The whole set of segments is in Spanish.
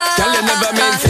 Girl, you never meant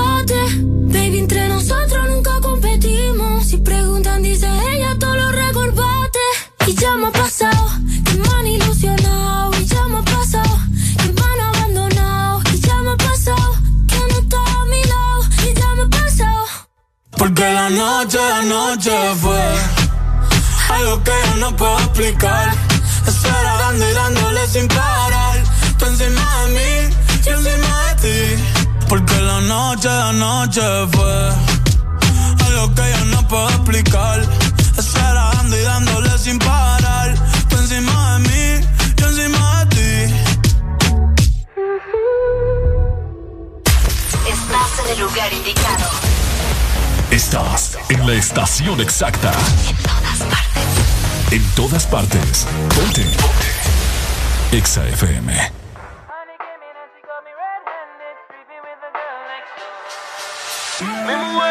Ya ha pasado, que me han ilusionado. Y ya ha pasado, que me han abandonado. Y ya ha pasado, que no está a mi. Y ya ha pasado. Porque la noche, la noche fue algo que yo no puedo explicar. Estar dando y dándole sin parar. Tú encima de mí, yo encima de ti. Porque la noche, la noche fue algo que yo no puedo explicar. Estar dando y dándole sin parar encima de mí, yo encima de ti. Estás en el lugar indicado. Estás en la estación exacta. En todas partes. En todas partes. Ponte. Ponte. Exa FM. Me.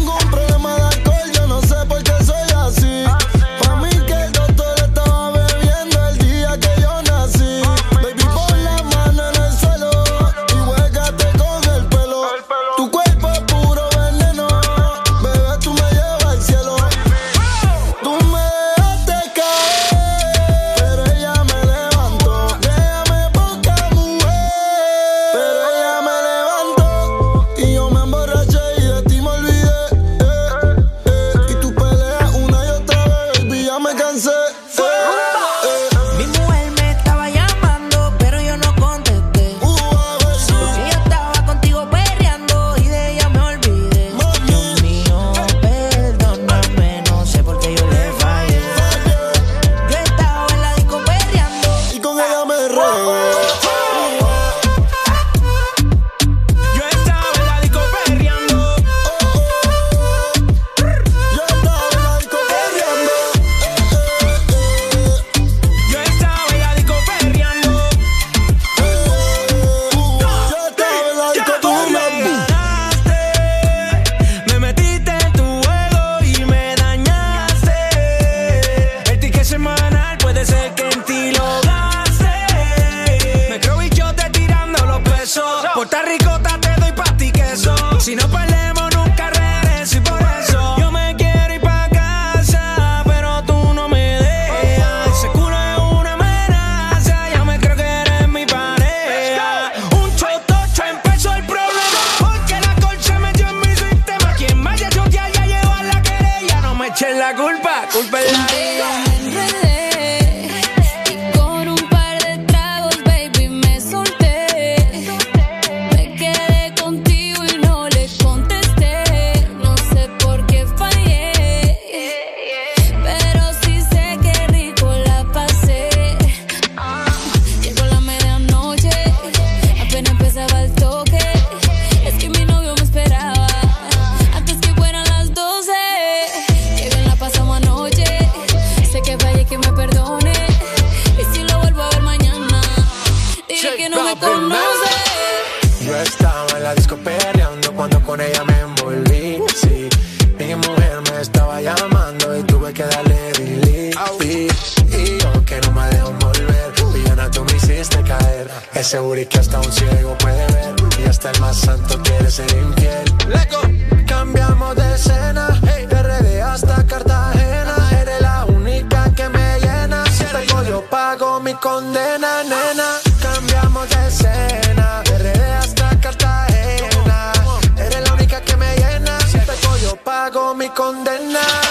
condena, nena. Cambiamos de escena, de hasta Cartagena. Eres la única que me llena. Si te yo pago mi condena.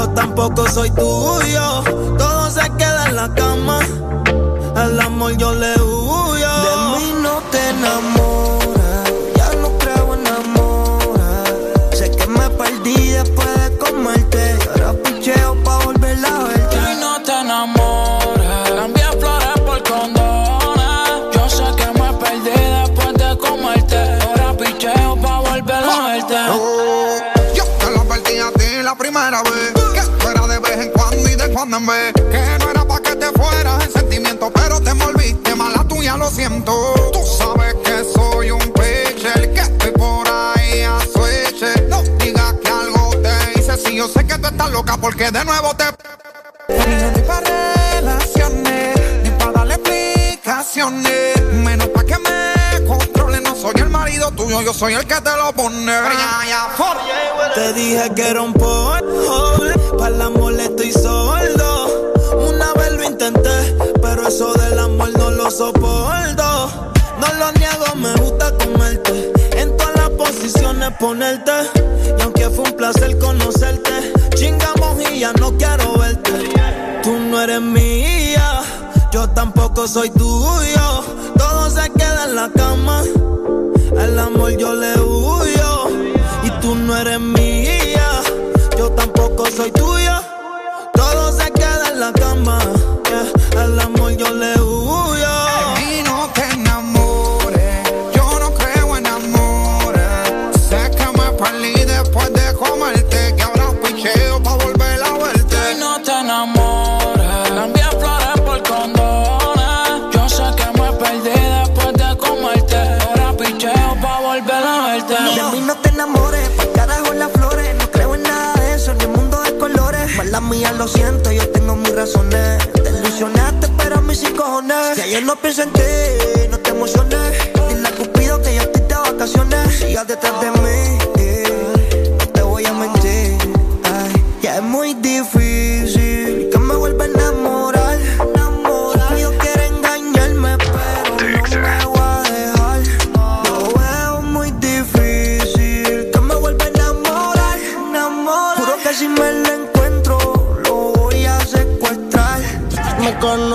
Yo tampoco soy tuyo. Todo se queda en la cama. Al amor yo le huyo. Vez Que no era pa' que te fueras en sentimiento Pero te envolviste mala tuya, lo siento Tú sabes que soy un pitcher Que estoy por ahí a switch No digas que algo te hice Si yo sé que tú estás loca porque de nuevo te Ni estoy pa' relaciones Ni pa' darle explicaciones Menos pa' que me controle No soy el marido tuyo, yo soy el que te lo pone. Te dije que era un polvo, para el amor estoy sordo. Lo soporto. No lo niego, me gusta comerte. En todas las posiciones ponerte. Y aunque fue un placer conocerte, chingamos y ya no quiero verte. Tú no eres mía, yo tampoco soy tuyo. Todo se queda en la cama. Al amor yo le huyo y tú no eres mía. Yo tampoco soy tuya. Todo se queda en la cama. yeah. Al amor yo le huyo. Te ilusionaste, pero a mí sí cojones. Si ayer no pienso en ti, no te emociones. Dile a Cupido que yo estoy de vacaciones. Sigas detrás de mí,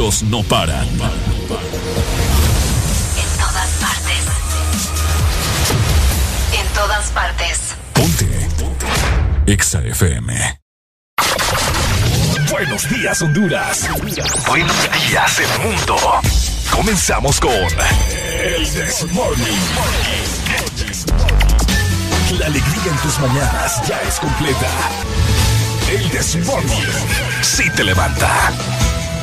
Éxitos no paran. En todas partes. todas partes. Ponte. Exa FM. Buenos días, Honduras. Buenos días, el mundo. Comenzamos con El This Morning. La alegría en tus mañanas ya es completa. El This Morning. Sí te levanta.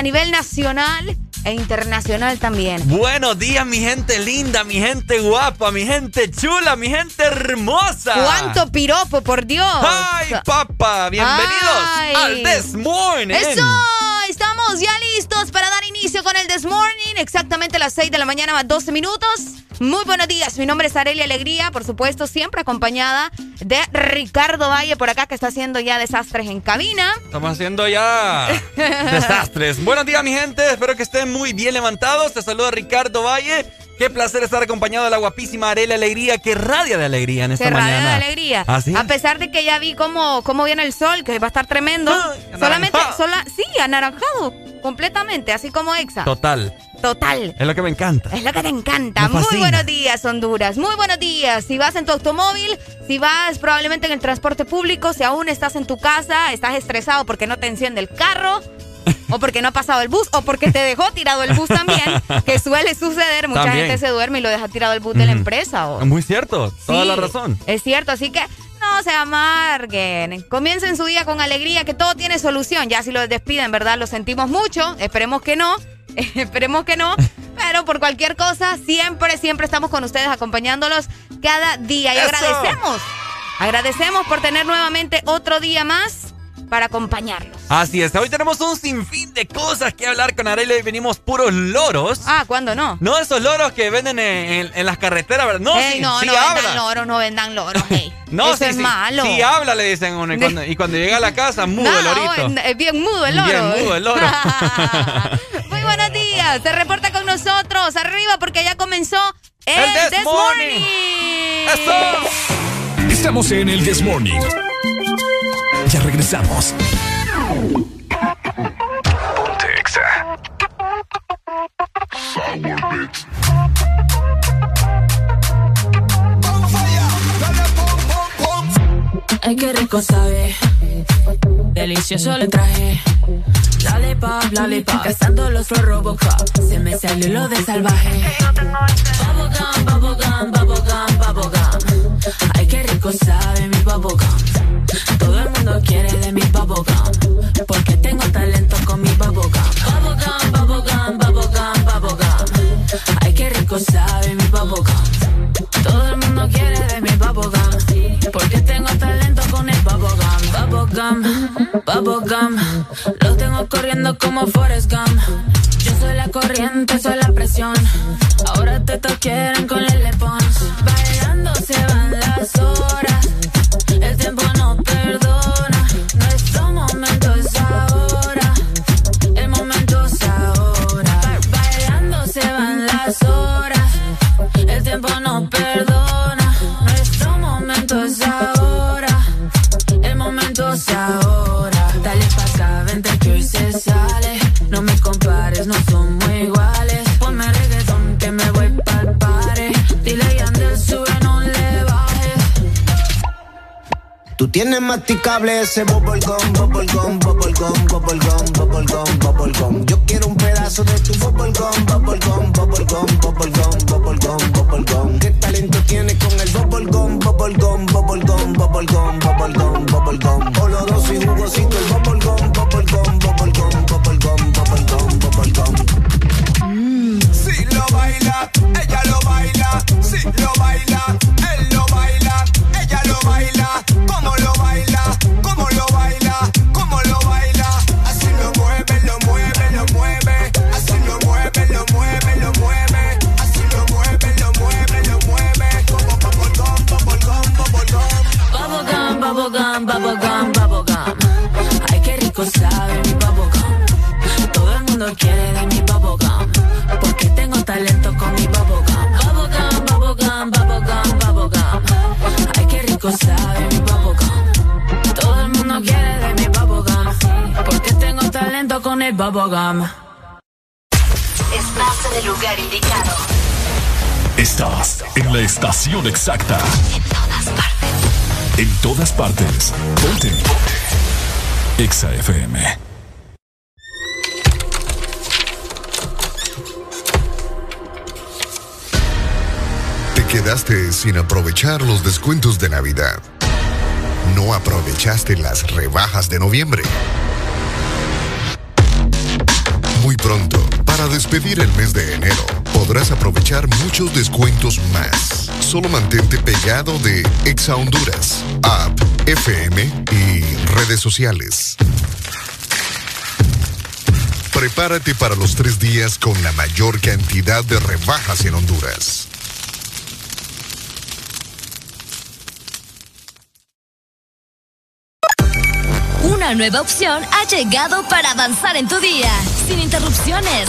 a nivel nacional e internacional también. Buenos días, mi gente linda, mi gente guapa, mi gente chula, mi gente hermosa. ¿Cuánto piropo, por Dios? ¡Ay, papá! Bienvenidos Ay. al This Morning. ¡Eso! Estamos ya listos para dar inicio con el This Morning. Exactamente a las 6 de la mañana, más 12 minutos. Muy buenos días. Mi nombre es Arelia Alegría, por supuesto, siempre acompañada de Ricardo Valle por acá, que está haciendo ya desastres en cabina. Estamos haciendo ya desastres. Buenos días, mi gente. Espero que estén muy bien levantados. Te saluda Ricardo Valle. Qué placer estar acompañado de la guapísima Arelia Alegría, que radia de alegría en esta Se radia mañana. de alegría. ¿Ah, sí? A pesar de que ya vi cómo, cómo viene el sol, que va a estar tremendo. solamente, anaranjado. sola, sí, anaranjado, completamente, así como Exa. Total. Total. Es lo que me encanta. Es lo que te encanta. Muy buenos días, Honduras. Muy buenos días. Si vas en tu automóvil, si vas probablemente en el transporte público, si aún estás en tu casa, estás estresado porque no te enciende el carro. O porque no ha pasado el bus, o porque te dejó tirado el bus también, que suele suceder. Mucha También. gente se duerme y lo deja tirado el bus de la Ujú. empresa. O... Muy cierto. Toda Sí, la razón. Es cierto, así que no se amarguen. Comiencen su día con alegría, que todo tiene solución. Ya si los despiden, ¿verdad? Lo sentimos mucho. Esperemos que no. Esperemos que no. Pero por cualquier cosa, siempre, siempre estamos con ustedes acompañándolos cada día. Y ¡Eso! agradecemos. Agradecemos por tener nuevamente otro día más para acompañarlos. Así es. Hoy tenemos un sinfín de cosas que hablar con Arelia y venimos puros loros. Ah, ¿cuándo no? No esos loros que venden en, en- en las carreteras, ¿verdad? No, Ey, sí, no, sí no vendan habla. loros, no vendan loros. No, Eso sí, es sí. malo. Sí habla, le dicen uno. Y cuando, y cuando llega a la casa, mudo el lorito. es bien mudo el loro. Bien mudo el loro. Muy buenos días. Se reporta con nosotros. Arriba porque ya comenzó el, El This This Morning. Morning. Estamos en el This Morning. Ya regresamos. Ponte Exa. Ay, qué rico sabe. Delicioso le traje. Lollipop, lollipop. Cazando los Robocop. Se me salió lo de salvaje. Bubblegum, bubblegum, bubblegum, bubblegum. Ay, qué rico sabe mi bubblegum. Todo el mundo quiere de mi bubblegum. Bubblegum, bubblegum. Los tengo corriendo como Forrest Gump. Yo soy la corriente, soy la presión. Ahora te quieren con el Pons. Masticable ese bubblegum, bubblegum, bubblegum, bubblegum, bubblegum, bubblegum. Yo quiero un pedazo de tu bubblegum, bubblegum, bubblegum, bubblegum, bubblegum, bubblegum. ¿Qué talento tienes con el bubblegum, bubblegum, bubblegum, bubblegum, bubblegum, bubblegum? Oloroso y jugosito el Bobogum. Estás en el lugar indicado. Estás en la estación exacta. En todas partes. En todas partes. Ponte. Exa FM. Te quedaste sin aprovechar los descuentos de Navidad. No aprovechaste las rebajas de noviembre. pedir el mes de enero podrás aprovechar muchos descuentos más. Solo mantente pegado de Exa Honduras, App, FM y redes sociales. Prepárate para los tres días con la mayor cantidad de rebajas en Honduras. Una nueva opción ha llegado para avanzar en tu día, sin interrupciones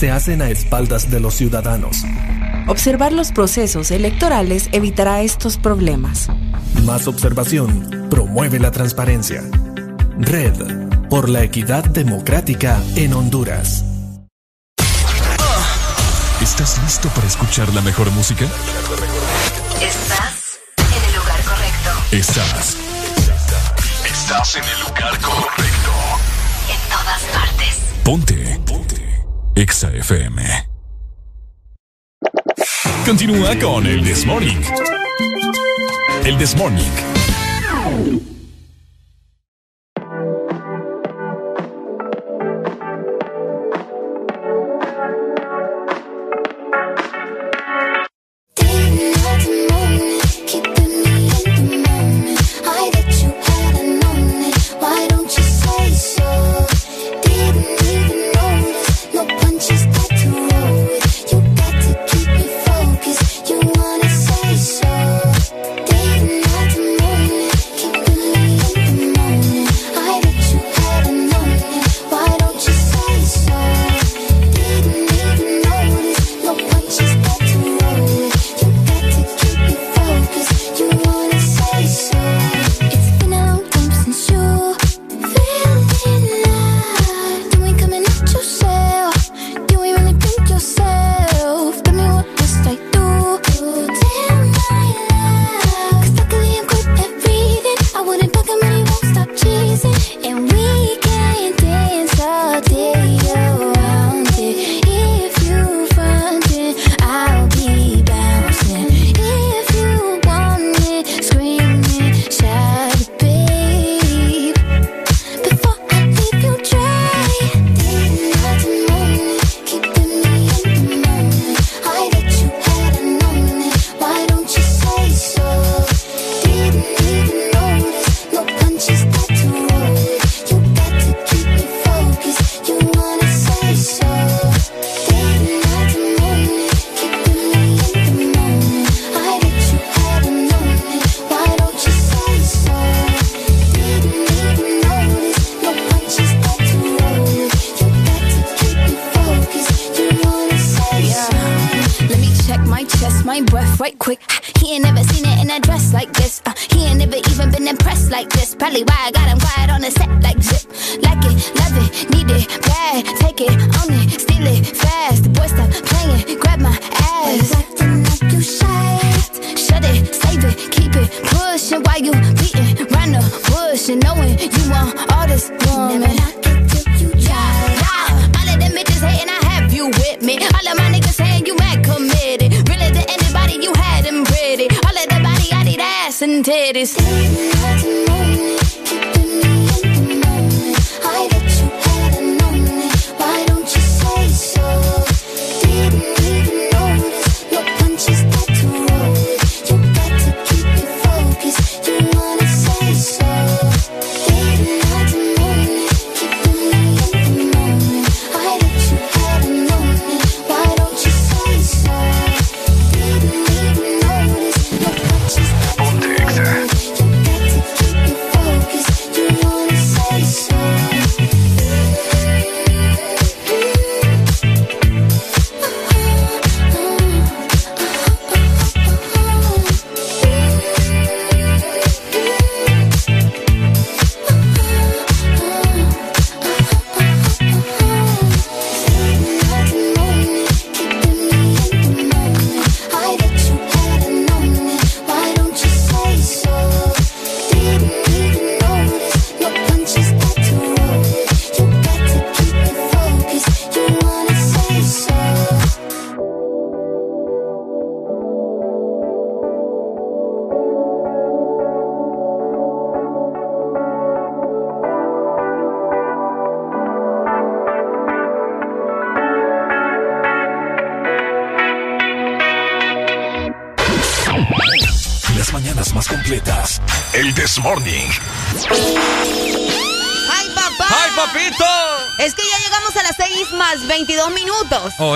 se hacen a espaldas de los ciudadanos. Observar los procesos electorales evitará estos problemas. Más observación promueve la transparencia. Red por la equidad democrática en Honduras. ¿Estás listo para escuchar la mejor música? Estás en el lugar correcto. Estás. Estás en el lugar correcto. En todas partes. Ponte. Ponte. Exa FM. Continúa con el Desmorning. El Desmorning.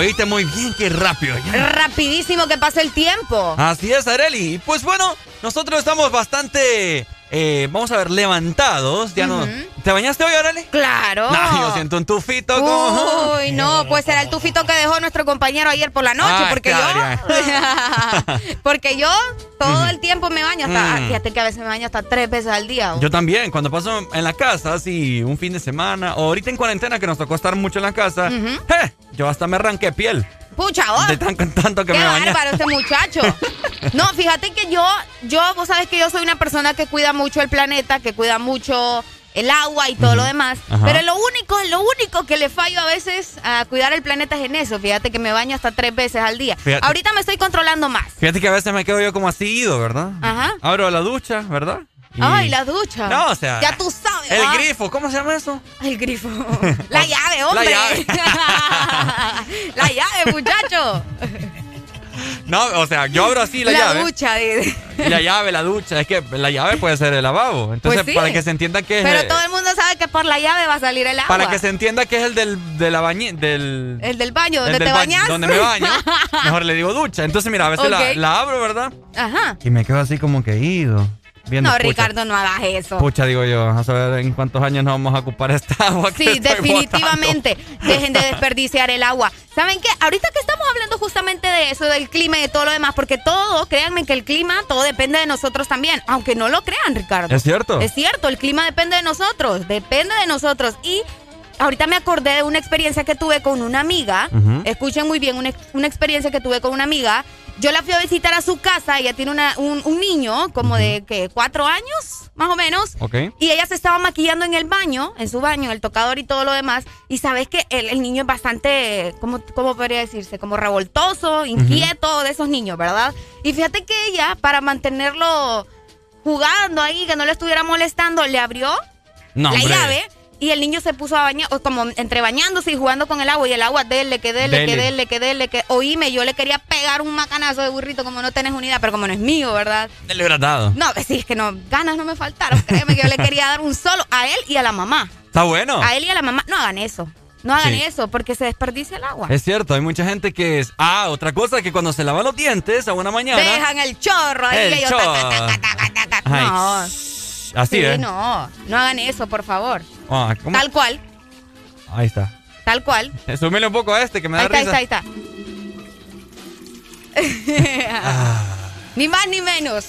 Oíste muy bien, qué rápido. Rapidísimo que pasa el tiempo. Así es, Areli. Pues bueno, nosotros estamos bastante, eh, vamos a ver, levantados. Ya no. ¿Te bañaste hoy, Areli? Claro. No, yo siento un tufito como. Uy, no, pues era el tufito que dejó nuestro compañero ayer por la noche, Ah, porque yo, porque yo todo el tiempo me baño hasta, Mm. fíjate que a veces me baño hasta tres veces al día. Yo también, cuando paso en la casa, así un fin de semana, o ahorita en cuarentena que nos tocó estar mucho en la casa. ¡eh! Yo hasta me arranqué piel. Pucha, oh, De tan, tanto que qué me bañé. bárbaro este muchacho. No, fíjate que yo, yo, vos sabes que yo soy una persona que cuida mucho el planeta, que cuida mucho el agua y todo lo demás. Ajá. Pero lo único, lo único que le fallo a veces a cuidar el planeta es en eso. Fíjate que me baño hasta tres veces al día. Fíjate. Ahorita me estoy controlando más. Fíjate que a veces me quedo yo como así ido, ¿verdad? Ajá. Abro la ducha, ¿verdad? Y- Ay, la ducha. No, o sea, Ya tú sabes. El ¿va? grifo, ¿cómo se llama eso? El grifo. La llave, hombre. llave. La llave, muchacho. No, o sea, yo abro así la, llave. ducha. de- Y la llave, la ducha. Es que la llave puede ser el lavabo. Entonces, Pues sí. para que se entienda que es. Pero el- todo el mundo sabe que por la llave va a salir el agua. para que se entienda que es el del, de la bañi, del. El del baño, donde del te bañas. Donde me baño. Mejor le digo ducha. Entonces, mira, a veces la- la, abro, ¿verdad? Ajá. Y me quedo así como que ido. Viendo, No, pucha, Ricardo, no hagas eso. Pucha, digo yo, a saber en cuántos años nos vamos a ocupar esta agua. que Sí, definitivamente. Dejen de desperdiciar el agua. ¿Saben qué? Ahorita que estamos hablando justamente de eso, del clima y de todo lo demás, porque todo, créanme que el clima, todo depende de nosotros también. Aunque no lo crean, Ricardo. ¿Es cierto? Es cierto, el clima depende de nosotros. Depende de nosotros. Y ahorita me acordé de una experiencia que tuve con una amiga. Escuchen muy bien, una, una experiencia que tuve con una amiga. Yo la fui a visitar a su casa. Ella tiene una- un, un niño como de, ¿qué? ¿Cuatro años? Más o menos. Ok. Y ella se estaba maquillando en el baño, en su baño, en el tocador y todo lo demás. Y sabes que el, el niño es bastante, ¿cómo, ¿cómo podría decirse? Como revoltoso, inquieto, de esos niños, ¿verdad? Y fíjate que ella, para mantenerlo jugando ahí, que no le estuviera molestando, le abrió No, la hombre. llave. Y el niño se puso a bañar, o como entre bañándose y jugando con el agua. Y el agua dele, que dele, que Dele. dele, que dele, que. Oíme, yo le quería pegar un macanazo de burrito, como no tenés unidad, pero como no es mío, ¿verdad? Hubieras dado. No, sí, es que no, ganas no me faltaron. Créeme que yo le quería dar un solo a él y a la mamá. Está bueno. A él y a la mamá. No hagan eso. No hagan Sí. eso porque se desperdicia el agua. Es cierto, hay mucha gente que es. Ah, otra cosa que cuando se lava los dientes a una mañana. Dejan el chorro ahí. El y ellos chorro. taca, taca, taca, taca. Ay, No. Así sí, es. no. No hagan eso, por favor. Ah, ¿cómo? Tal cual. Ahí está. Tal cual. Eh, Súmele un poco a este que me da Ahí está, risa. ahí está, ahí está. Ni más ni menos.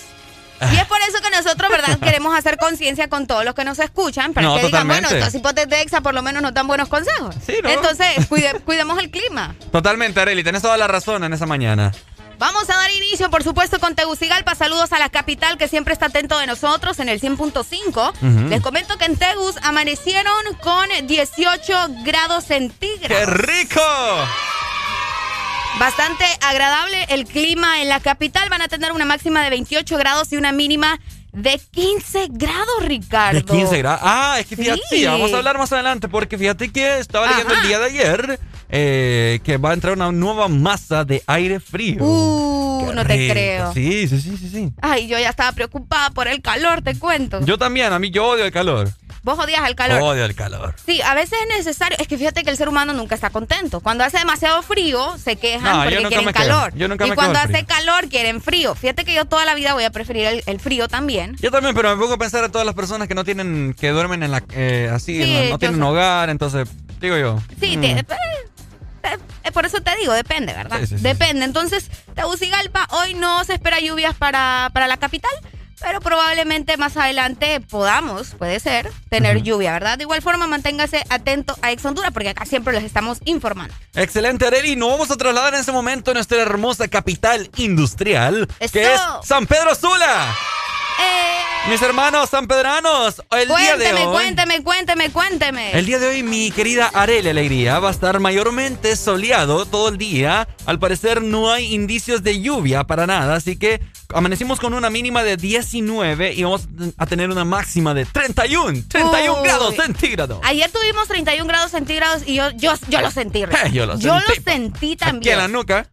Y es por eso que nosotros, ¿verdad? Queremos hacer conciencia con todos los que nos escuchan para No, que digan, bueno, estos hipotes de EXA por lo menos nos dan buenos consejos. Sí, ¿no? Entonces, cuide- cuidemos el clima. Totalmente, Areli, tenés toda la razón en esa mañana. Vamos a dar inicio, por supuesto, con Tegucigalpa. Saludos a la capital que siempre está atento de nosotros en el 100.5. Ujú. Les comento que en Tegus amanecieron con 18 grados centígrados. ¡Qué rico! Bastante agradable el clima en la capital. Van a tener una máxima de 28 grados y una mínima de 15 grados, Ricardo. De 15 grados. Ah, es que fíjate, Sí. vamos a hablar más adelante porque fíjate que estaba leyendo Ajá. el día de ayer eh, que va a entrar una nueva masa de aire frío. Uh, Qué no te creo. Sí, sí, sí, sí, sí. Ay, yo ya estaba preocupada por el calor, te cuento. Yo también, a mí yo odio el calor. Vos odias el calor. Odio el calor. Sí, a veces es necesario. Es que fíjate que el ser humano nunca está contento. Cuando hace demasiado frío, se quejan No, porque quieren calor. Yo nunca y me cuando hace calor, quieren frío. Fíjate que yo toda la vida voy a preferir el, el frío también. Yo también, pero me pongo a pensar en todas las personas que no tienen, que duermen en la, eh, así, Sí, no, tienen hogar, entonces, digo yo. Sí, mm, te- eh, eh, por eso te digo, depende, ¿verdad? Sí, sí, sí, depende. Entonces, Tegucigalpa, hoy no se espera lluvias para, para la capital, pero probablemente más adelante podamos, puede ser, tener lluvia, ¿verdad? De igual forma, manténgase atento a Ex Honduras, porque acá siempre les estamos informando. Excelente, Areli. Nos vamos a trasladar en este momento a nuestra hermosa capital industrial, que Eso. es San Pedro Sula. Mis hermanos sanpedranos, el día de Eh. Cuénteme, hoy. cuénteme, cuénteme, cuénteme. El día de hoy, mi querida Arele Alegría va a estar mayormente soleado todo el día. Al parecer, no hay indicios de lluvia para nada, así que amanecimos con una mínima de 19 y vamos a tener una máxima de 31, 31 Uy. grados centígrados. Ayer tuvimos 31 grados centígrados y yo, yo, yo lo sentí. Rick. Eh, yo lo Yo sentí, lo sentí Aquí también. en la nuca.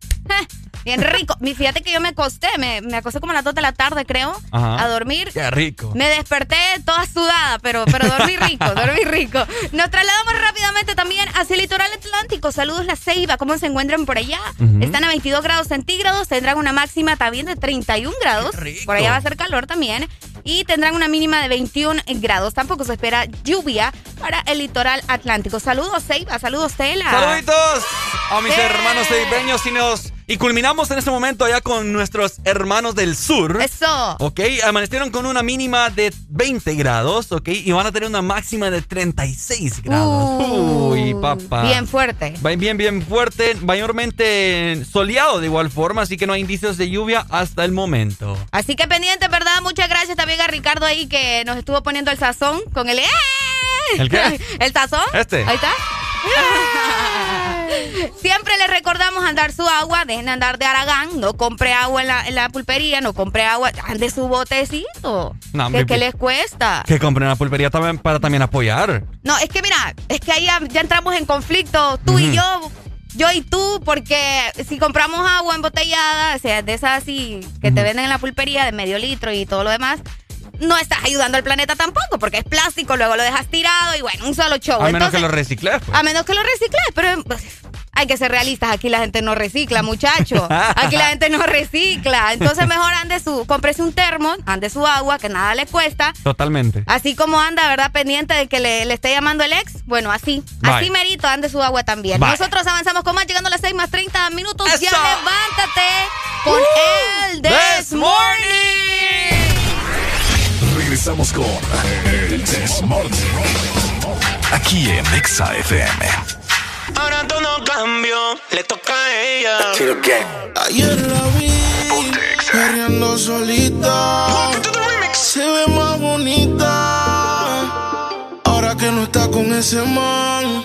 Bien rico. Mi- Fíjate que yo me acosté, me, me acosté como a las 2 de la tarde, creo, Ajá. a dormir. Qué rico. Me desperté toda sudada, pero, pero dormí rico, dormí rico. Nos trasladamos rápidamente también hacia el litoral atlántico. Saludos La Ceiba, ¿cómo se encuentran por allá? Están a 22 grados centígrados, tendrán una máxima también de 31 grados. Por allá va a ser calor también. Y tendrán una mínima de 21 grados. Tampoco se espera lluvia para el litoral atlántico. Saludos, Ceiba, saludos, Tela. Saluditos a mis ¡Eh! hermanos ceibeños y nos y culminamos en este momento allá con nuestros hermanos del sur. Eso. Ok, amanecieron con una mínima de 20 grados, ok, y van a tener una máxima de 36 grados. Uy, papá. Uh, Bien fuerte. Bien, bien fuerte, mayormente soleado de igual forma, así que no hay indicios de lluvia hasta el momento. Así que pendiente, ¿verdad? Muchas gracias también a Ricardo ahí que nos estuvo poniendo el sazón con el... ¡Eh! ¿El qué? ¿El sazón? Este. Ahí está. Siempre les recordamos andar su agua, dejen de andar de Aragán, no compre agua en la, en la pulpería, no compre agua, ande su botecito. No, ¿Qué, mi- qué les cuesta? Que compren la pulpería también para también apoyar. No, es que mira, es que ahí ya, ya entramos en conflicto, tú y yo, yo y tú, porque si compramos agua embotellada, o sea, de esas así que te venden en la pulpería de medio litro y todo lo demás, no estás ayudando al planeta tampoco, porque es plástico, luego lo dejas tirado y bueno, un solo show. A menos Entonces, que lo recicles. pues. a menos que lo recicles, pero pues, hay que ser realistas. Aquí la gente no recicla, muchacho. Aquí la gente no recicla. Entonces mejor ande su, cómprese un termo, ande su agua, que nada le cuesta. Totalmente. Así como anda, ¿verdad? Pendiente de que le, le esté llamando el ex. Bueno, así. Bye. Así merito, ande su agua también. Bye. Nosotros avanzamos con más, llegando a las 6 más 30 minutos. Ya levántate con el This This Morning. Regresamos con el This Morning. Aquí en Exa FM. Ahora todo cambió, le toca a ella. Ayer la vi perreando solita. Se ve más bonita. Ahora que no está con ese man.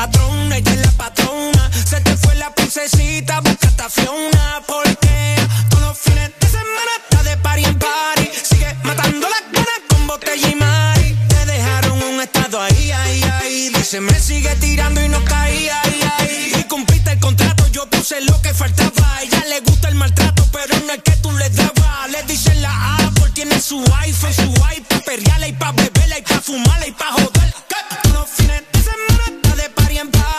Patrón, ella es la patrona. Se te fue la princesita, busca a Fiona, porque todos los fines de semana está de party en party. Sigue matando las ganas con botella y mari. Te dejaron un estado ahí, ahí, ahí. Dice, me sigue tirando y no caía, ahí, ahí. Y cumpliste el contrato, yo puse lo que faltaba. A ella le gusta el maltrato, pero no es que tú le dabas. Le dicen la Apple, tiene su iPhone, su iPad, perreala y pa' beberla y pa' fumarla y pa' joder. Que Todos los fines de semana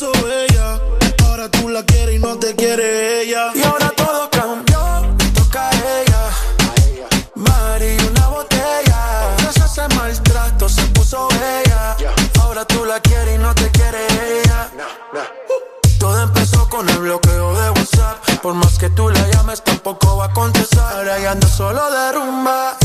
Ahora tú la quieres y no te quiere ella. Y ahora todo cambió, le toca a ella. Mari, una botella. Gracias al maltrato se puso bella. Ahora tú la quieres y no te quiere ella. Todo empezó con el bloqueo de WhatsApp. Por más que tú la llames, tampoco va a contestar. Ahora ya ando solo de rumba,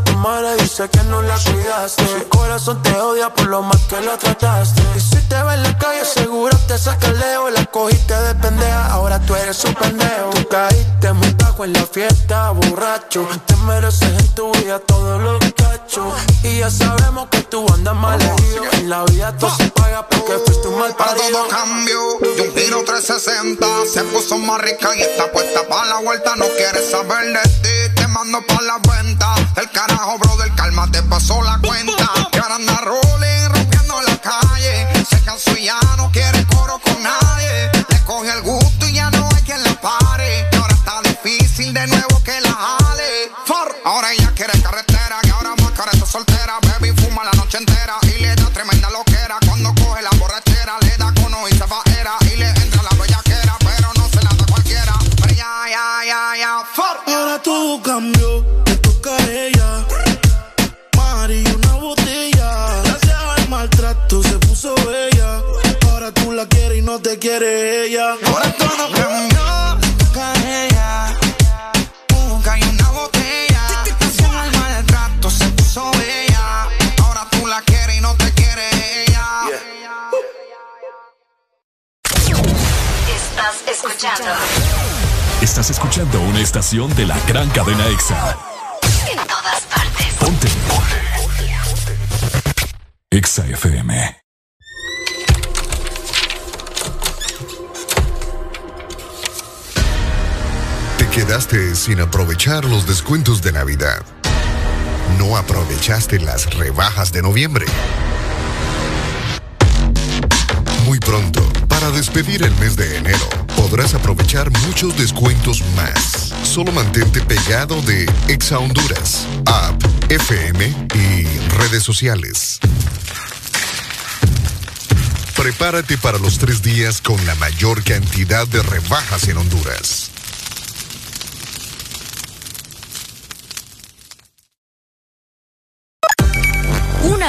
Tu madre dice que no la cuidaste. Su corazón te odia por lo mal que lo trataste. Y si te ve en la calle, seguro te saca el leo. La cogiste de pendeja, ahora tú eres su pendejo. Tú caíste muy bajo en la fiesta, borracho. Te mereces en tu vida todo lo que has hecho. Y ya sabemos que tú andas mal. En la vida todo se paga porque fuiste un mal Para todo cambio, y un giro 360 Se puso más rica y está puesta para la vuelta No quiere saber de ti, mando para la venta El carajo, brother, calma, te pasó la cuenta. Y ahora anda te quiere ella. Ahora todo cambió, a ella. Busca y una botella. Gracias al maltrato se puso bella. Ahora tú la quieres y no te quiere ella. Estás escuchando Estás escuchando una estación de la gran cadena EXA. en todas partes. Ponte. EXA FM. Quedaste sin aprovechar los descuentos de Navidad. No aprovechaste las rebajas de noviembre. Muy pronto, para despedir el mes de enero, podrás aprovechar muchos descuentos más. Solo mantente pegado de Exa Honduras, app, FM y redes sociales. Prepárate para los tres días con la mayor cantidad de rebajas en Honduras.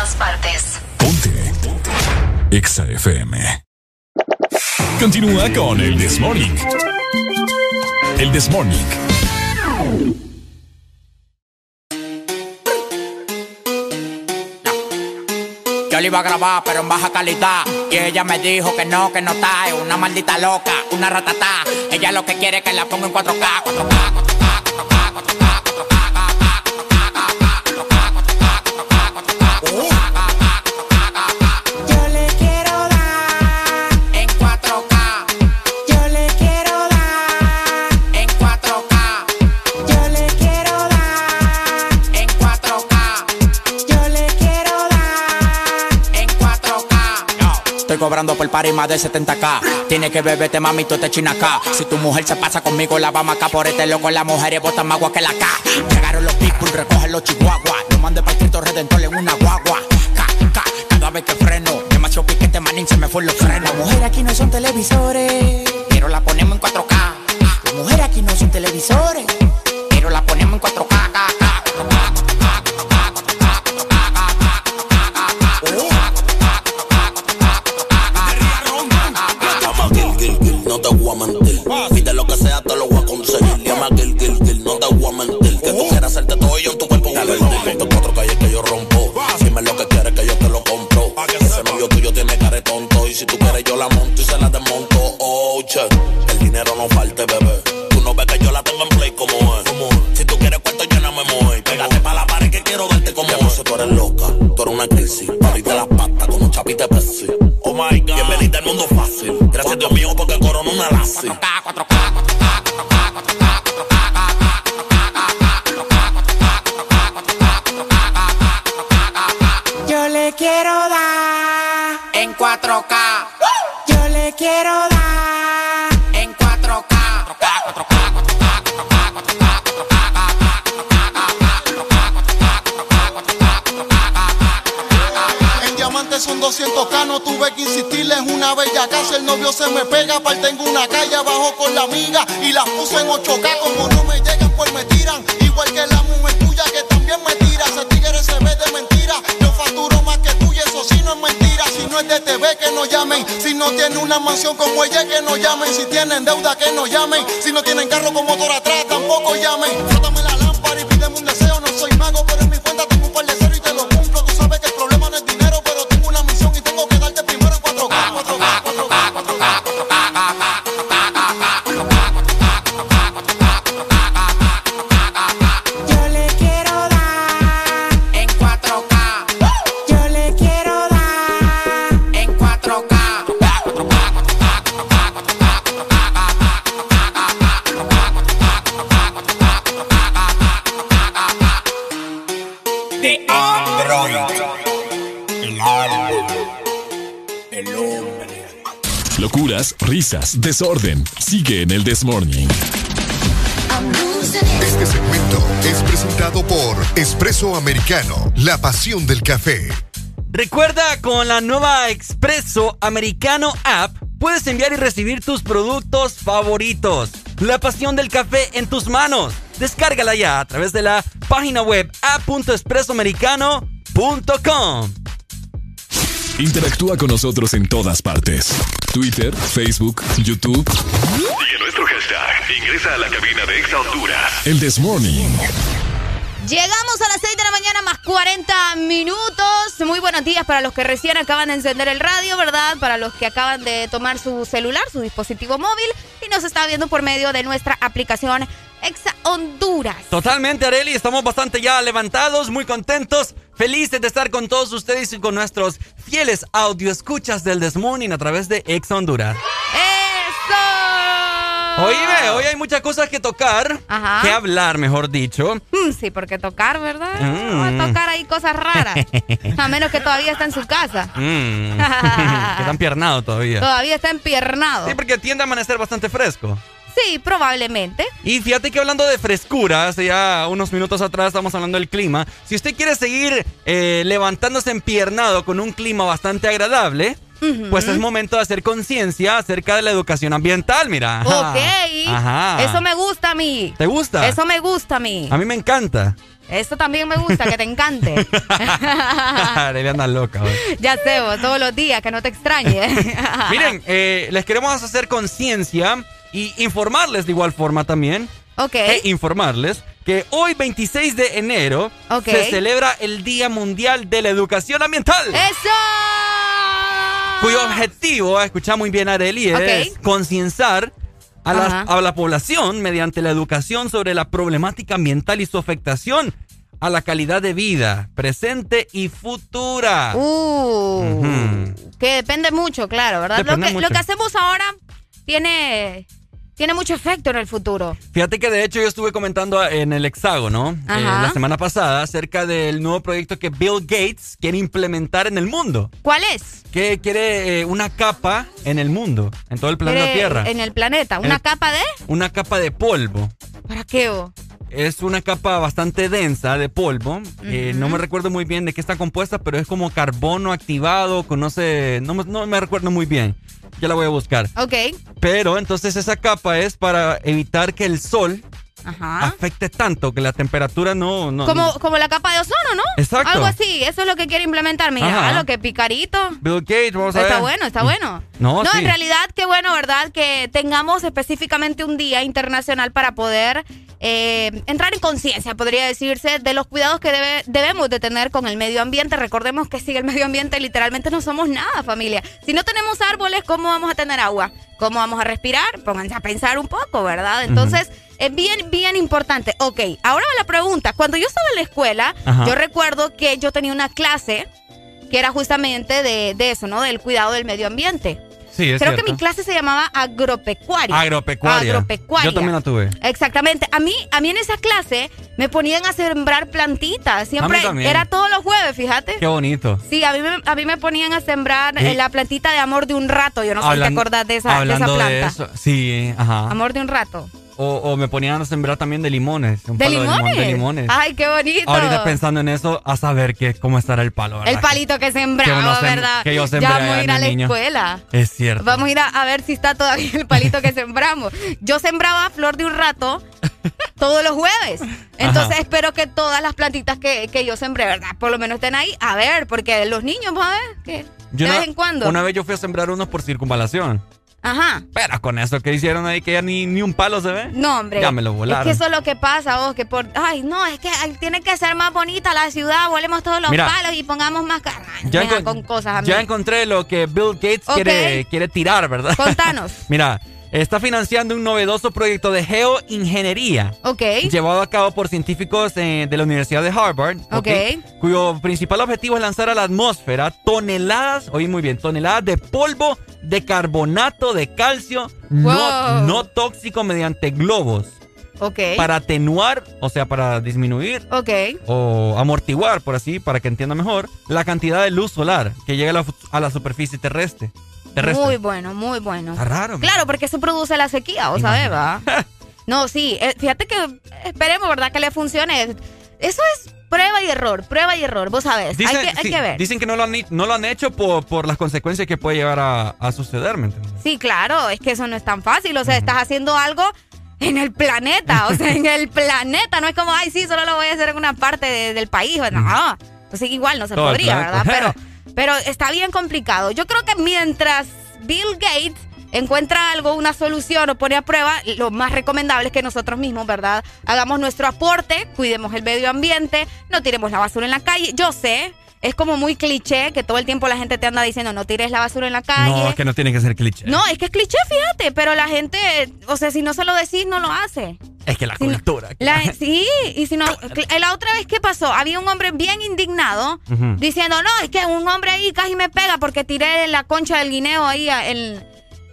todas partes. Ponte. Ponte. Exa FM. Continúa con el This Morning. El This Morning. Yo le iba a grabar, pero en baja calidad. Y ella me dijo que no, que no está. Es una maldita loca, una ratatá. Ella lo que quiere es que la ponga en 4K, 4K, 4K, 4K, 4K. 4K. Cobrando por party más de 70k. Tiene que beberte, mami, tú te china acá. Si tu mujer se pasa conmigo, la vamos acá por este loco. Las mujeres botan más agua que la K. Llegaron los people, recogen los chihuahuas. Lo mandé para Cristo Redentor en una guagua. Ca, ca, cada vez que freno. Demasiado piquete, manín, se me fue los frenos. Las mujeres aquí no son televisores. Pero la ponemos en 4K. Las mujeres aquí no son televisores. Porque corona una lazi. Yo 4K. Yo le quiero dar en 4K. 4K, 4K, 4K, 4K, 4K, En diamantes son 200K, no tuve que insistirles una bella casa. El novio se me pega, aparte puse en 8K. Como no me llegan, pues me tiran. Igual que la mujer tuya que también me tira. Ese tigre se ve de mentira. Yo facturo más que tú y eso sí no es mentira. Si no es de TV, que no llamen. Si no tiene una mansión como ella, que no llamen. Si tienen deuda, que no llamen. Si no tienen carro con motor risas, desorden. Sigue en el This Morning. Este segmento es presentado por Espresso Americano, la pasión del café. Recuerda, con la nueva Expreso Americano App, puedes enviar y recibir tus productos favoritos. La pasión del café en tus manos. Descárgala ya a través de la página web app.expresoamericano.com. Interactúa con nosotros en todas partes. Twitter, Facebook, YouTube. Sigue nuestro hashtag. Ingresa a la cabina de Exa Honduras. El This Morning. Llegamos a las 6 de la mañana más 40 minutos. Muy buenos días para los que recién acaban de encender el radio, ¿verdad? Para los que acaban de tomar su celular, su dispositivo móvil y nos está viendo por medio de nuestra aplicación Exa Honduras. Totalmente, Areli. Estamos bastante ya levantados, muy contentos, felices de estar con todos ustedes y con nuestros fieles audio escuchas del This Morning a través de Exa Honduras. ¡Eso! Oíme, hoy hay muchas cosas que tocar, Ajá. que hablar, mejor dicho. Mm, sí, porque tocar, ¿verdad? Mm. A tocar ahí cosas raras. A menos que todavía está en su casa. Mm. que están piernados todavía. Todavía está empiernado. Sí, porque tiende a amanecer bastante fresco. Sí, probablemente. Y fíjate que hablando de frescura, hace ya unos minutos atrás estamos hablando del clima. Si usted quiere seguir eh, levantándose empiernado con un clima bastante agradable, pues es momento de hacer conciencia acerca de la educación ambiental, mira. Ok. Ajá. Eso me gusta a mí. ¿Te gusta? Eso me gusta a mí. A mí me encanta. Eso también me gusta, que te encante. Anda loca. ya sé, vos, todos los días, que no te extrañe. Miren, eh, les queremos hacer conciencia y informarles de igual forma también. Ok. E informarles que hoy, 26 de enero, se celebra el Día Mundial de la Educación Ambiental. ¡Eso! Cuyo objetivo, escucha muy bien Areli, es Ok. concienciar a la, a la población mediante la educación sobre la problemática ambiental y su afectación a la calidad de vida presente y futura. Uh, que depende mucho, claro, ¿verdad? Lo que, mucho. lo que hacemos ahora tiene, tiene mucho efecto en el futuro. Fíjate que de hecho yo estuve comentando en el hexágono eh, la semana pasada acerca del nuevo proyecto que Bill Gates quiere implementar en el mundo. ¿Cuál es? Que quiere eh, una capa en el mundo, en todo el planeta Tierra. En el planeta. ¿Una El- capa de? Una capa de polvo. ¿Para qué? vos? Es una capa bastante densa de polvo. Eh, no me recuerdo muy bien de qué está compuesta, pero es como carbono activado, conoce... No, no me recuerdo muy bien. Ya la voy a buscar. Ok. Pero entonces esa capa es para evitar que el sol Ajá. afecte tanto, que la temperatura no... no Como, como la capa de ozono, ¿no? Exacto. Algo así, eso es lo que quiere implementar. Mira, lo que picarito. Bill Gates, vamos a ver. Está bueno, está bueno. No, sí. en realidad, qué bueno, ¿verdad? Que tengamos específicamente un día internacional para poder eh, entrar en conciencia, podría decirse, de los cuidados que debe- debemos de tener con el medio ambiente. Recordemos que sin el medio ambiente literalmente no somos nada, familia. Si no tenemos árboles, ¿cómo vamos a tener agua? ¿Cómo vamos a respirar? Pónganse a pensar un poco, ¿verdad? Entonces, es bien, bien importante. Ok, ahora la pregunta. Cuando yo estaba en la escuela, Ajá. yo recuerdo que yo tenía una clase que era justamente de, de eso, ¿no? Del cuidado del medio ambiente. Sí, es Creo que mi clase se llamaba agropecuaria. Agropecuaria. Agropecuaria. Yo también la tuve. Exactamente. A mí, a mí en esa clase me ponían a sembrar plantitas. Siempre era todos los jueves, fíjate. Qué bonito. Sí, a mí, me, a mí me ponían a sembrar Sí. eh, la plantita de amor de un rato. Yo no sé si te acordás de esa, de esa hablando planta. eso, sí, ajá. Amor de un rato. O, o me ponían a sembrar también de limones. Un ¿De palo limones? De, limón, de limones. Ay, qué bonito. Ahorita pensando en eso, a saber que, cómo estará el palo. ¿verdad? El palito que sembraba, sem- ¿verdad? que yo sembré ya vamos a ir a la niño. escuela. Es cierto. Vamos a ir a, a ver si está todavía el palito que sembramos. Yo sembraba flor de un rato todos los jueves. Entonces Ajá. espero que todas las plantitas que, que yo sembré, ¿verdad? Por lo menos estén ahí. A ver, porque los niños, vamos a ver, que Yo de una- vez en cuando. Una vez yo fui a sembrar unos por circunvalación. Ajá. Pero con eso que hicieron ahí, que ya ni, ni un palo se ve. No, hombre. Ya me lo volaron. Es que eso es lo que pasa, vos, que por... Ay, no, es que tiene que ser más bonita la ciudad, volemos todos los Mira. palos y pongamos más carne. Ya, con cosas a mí. ya encontré lo que Bill Gates quiere, quiere tirar, ¿verdad? Contanos. Mira, está financiando un novedoso proyecto de geoingeniería. Ok. Llevado a cabo por científicos eh, de la Universidad de Harvard. Ok. Cuyo principal objetivo es lanzar a la atmósfera toneladas, oí muy bien, toneladas de polvo de carbonato de calcio no, Wow. no tóxico mediante globos. Ok. Para atenuar, o sea, para disminuir Ok. o amortiguar, por así, para que entienda mejor, la cantidad de luz solar que llega a la, a la superficie terrestre. Terrestre. Muy bueno, muy bueno. Está raro. man. Claro, porque eso produce la sequía, ¿o sabes, va? No, sí, eh, fíjate que esperemos, ¿verdad? Que le funcione. Eso es prueba y error, prueba y error, vos sabes. Dicen, hay que, hay sí, que ver. dicen que no lo han, ni- no lo han hecho por, por las consecuencias que puede llegar a, a suceder, ¿me entiendes? Sí, claro, es que eso no es tan fácil. O sea, estás haciendo algo en el planeta. O sea, en el planeta. No es como, ay, sí, solo lo voy a hacer en una parte de- del país. No. Igual no se Todo podría. ¿verdad? Pero, pero está bien complicado. Yo creo que mientras Bill Gates encuentra algo, una solución o pone a prueba, lo más recomendable es que nosotros mismos, ¿verdad? Hagamos nuestro aporte, cuidemos el medio ambiente, no tiremos la basura en la calle. Yo sé, es como muy cliché que todo el tiempo la gente te anda diciendo no tires la basura en la calle. No, es que no tiene que ser cliché. No, es que es cliché, fíjate, pero la gente, o sea, si no se lo decís, no lo hace. Es que la Si no- cultura. La- sí, y si no, la otra vez, ¿qué pasó? Había un hombre bien indignado diciendo, no, es que un hombre ahí casi me pega porque tiré la concha del guineo ahí en,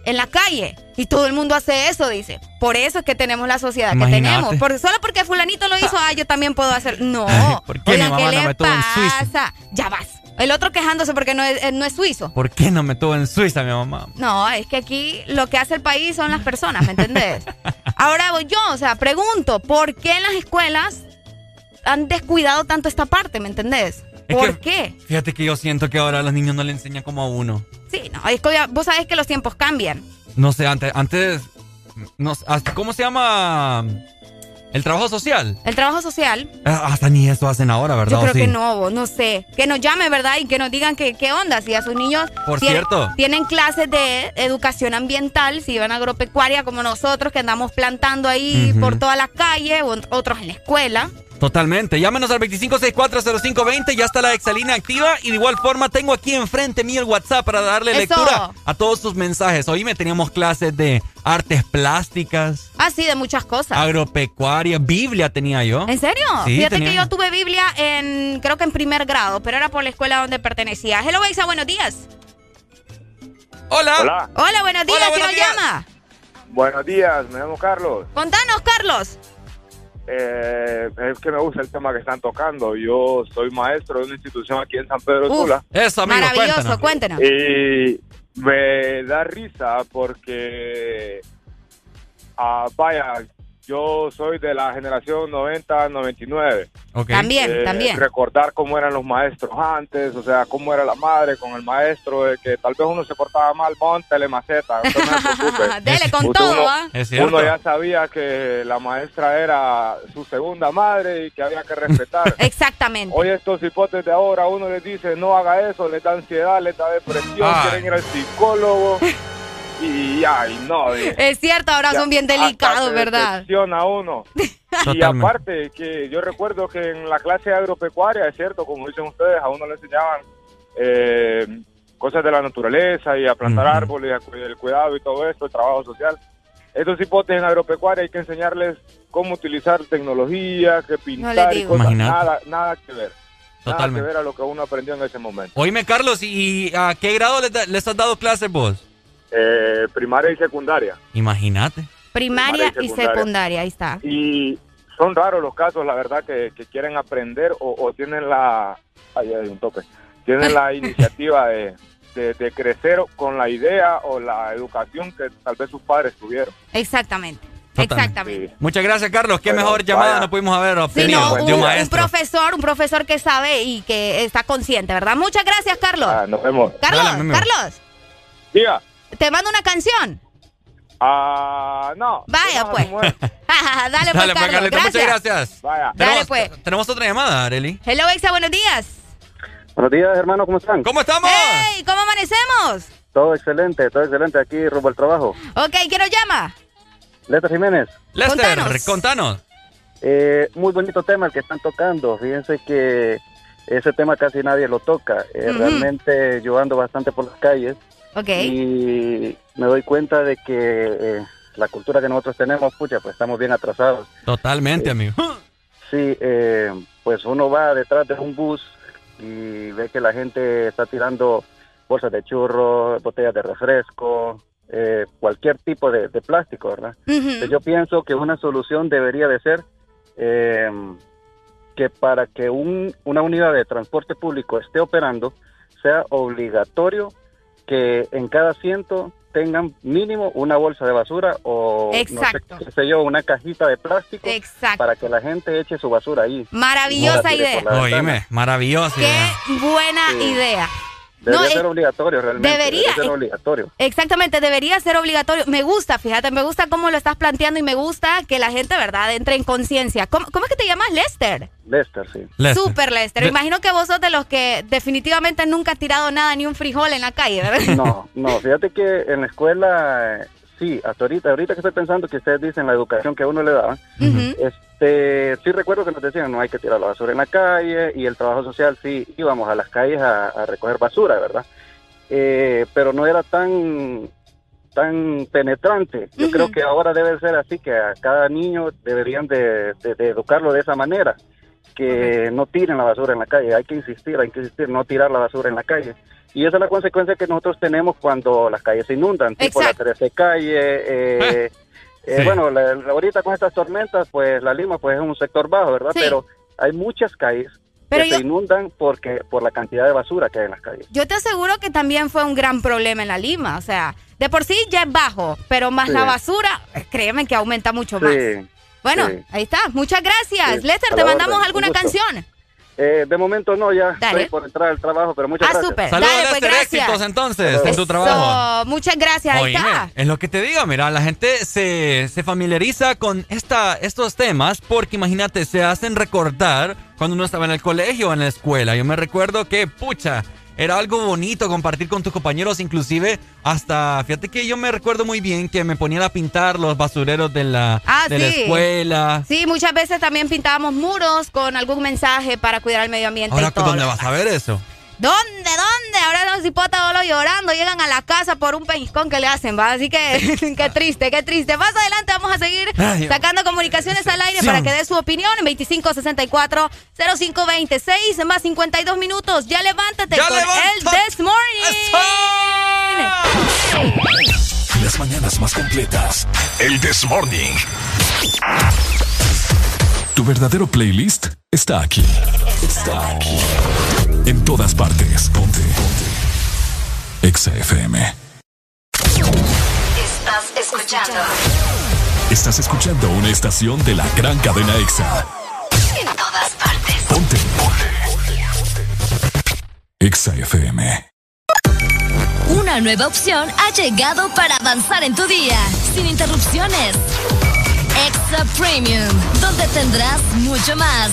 en la calle. Y todo el mundo hace eso, dice. Por eso es que tenemos la sociedad Imagínate. que tenemos. Porque, solo porque fulanito lo hizo, ah, yo también puedo hacer. No. Ay, ¿por qué mi Oigan, mamá ¿qué no le me tuvo en Suiza? Ya vas. El otro quejándose porque no es, eh, no es suizo. ¿Por qué no me tuvo en Suiza, mi mamá? No, es que aquí lo que hace el país son las personas, ¿me entendés? Ahora voy yo, o sea, pregunto, ¿por qué en las escuelas han descuidado tanto esta parte, ¿me entendés? ¿Por que- qué? Fíjate que yo siento que ahora a los niños no le enseñan como a uno. Sí, no, es que vos sabés que los tiempos cambian. No sé, antes, antes no ¿cómo se llama? El trabajo social. El trabajo social, Ah, Hasta ni eso hacen ahora, ¿verdad? yo ¿O creo sí? que no, no sé. Que nos llamen, ¿verdad? Y que nos digan que, qué onda, si a sus niños Por tienen, cierto. tienen clases de educación ambiental, si van a agropecuaria como nosotros, que andamos plantando ahí por toda la calle, o otros en la escuela. Totalmente. Llámenos al 25640520. Ya está la exalina activa. Y de igual forma, tengo aquí enfrente mío el WhatsApp para darle Eso. lectura a todos sus mensajes. Hoy me teníamos clases de artes plásticas, Ah, sí, de muchas cosas. agropecuaria, Biblia tenía yo. ¿En serio? Sí, Fíjate tenía- que yo tuve Biblia en, creo que en primer grado, pero era por la escuela donde pertenecía. Hello, Beisa, buenos días. Hola. Hola. Hola, buenos días, Hola, ¿quién nos llama? Buenos días, me llamo Carlos. Contanos, Carlos. Eh, es que me gusta el tema que están tocando. Yo soy maestro de una institución aquí en San Pedro Sula. Eso, amigo, Maravilloso, cuéntenos. Y me da risa porque, ah, vaya, yo soy de la generación 90-99. Ok. También, Eh, también. Recordar cómo eran los maestros antes, o sea, cómo era la madre con el maestro, de que tal vez uno se portaba mal, montele maceta, no. Dele con Usted- todo, uno- ¿ah? Es. Uno ya sabía que la maestra era su segunda madre y que había que respetar. Exactamente. Hoy estos hipotes de ahora, uno les dice no haga eso, les da ansiedad, les da depresión, Ay. quieren ir al psicólogo y ay no. y- Es cierto, ahora ya, son bien delicados, ¿verdad? decepciona uno. Y aparte, que yo recuerdo que en la clase agropecuaria, es cierto, como dicen ustedes, a uno le enseñaban eh, cosas de la naturaleza y a plantar Ujú. árboles, a cu- el cuidado y todo esto, el trabajo social. Estos hipotes en agropecuaria hay que enseñarles cómo utilizar tecnología, que pintar y digo. cosas. Nada, nada que ver. Nada Totalmente. que ver a lo que uno aprendió en ese momento. Oíme, Carlos, ¿y a qué grado les, da- les has dado clases vos? Eh, primaria y secundaria. Imagínate. Primaria, Primaria y y secundaria. ahí está. Y son raros los casos, la verdad, que, que quieren aprender o, o tienen la... Ahí hay un toque. Tienen la iniciativa de, de, de crecer con la idea o la educación que tal vez sus padres tuvieron. Exactamente. Exactamente. Muchas gracias, Carlos. Qué mejor llamada vaya. no pudimos haber Sí, obtenido de un, profesor, un profesor que sabe y que está consciente, ¿verdad? Muchas gracias, Carlos. Ah, nos vemos. Carlos. Carlos, Diga. Te mando una canción. Ah, no. Vaya, No, pues. mueve. Dale, pues, Dale, pues, Carlos. Carlito, gracias. muchas gracias. Vaya. Dale, Tenemos, pues. tenemos otra llamada, Areli. Hello, Exa, buenos días. Buenos días, hermano, ¿cómo están? ¿Cómo estamos? Hey, ¿cómo amanecemos? Todo excelente, todo excelente aquí rumbo al trabajo. Ok, ¿quién nos llama? Lester Jiménez, Lester, Contanos. contanos. eh, muy bonito tema el que están tocando. Fíjense que ese tema casi nadie lo toca. Eh. Realmente yo ando bastante por las calles Y me doy cuenta de que eh, la cultura que nosotros tenemos, pucha, pues estamos bien atrasados. Totalmente, amigo. Sí, eh, pues uno va detrás de un bus y ve que la gente está tirando bolsas de churro, botellas de refresco, eh, cualquier tipo de, de plástico, ¿verdad? Yo pienso que una solución debería de ser eh, que para que un- una unidad de transporte público esté operando, sea obligatorio que en cada asiento tengan mínimo una bolsa de basura o no Exacto. sé, qué sé yo, una cajita de plástico Exacto. para que la gente eche su basura ahí. Maravillosa No idea. Oíme, maravilloso. Qué buena Sí. idea. Debería No, ser eh, obligatorio realmente. debería, Debería ser eh, obligatorio. Exactamente, debería ser obligatorio. Me gusta, fíjate, me gusta cómo lo estás planteando y me gusta que la gente, ¿verdad?, entre en conciencia. ¿Cómo, cómo es que te llamas, Lester? Lester, sí. Lester. Super Lester. De- Imagino que vos sos de los que definitivamente nunca has tirado nada, ni un frijol en la calle, ¿verdad? No, no, fíjate que en la escuela, eh, sí, hasta ahorita, ahorita que estoy pensando que ustedes dicen la educación que a uno le da, Ujú. Este, sí recuerdo que nos decían no hay que tirar la basura en la calle y el trabajo social sí íbamos a las calles a, a recoger basura, ¿verdad? Eh, pero no era tan tan penetrante. Yo creo que ahora debe ser así, que a cada niño deberían de, de- de educarlo de esa manera, que no tiren la basura en la calle, hay que insistir, hay que insistir, no tirar la basura en la calle. Y esa es la consecuencia que nosotros tenemos cuando las calles se inundan, tipo la 13 calle, eh, eh, Sí. bueno, la- la- ahorita con estas tormentas, pues la Lima pues es un sector bajo, ¿verdad? Sí. Pero hay muchas calles Pero que yo- se inundan porque por la cantidad de basura que hay en las calles. Yo te aseguro que también fue un gran problema en la Lima. O sea, de por sí ya es bajo, pero más Sí. la basura, eh, créeme que aumenta mucho más. Sí. Bueno, sí. ahí está. Muchas gracias. Sí, Lester, ¿te mandamos orden, alguna canción? Eh, de momento no, ya Dale. estoy por entrar al trabajo, pero muchas Ah, gracias. Saludos, Dale, pues, Lester. gracias. Éxitos entonces en tu trabajo. muchas gracias. Ahí Oíme, está. es lo que te digo, mira, la gente se, se familiariza con esta, estos temas porque imagínate, se hacen recordar cuando uno estaba en el colegio o en la escuela. Yo me recuerdo que, pucha, era algo bonito compartir con tus compañeros, inclusive hasta, fíjate que yo me recuerdo muy bien que me ponían a pintar los basureros de la, Ah, de la escuela. Sí, muchas veces también pintábamos muros con algún mensaje para cuidar el medio ambiente Ahora, y todo. ¿dónde vas a ver eso? ¿Dónde? ¿Dónde? Ahora los hipótalos llorando llegan a la casa por un pellizcón que le hacen, ¿va? Así que qué triste, qué triste. Más adelante vamos a seguir Ay, sacando comunicaciones al aire para que dé su opinión en 2564-0526 más 52 minutos. Ya levántate ¡Ya con el This Morning. Las mañanas más completas. El This Morning. Tu verdadero playlist está aquí. Está aquí. En todas partes. Ponte. Ponte. Exa FM. Estás escuchando Estás escuchando una estación de la gran cadena Exa. en todas partes. Ponte. Exa FM. Una nueva opción ha llegado para avanzar en tu día, sin interrupciones. Extra Premium, donde tendrás mucho más,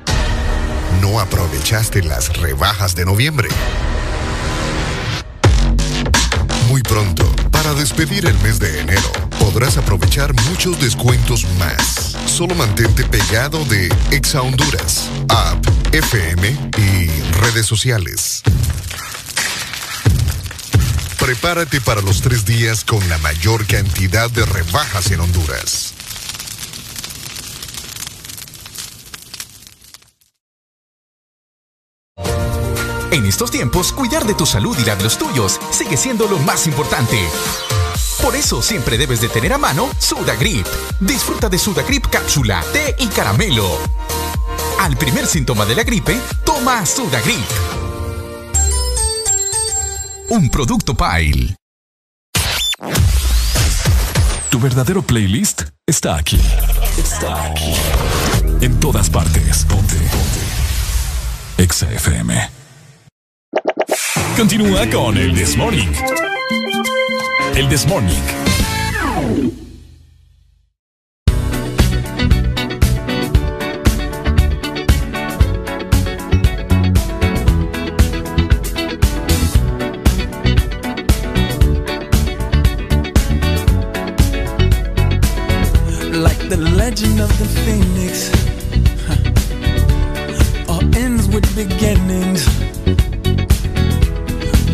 no aprovechaste las rebajas de noviembre. Muy pronto, para despedir el mes de enero, podrás aprovechar muchos descuentos más. Solo mantente pegado de Exa Honduras, App, FM y redes sociales. Prepárate para los tres días con la mayor cantidad de rebajas en Honduras. En estos tiempos, cuidar de tu salud y la de los tuyos sigue siendo lo más importante. Por eso siempre debes de tener a mano Sudagrip. Disfruta de Sudagrip cápsula, té y caramelo. Al primer síntoma de la gripe, toma Sudagrip. Un producto Pile. Tu verdadero playlist está aquí. Está aquí. En todas partes. Ponte. Ponte. Exa FM. Continúa con el Desmorning. El Desmorning. Like the legend of the phoenix, huh. all ends with beginnings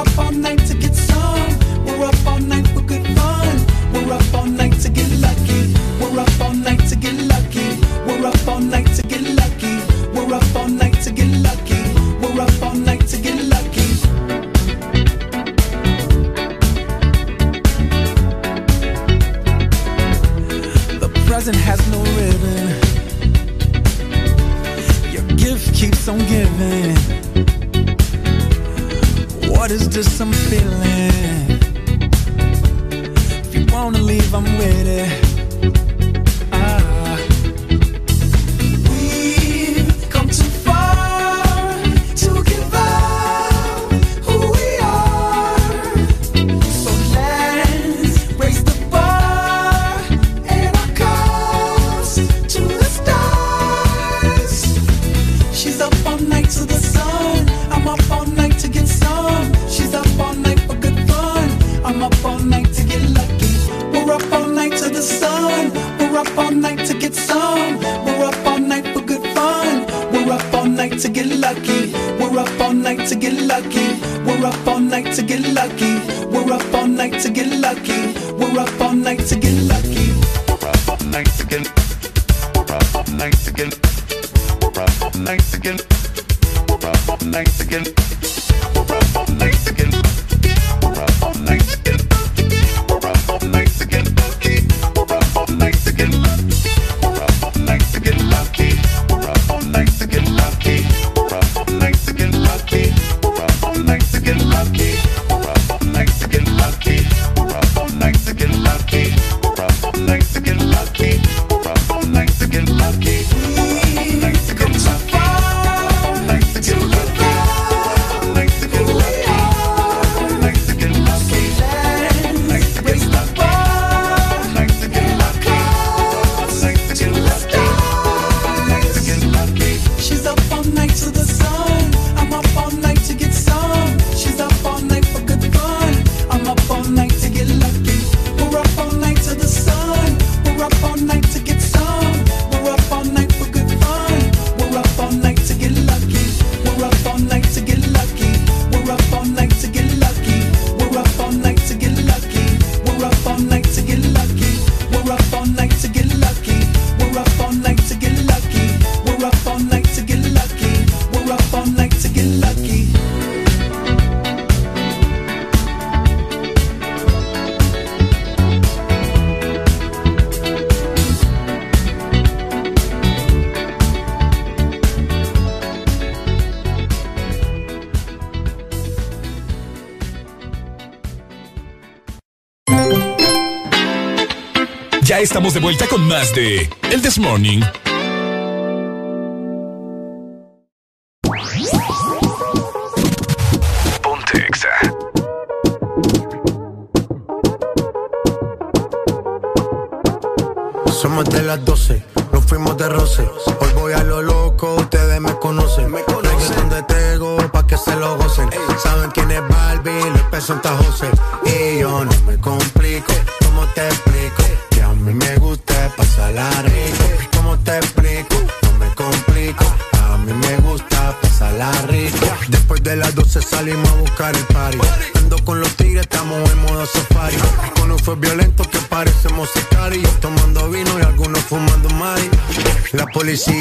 up all night to Ya estamos de vuelta con más de El This Morning. Somos de las 12, nos fuimos de roce. Hoy voy a lo loco, ustedes me conocen. Me conocen de Tego pa' que se lo gocen. Saben quién es Barbie, Luis Peso Santa José.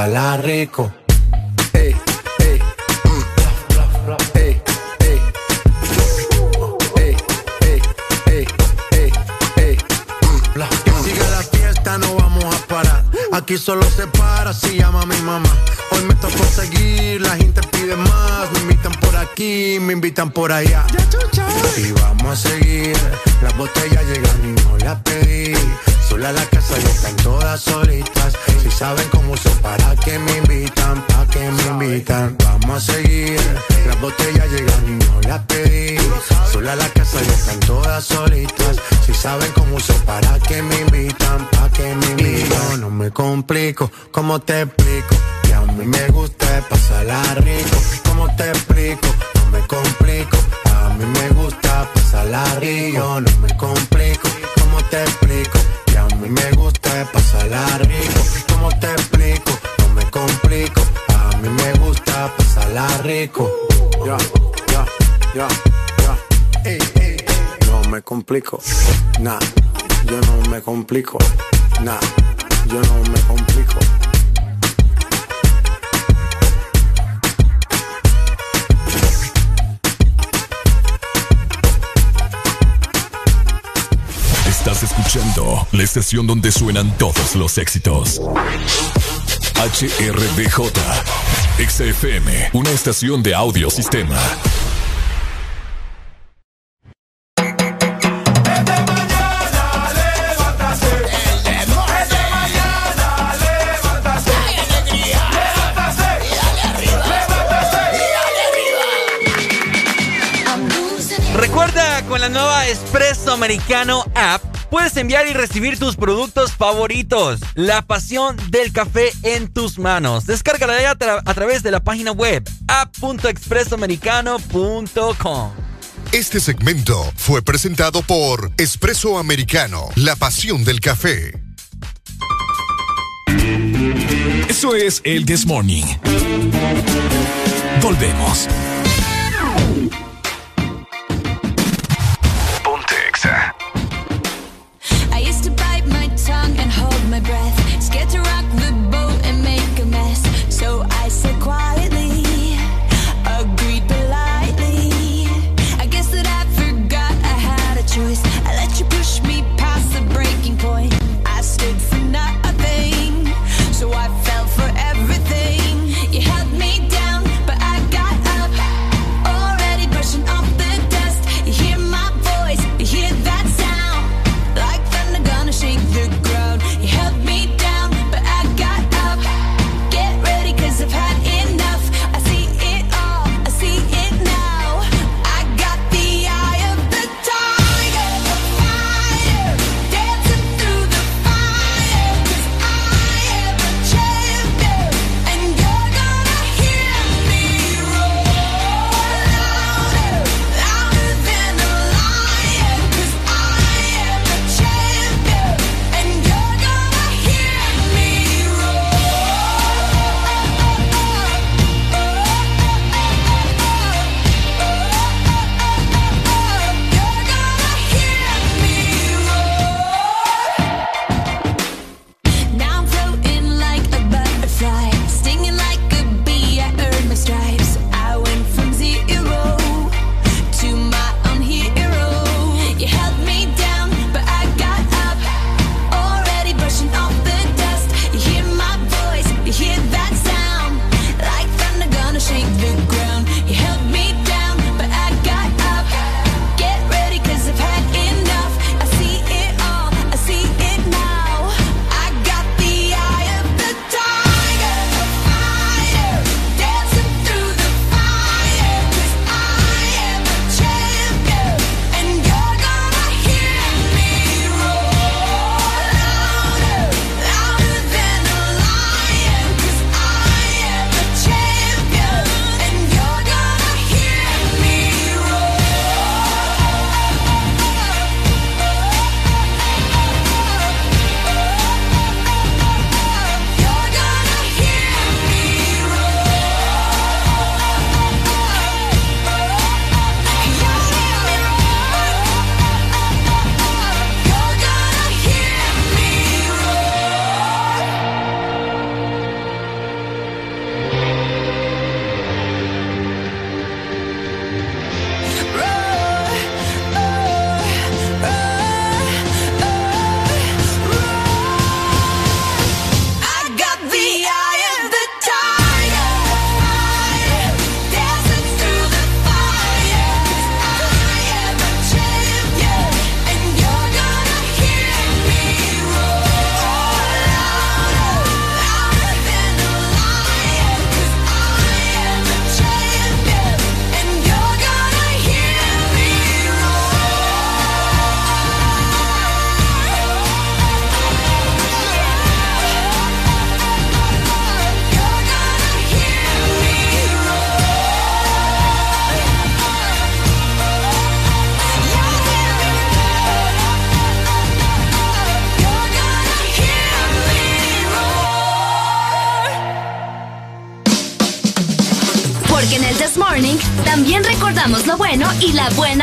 Pasarla rico. Ey, ey, mm. Ey, ey. Ey, ey, ey, ey, ey, mm. Que siga la fiesta, no vamos a parar. Aquí solo se para si llama mi mamá. Hoy me tocó seguir, la gente pide más. Me invitan por aquí, me invitan por allá. Y vamos a seguir. Las botellas ¿cómo te explico? Que a mí me gusta pasarla rico. ¿Cómo te explico? No me complico. A mí me gusta pasarla rico. No me complico. ¿Cómo te explico? Que a mí me gusta pasarla rico. ¿Cómo te explico? No me complico. A mí me gusta pasarla rico. Ya, ya, ya, ya. No me complico. Nah, yo no me complico. Estación donde suenan todos los éxitos. HRDJ, XFM, una estación de audio sistema. Recuerda, con la nueva Espresso Americano app, puedes enviar y recibir tus productos favoritos. La pasión del café en tus manos. Descárgala ya a, tra- a través de la página web app.expresoamericano.com. Este segmento fue presentado por Espresso Americano, la pasión del café. Eso es el This Morning. Volvemos.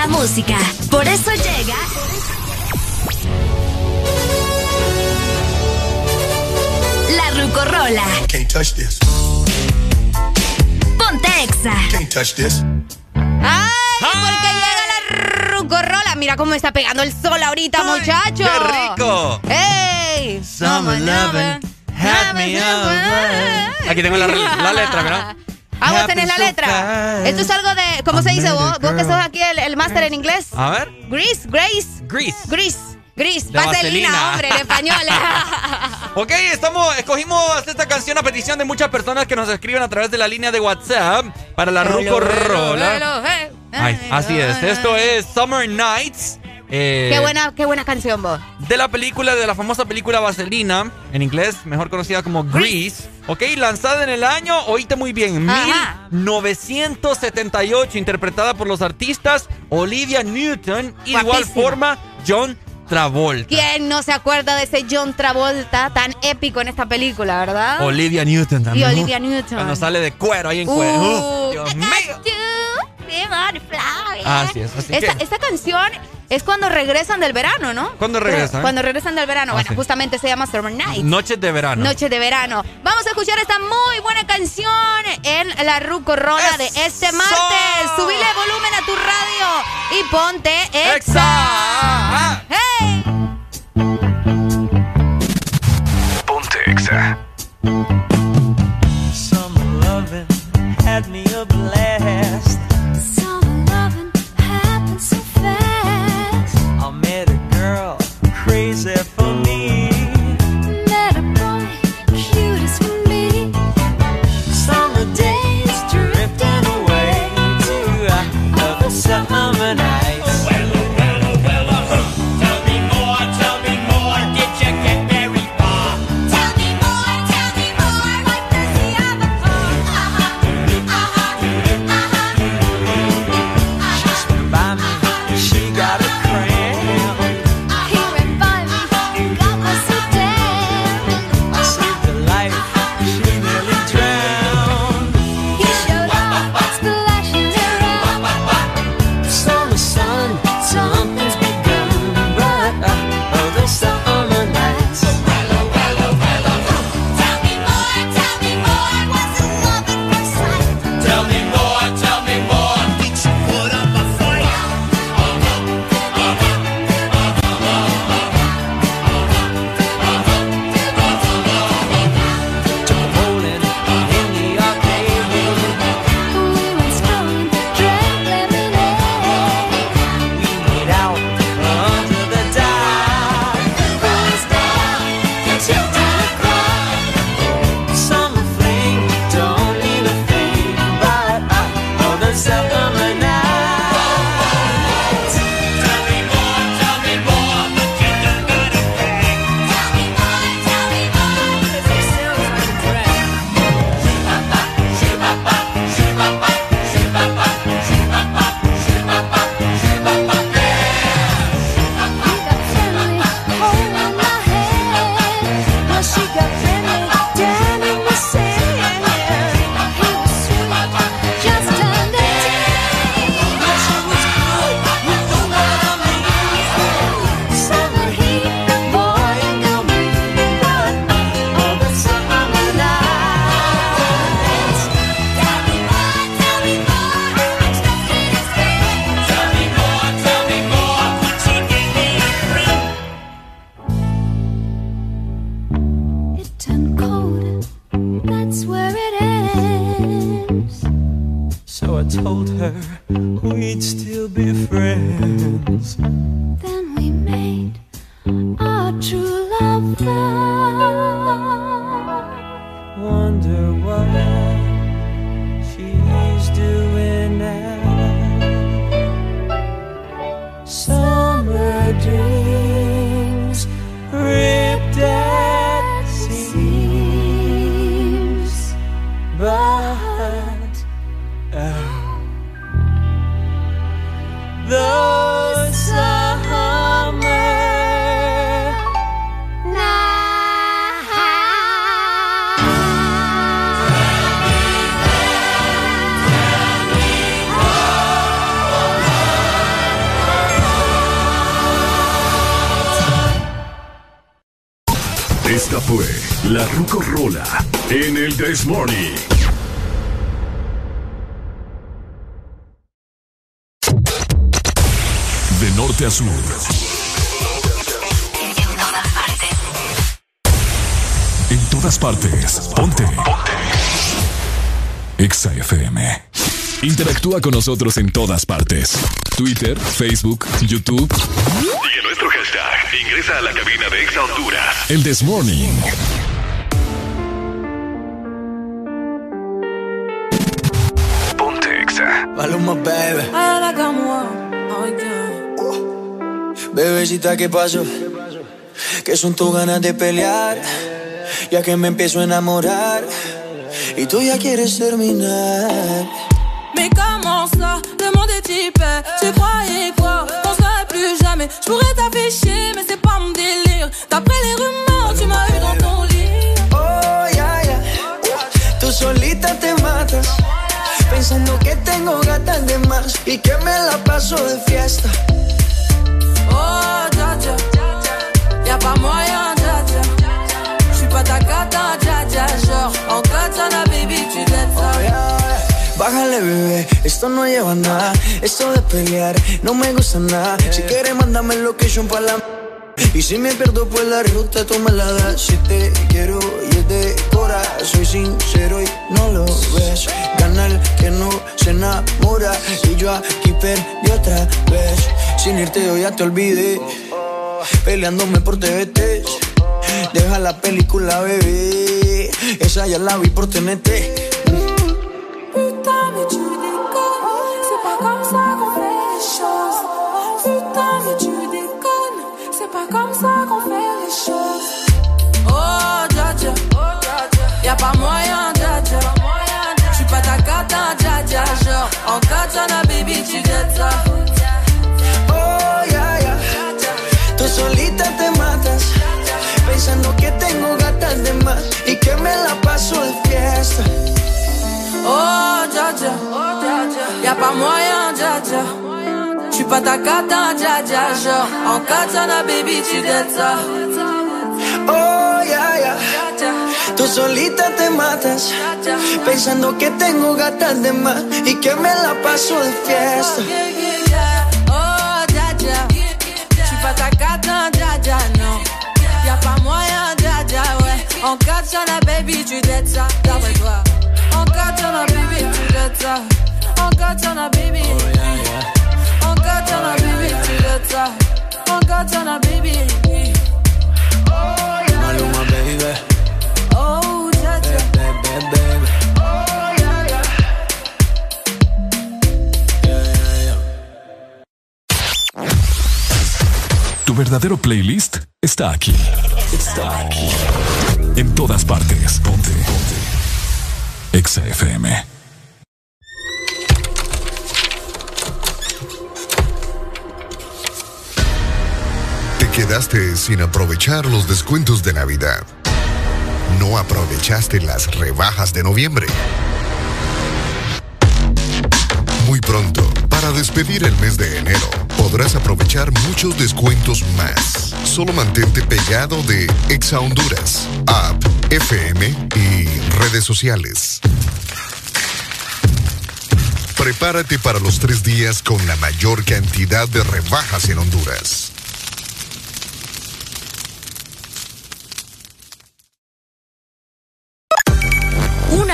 La música. Por eso llega. La Rucorola. Can't touch this. Ponte Exa. Can't touch this. ¡Ay! Porque llega la rucorola. Mira cómo está pegando el sol ahorita, muchacho. ¡Qué rico! ¡Ey! Summer loving had me over. Aquí tengo la, la letra, ¿verdad? Ah, vos tenés la letra. Esto es algo de. ¿Cómo se dice vos? Vos que sos aquí el, el máster en inglés. A ver. Grease, Grace. Grease. Grease. De Vaselina, vaselina. hombre, en español. Ok, estamos, escogimos esta canción a petición de muchas personas que nos escriben a través de la línea de WhatsApp para la Ruco Rola. Ay, así es. Esto es Summer Nights. eh, Qué buena, qué buena canción vos. De la película, de la famosa película Vaselina, en inglés, mejor conocida como Grease. Ok, lanzada en el año, oíste muy bien, Ajá. 1978, interpretada por los artistas Olivia Newton y de igual forma John Travolta. ¿Quién no se acuerda de ese John Travolta tan épico en esta película, verdad? Olivia Newton Y también. Olivia Newton. Cuando sale de cuero ahí en cuero. Uh, Dios mío. Así Así es, así esta, que- esta canción es cuando regresan del verano, ¿no? ¿Cuándo regresan? Cuando regresan del verano. Ah, bueno, sí. justamente se llama Summer Night. Noches de verano. Noche de verano. Vamos a escuchar esta muy buena canción en la Ruco Rola de este martes. Subile volumen a tu radio y ponte Exa. ¡Hey! Ponte Exa. Summer loving had me a blast. Interactúa con nosotros en todas partes. Twitter, Facebook, YouTube. Sigue nuestro hashtag. Ingresa a la cabina de Exa Honduras. El This Morning. Ponte Exa. Maluma, baby. Bebecita, ¿qué pasó? ¿Qué son tus ganas de pelear? Ya que me empiezo a enamorar y tú ya quieres terminar. Je pourrais t'afficher, mais c'est pas mon délire D'après les rumeurs, tu m'as eu dans ton lit Oh, ya, ya. Tú solita te matas. Pensando que tengo gatas de más y que me la paso de fiesta. Oh, dja dja Y'a pas moyen, dja dja J'suis pas ta cata, Bájale, bebé, esto no lleva nada. Esto de pelear no me gusta nada. Si quieres, mándame location para la. Y si me pierdo, pues la ruta tú me la das. Si te quiero y es de cora, soy sincero y no lo ves. Gana el que no se enamora. Y yo aquí perdí otra vez. Sin irte, yo ya te olvidé. Peleándome por TVT. Deja la película, bebé. Esa ya la vi por TNT. Pas moyen, dja J'suis pas ta cata, dja dja Genre, en katana, baby, tu dettes ça Oh, ya, ya. Tú solita te matas. Pensando que tengo gatas de más y que me la paso de fiesta. Oh, dja dja Y'a pas moyen, dja dja J'suis pas ta cata, dja dja Genre, en katana, baby, tu dettes ça Oh, ya, ya. Tú solita te matas. Pensando que tengo gatas de más y que me la paso de fiesta. Oh, dja dja, non Y'a pas moyen, dja dja, ouais En katana, baby, tu dettes ça D'après toi En katana, baby, tu dettes ça En katana, baby En katana, baby, tu dettes ça En katana, baby Tu verdadero playlist está aquí. Está aquí. En todas partes. Ponte. Ponte. Exa FM. Te quedaste sin aprovechar los descuentos de Navidad. No aprovechaste las rebajas de noviembre. Muy pronto, para despedir el mes de enero, podrás aprovechar muchos descuentos más. Solo mantente pegado de Exa Honduras, App, FM y redes sociales. Prepárate para los tres días con la mayor cantidad de rebajas en Honduras.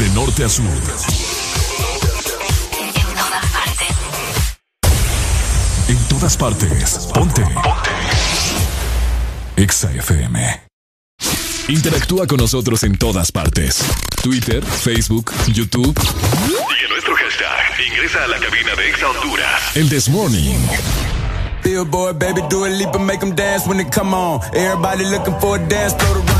De norte a sur. En todas partes. Ponte. Ponte. Exa FM. Interactúa con nosotros en todas partes. Twitter, Facebook, YouTube. Y en nuestro hashtag, ingresa a la cabina de Exa Honduras. El This Morning. Billboard, baby, do a leap and make them dance when it come on. Everybody looking for a dance floor to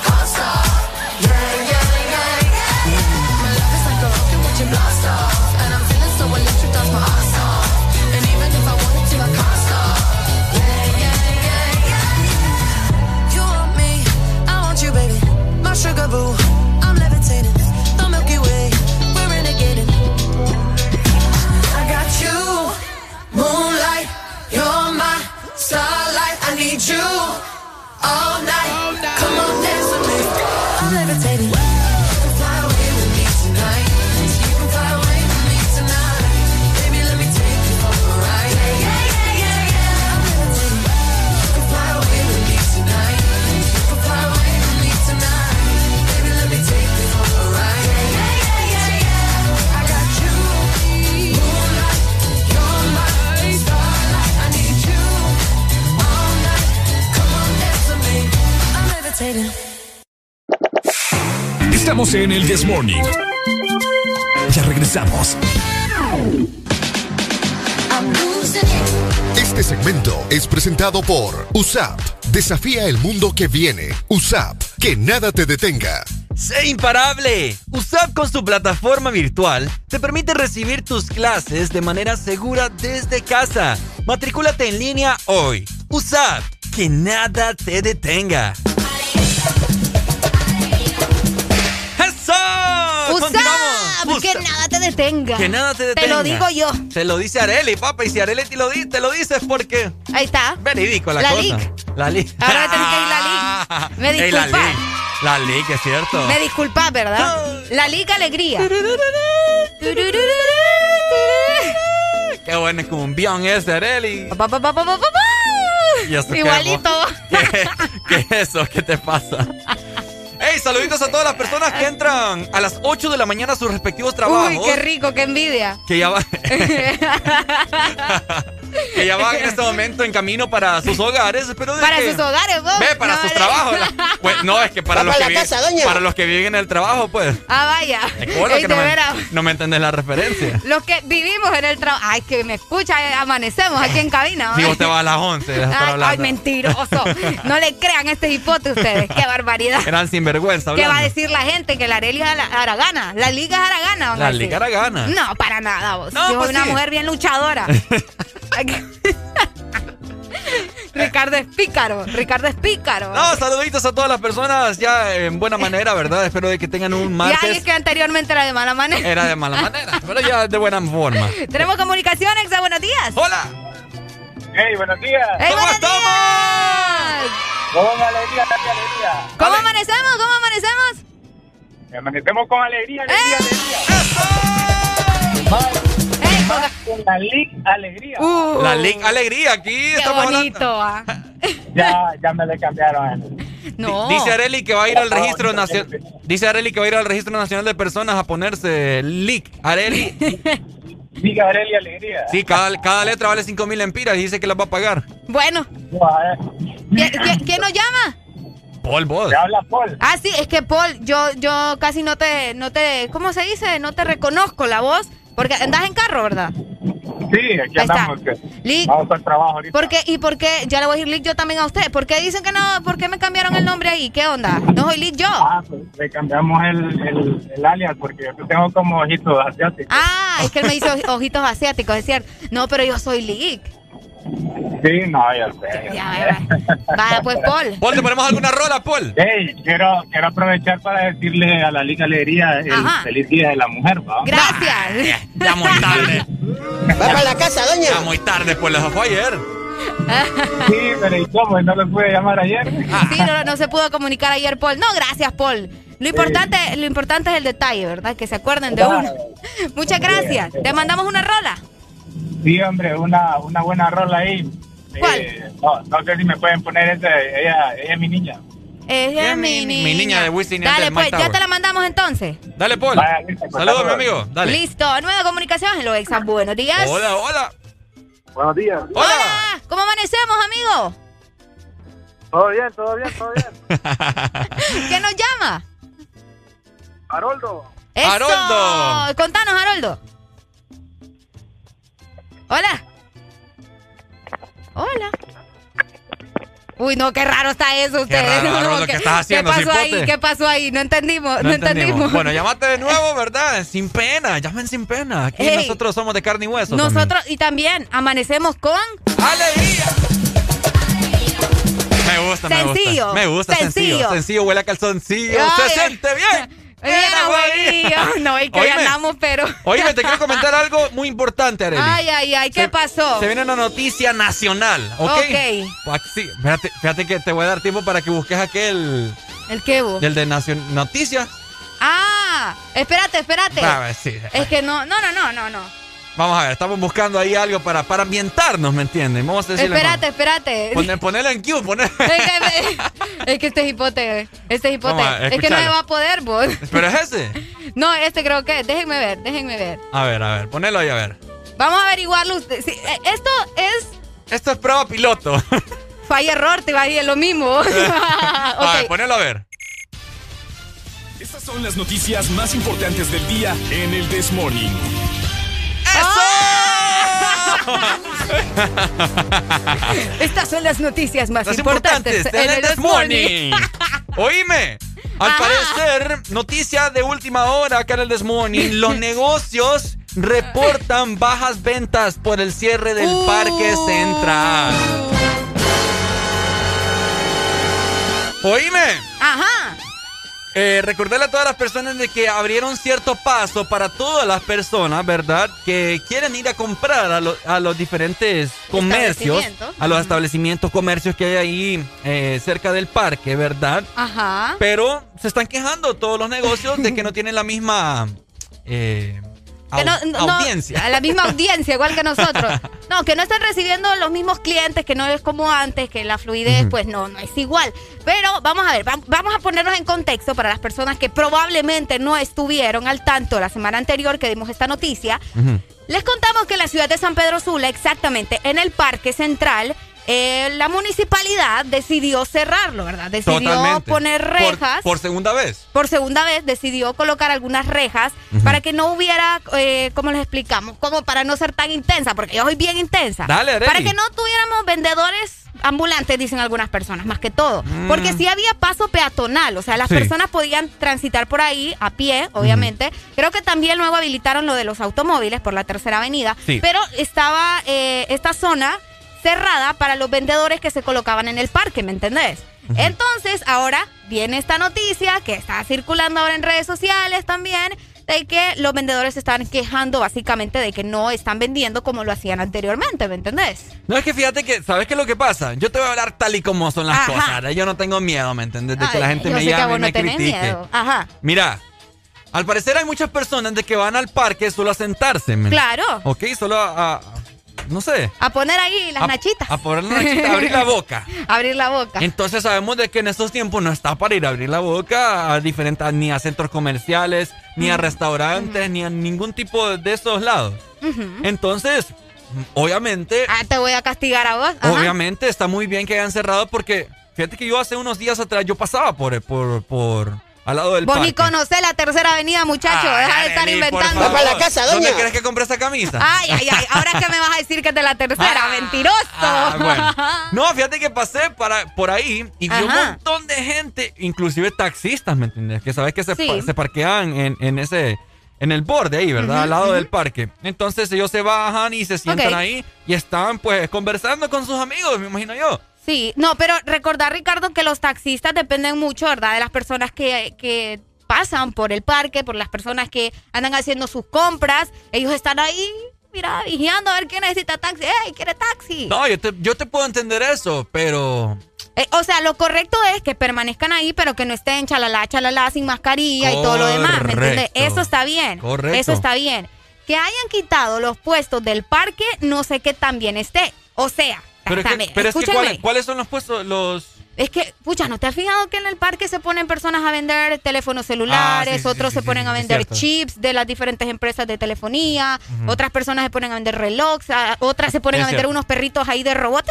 I Estamos en el This Morning. Ya regresamos. Este segmento es presentado por USAP. Desafía el mundo que viene. USAP. Que nada te detenga. ¡Sé imparable! USAP con su plataforma virtual te permite recibir tus clases de manera segura desde casa. Matricúlate en línea hoy. USAP, que nada te detenga. Que nada te detenga. Te lo digo yo. Se lo dice Areli, papá. Y si Areli te lo, di- te lo dice es porque. Ahí está. Verídico la, La cosa. La leak. Ahora me tenés que ir la leak. Me Ey, la leak, es cierto. Me disculpas, ¿verdad? La liga alegría. Qué buen cumbión ese, Areli. Pa, pa, pa, pa, pa, pa, pa. ¿Y eso qué, Igualito. ¿Qué, qué es eso? ¿Qué te pasa? Hey, saluditos a todas las personas que entran a las 8 de la mañana a sus respectivos trabajos. Uy, qué rico, qué envidia. Que ya va. que ya van en este momento en camino para sus hogares. Pero Para que- sus hogares, vos. Ve, para No, sus trabajos. Pues, no, es que para los que, la viven, casa, doña. para los que viven en el trabajo, pues. Ah, vaya. Ey, que no, me, no me entendés la referencia. Los que vivimos en el trabajo. Ay, que me escucha, eh, amanecemos aquí en cabina. Si ¿va? vos te vas a las 11, deja de estar Ay, ay, mentiroso. No le crean a este hipote ustedes. Qué barbaridad. Eran sinvergüenza ¿Qué hablando. va a decir la gente? Que la Arely Aragana. La liga es Aragana. La liga Aragana. No, para nada vos. No, Yo pues soy una sí. mujer bien luchadora. Ricardo es pícaro. Ricardo es pícaro. No, saluditos a todas las personas ya en buena manera, ¿verdad? Espero de que tengan un Ya, y martes. es que anteriormente era de mala manera. Era de mala manera, pero ya de buena forma. Tenemos comunicación, Exa. Buenos días. Hola. Hey, buenos días. Hey, buenos días. Con alegría, alegría. ¿Cómo amanecemos? ¿Cómo amanecemos? Amanecemos con alegría, alegría, ¡Eh! alegría. Con la Lic Alegría. Uh, La Link Alegría, aquí qué estamos hablando. bonito. ah. Ya, ya me le cambiaron. No. Dice Areli que va a ir al registro nacional. Dice Areli que va a ir al registro nacional de personas a ponerse LIC. Areli. Diga Aurelia Alegría. Sí, cada, cada letra vale 5 mil empiras y dice que las va a pagar. Bueno. ¿Qui- qui- ¿Quién nos llama? Paul, vos. Te habla Paul. Ah, sí, es que Paul, yo, yo casi no te, no te, ¿cómo se dice? No te reconozco la voz, porque andas en carro, ¿verdad? Sí, aquí andamos. que Lic. Vamos al trabajo ahorita. ¿Por qué? ¿Y por qué? Ya le voy a decir Lick yo también a usted. ¿Por qué dicen que no? ¿Por qué me cambiaron el nombre ahí? ¿Qué onda? No soy Lick yo. Ah, pues le cambiamos el, el, el alias porque yo tengo como ojitos asiáticos. Ah, es que él me hizo ojitos asiáticos, es cierto. No, pero yo soy Lick. Sí, no, ya sé. Ya, Vaya, pues Paul. Paul, ¿te ponemos alguna rola, Paul? Hey, quiero, quiero aprovechar para decirle a la Liga Alegría el Ajá. feliz día de la mujer, ¿va? Gracias. Ya muy tarde. Va para la casa, doña. Ya muy tarde, pues les fue ayer. Sí, pero ¿y cómo? ¿No lo pude llamar ayer? Sí, no, no se pudo comunicar ayer, Paul. No, gracias, Paul. Lo importante, lo importante es el detalle, ¿verdad? Que se acuerden de uno. Muchas gracias. Te mandamos una rola. Sí, hombre, una, una buena rola ahí. ¿Cuál? Eh, no, no sé si me pueden poner esa, ella, ella es mi niña. Ella es mi niña. mi niña de Wisin y Dale, pues, Mike ya te la mandamos entonces. Dale, Paul. Vaya, listo, pues, Saludos, mi amigo. Dale. Listo, nueva comunicación. Hello, Exa. Buenos días. Hola, hola. Buenos días. Hola. ¿Cómo amanecemos, amigo? Todo bien, todo bien, todo bien. ¿Quién nos llama? Haroldo. Haroldo. Contanos, Haroldo. Hola. Hola. Uy, no, qué raro está eso ustedes. raro, No, Haroldo, ¿qué estás haciendo, ¿Qué pasó ahí? ¿Qué pasó ahí? No entendimos, no, entendimos. Bueno, llamate de nuevo, ¿verdad? Sin pena, llamen sin pena. Aquí Ey. nosotros somos de carne y hueso. Nosotros, y también amanecemos con ¡Alegría! Me gusta, me Sencillo, gusta. Me gusta sencillo. sencillo. Sencillo, huele a calzoncillo. Ay, Se siente bien. Bien, abuelillo. No, y que hoy andamos, pero. Oye, te quiero comentar algo muy importante, Arely. Ay, ay, ay, ¿qué Se- pasó? Se viene una noticia nacional, ¿ok? Ok. Pues Sí, fíjate, fíjate que te voy a dar tiempo para que busques aquel ¿El qué, vos? del de Nacion Noticias. Ah, espérate, espérate. A ver, sí. Es que no, no, no, no, no, no. Vamos a ver, estamos buscando ahí algo para, para ambientarnos, ¿me entienden? Vamos a decirle. Espérate, espérate. Poner, ponerlo en Q, poner. Es que, es que este es hipote, este es hipote. Es que no se va a poder, vos. Pero es ese. No, este creo que, déjenme ver, déjenme ver. A ver, a ver, ponelo ahí a ver. Vamos a averiguarlo. usted- sí, eh, esto es Esto es prueba piloto. falla error, te va a ir lo mismo. A ver, ponelo a ver. Estas son las noticias más importantes del día en el This Morning. Estas son las noticias más Las importantes, importantes en el This Morning. Morning. Oíme. Al Ajá. parecer, noticia de última hora acá en el This Morning, los negocios reportan bajas ventas por el cierre del Uh. Parque Central. Oíme. Ajá. Eh, recordarle a todas las personas de que abrieron cierto paso para todas las personas, ¿verdad? Que quieren ir a comprar a, lo- a los diferentes comercios, a los establecimientos, comercios que hay ahí eh, cerca del parque, ¿verdad? Ajá. Pero se están quejando todos los negocios de que no tienen la misma eh, Que no- no- audiencia. a la misma audiencia, igual que nosotros. No, que no están recibiendo los mismos clientes, que no es como antes, que la fluidez, pues no, no es igual. Pero vamos a ver, va- vamos a ponernos en contexto para las personas que probablemente no estuvieron al tanto la semana anterior que dimos esta noticia. Les contamos que en la ciudad de San Pedro Sula, exactamente en el Parque Central, eh, la municipalidad decidió cerrarlo, ¿verdad? Decidió Totalmente. poner rejas. Por, segunda vez. por segunda vez decidió colocar algunas rejas para que no hubiera, eh, ¿cómo les explicamos? Como para no ser tan intensa, porque yo soy bien intensa. Dale, Arely. Para que no tuviéramos vendedores ambulantes, dicen algunas personas, más que todo. Mm. Porque sí había paso peatonal, o sea, las Sí. personas podían transitar por ahí a pie, obviamente. Creo que también luego habilitaron lo de los automóviles por la tercera avenida, Sí. pero estaba eh, esta zona cerrada para los vendedores que se colocaban en el parque, ¿me entendés? Entonces, ahora viene esta noticia que está circulando ahora en redes sociales también, de que los vendedores se están quejando básicamente de que no están vendiendo como lo hacían anteriormente, ¿me entendés? No es que fíjate que, ¿sabes qué es lo que pasa? Yo te voy a hablar tal y como son las Ajá. cosas. Yo no tengo miedo, ¿me entiendes? De que la gente me llame y no me critique. miedo. Ajá. Mira, al parecer hay muchas personas de que van al parque solo a sentarse. men. Claro. Ok, solo a, a- no sé. A poner ahí las a, nachitas. A poner la nachita, a abrir la boca. Abrir la boca. Entonces sabemos de que en estos tiempos no está para ir a abrir la boca a diferentes, ni a centros comerciales, ni a restaurantes, ni a ningún tipo de esos lados. Entonces, obviamente, Ah, te voy a castigar a vos. Ajá. obviamente está muy bien que hayan cerrado porque fíjate que yo hace unos días atrás yo pasaba por por por al lado del Vos parque. ni conocés la tercera avenida, muchacho. Ay, Deja de estar Arely, inventando. Va para la casa, doña. ¿Dónde crees que compré esta camisa? Ay, ay, ay. Ahora que me vas a decir que es de la tercera. Mentiroso. Ah, bueno. No, fíjate que pasé para, por ahí y vi un montón de gente, inclusive taxistas, ¿me entiendes? Que sabes que se, Sí. se parquean en, en ese, en el borde ahí, ¿verdad? Al lado del parque. Entonces ellos se bajan y se sientan ahí y están pues conversando con sus amigos, me imagino yo. Sí, no, pero recordar, Ricardo, que los taxistas dependen mucho, ¿verdad? De las personas que, que pasan por el parque, por las personas que andan haciendo sus compras. Ellos están ahí, mira, vigiando a ver quién necesita taxi. ¡Ey, quiere taxi! No, yo te, yo te puedo entender eso, pero... Eh, o sea, lo correcto es que permanezcan ahí, pero que no estén chalala, chalala, sin mascarilla y todo lo demás, ¿me entiendes? Eso está bien. Correcto. Eso está bien. Que hayan quitado los puestos del parque, no sé qué tan bien esté. O sea, Pero es que, también, pero es que escúchenme. ¿cuáles, cuáles son los puestos, los... Es que, pucha, ¿no te has fijado que en el parque se ponen personas a vender teléfonos celulares? Ah, sí, otros sí, se ponen a vender chips de las diferentes empresas de telefonía. Otras personas se ponen a vender relojes. Otras se ponen Es a vender cierto. unos perritos ahí de robot.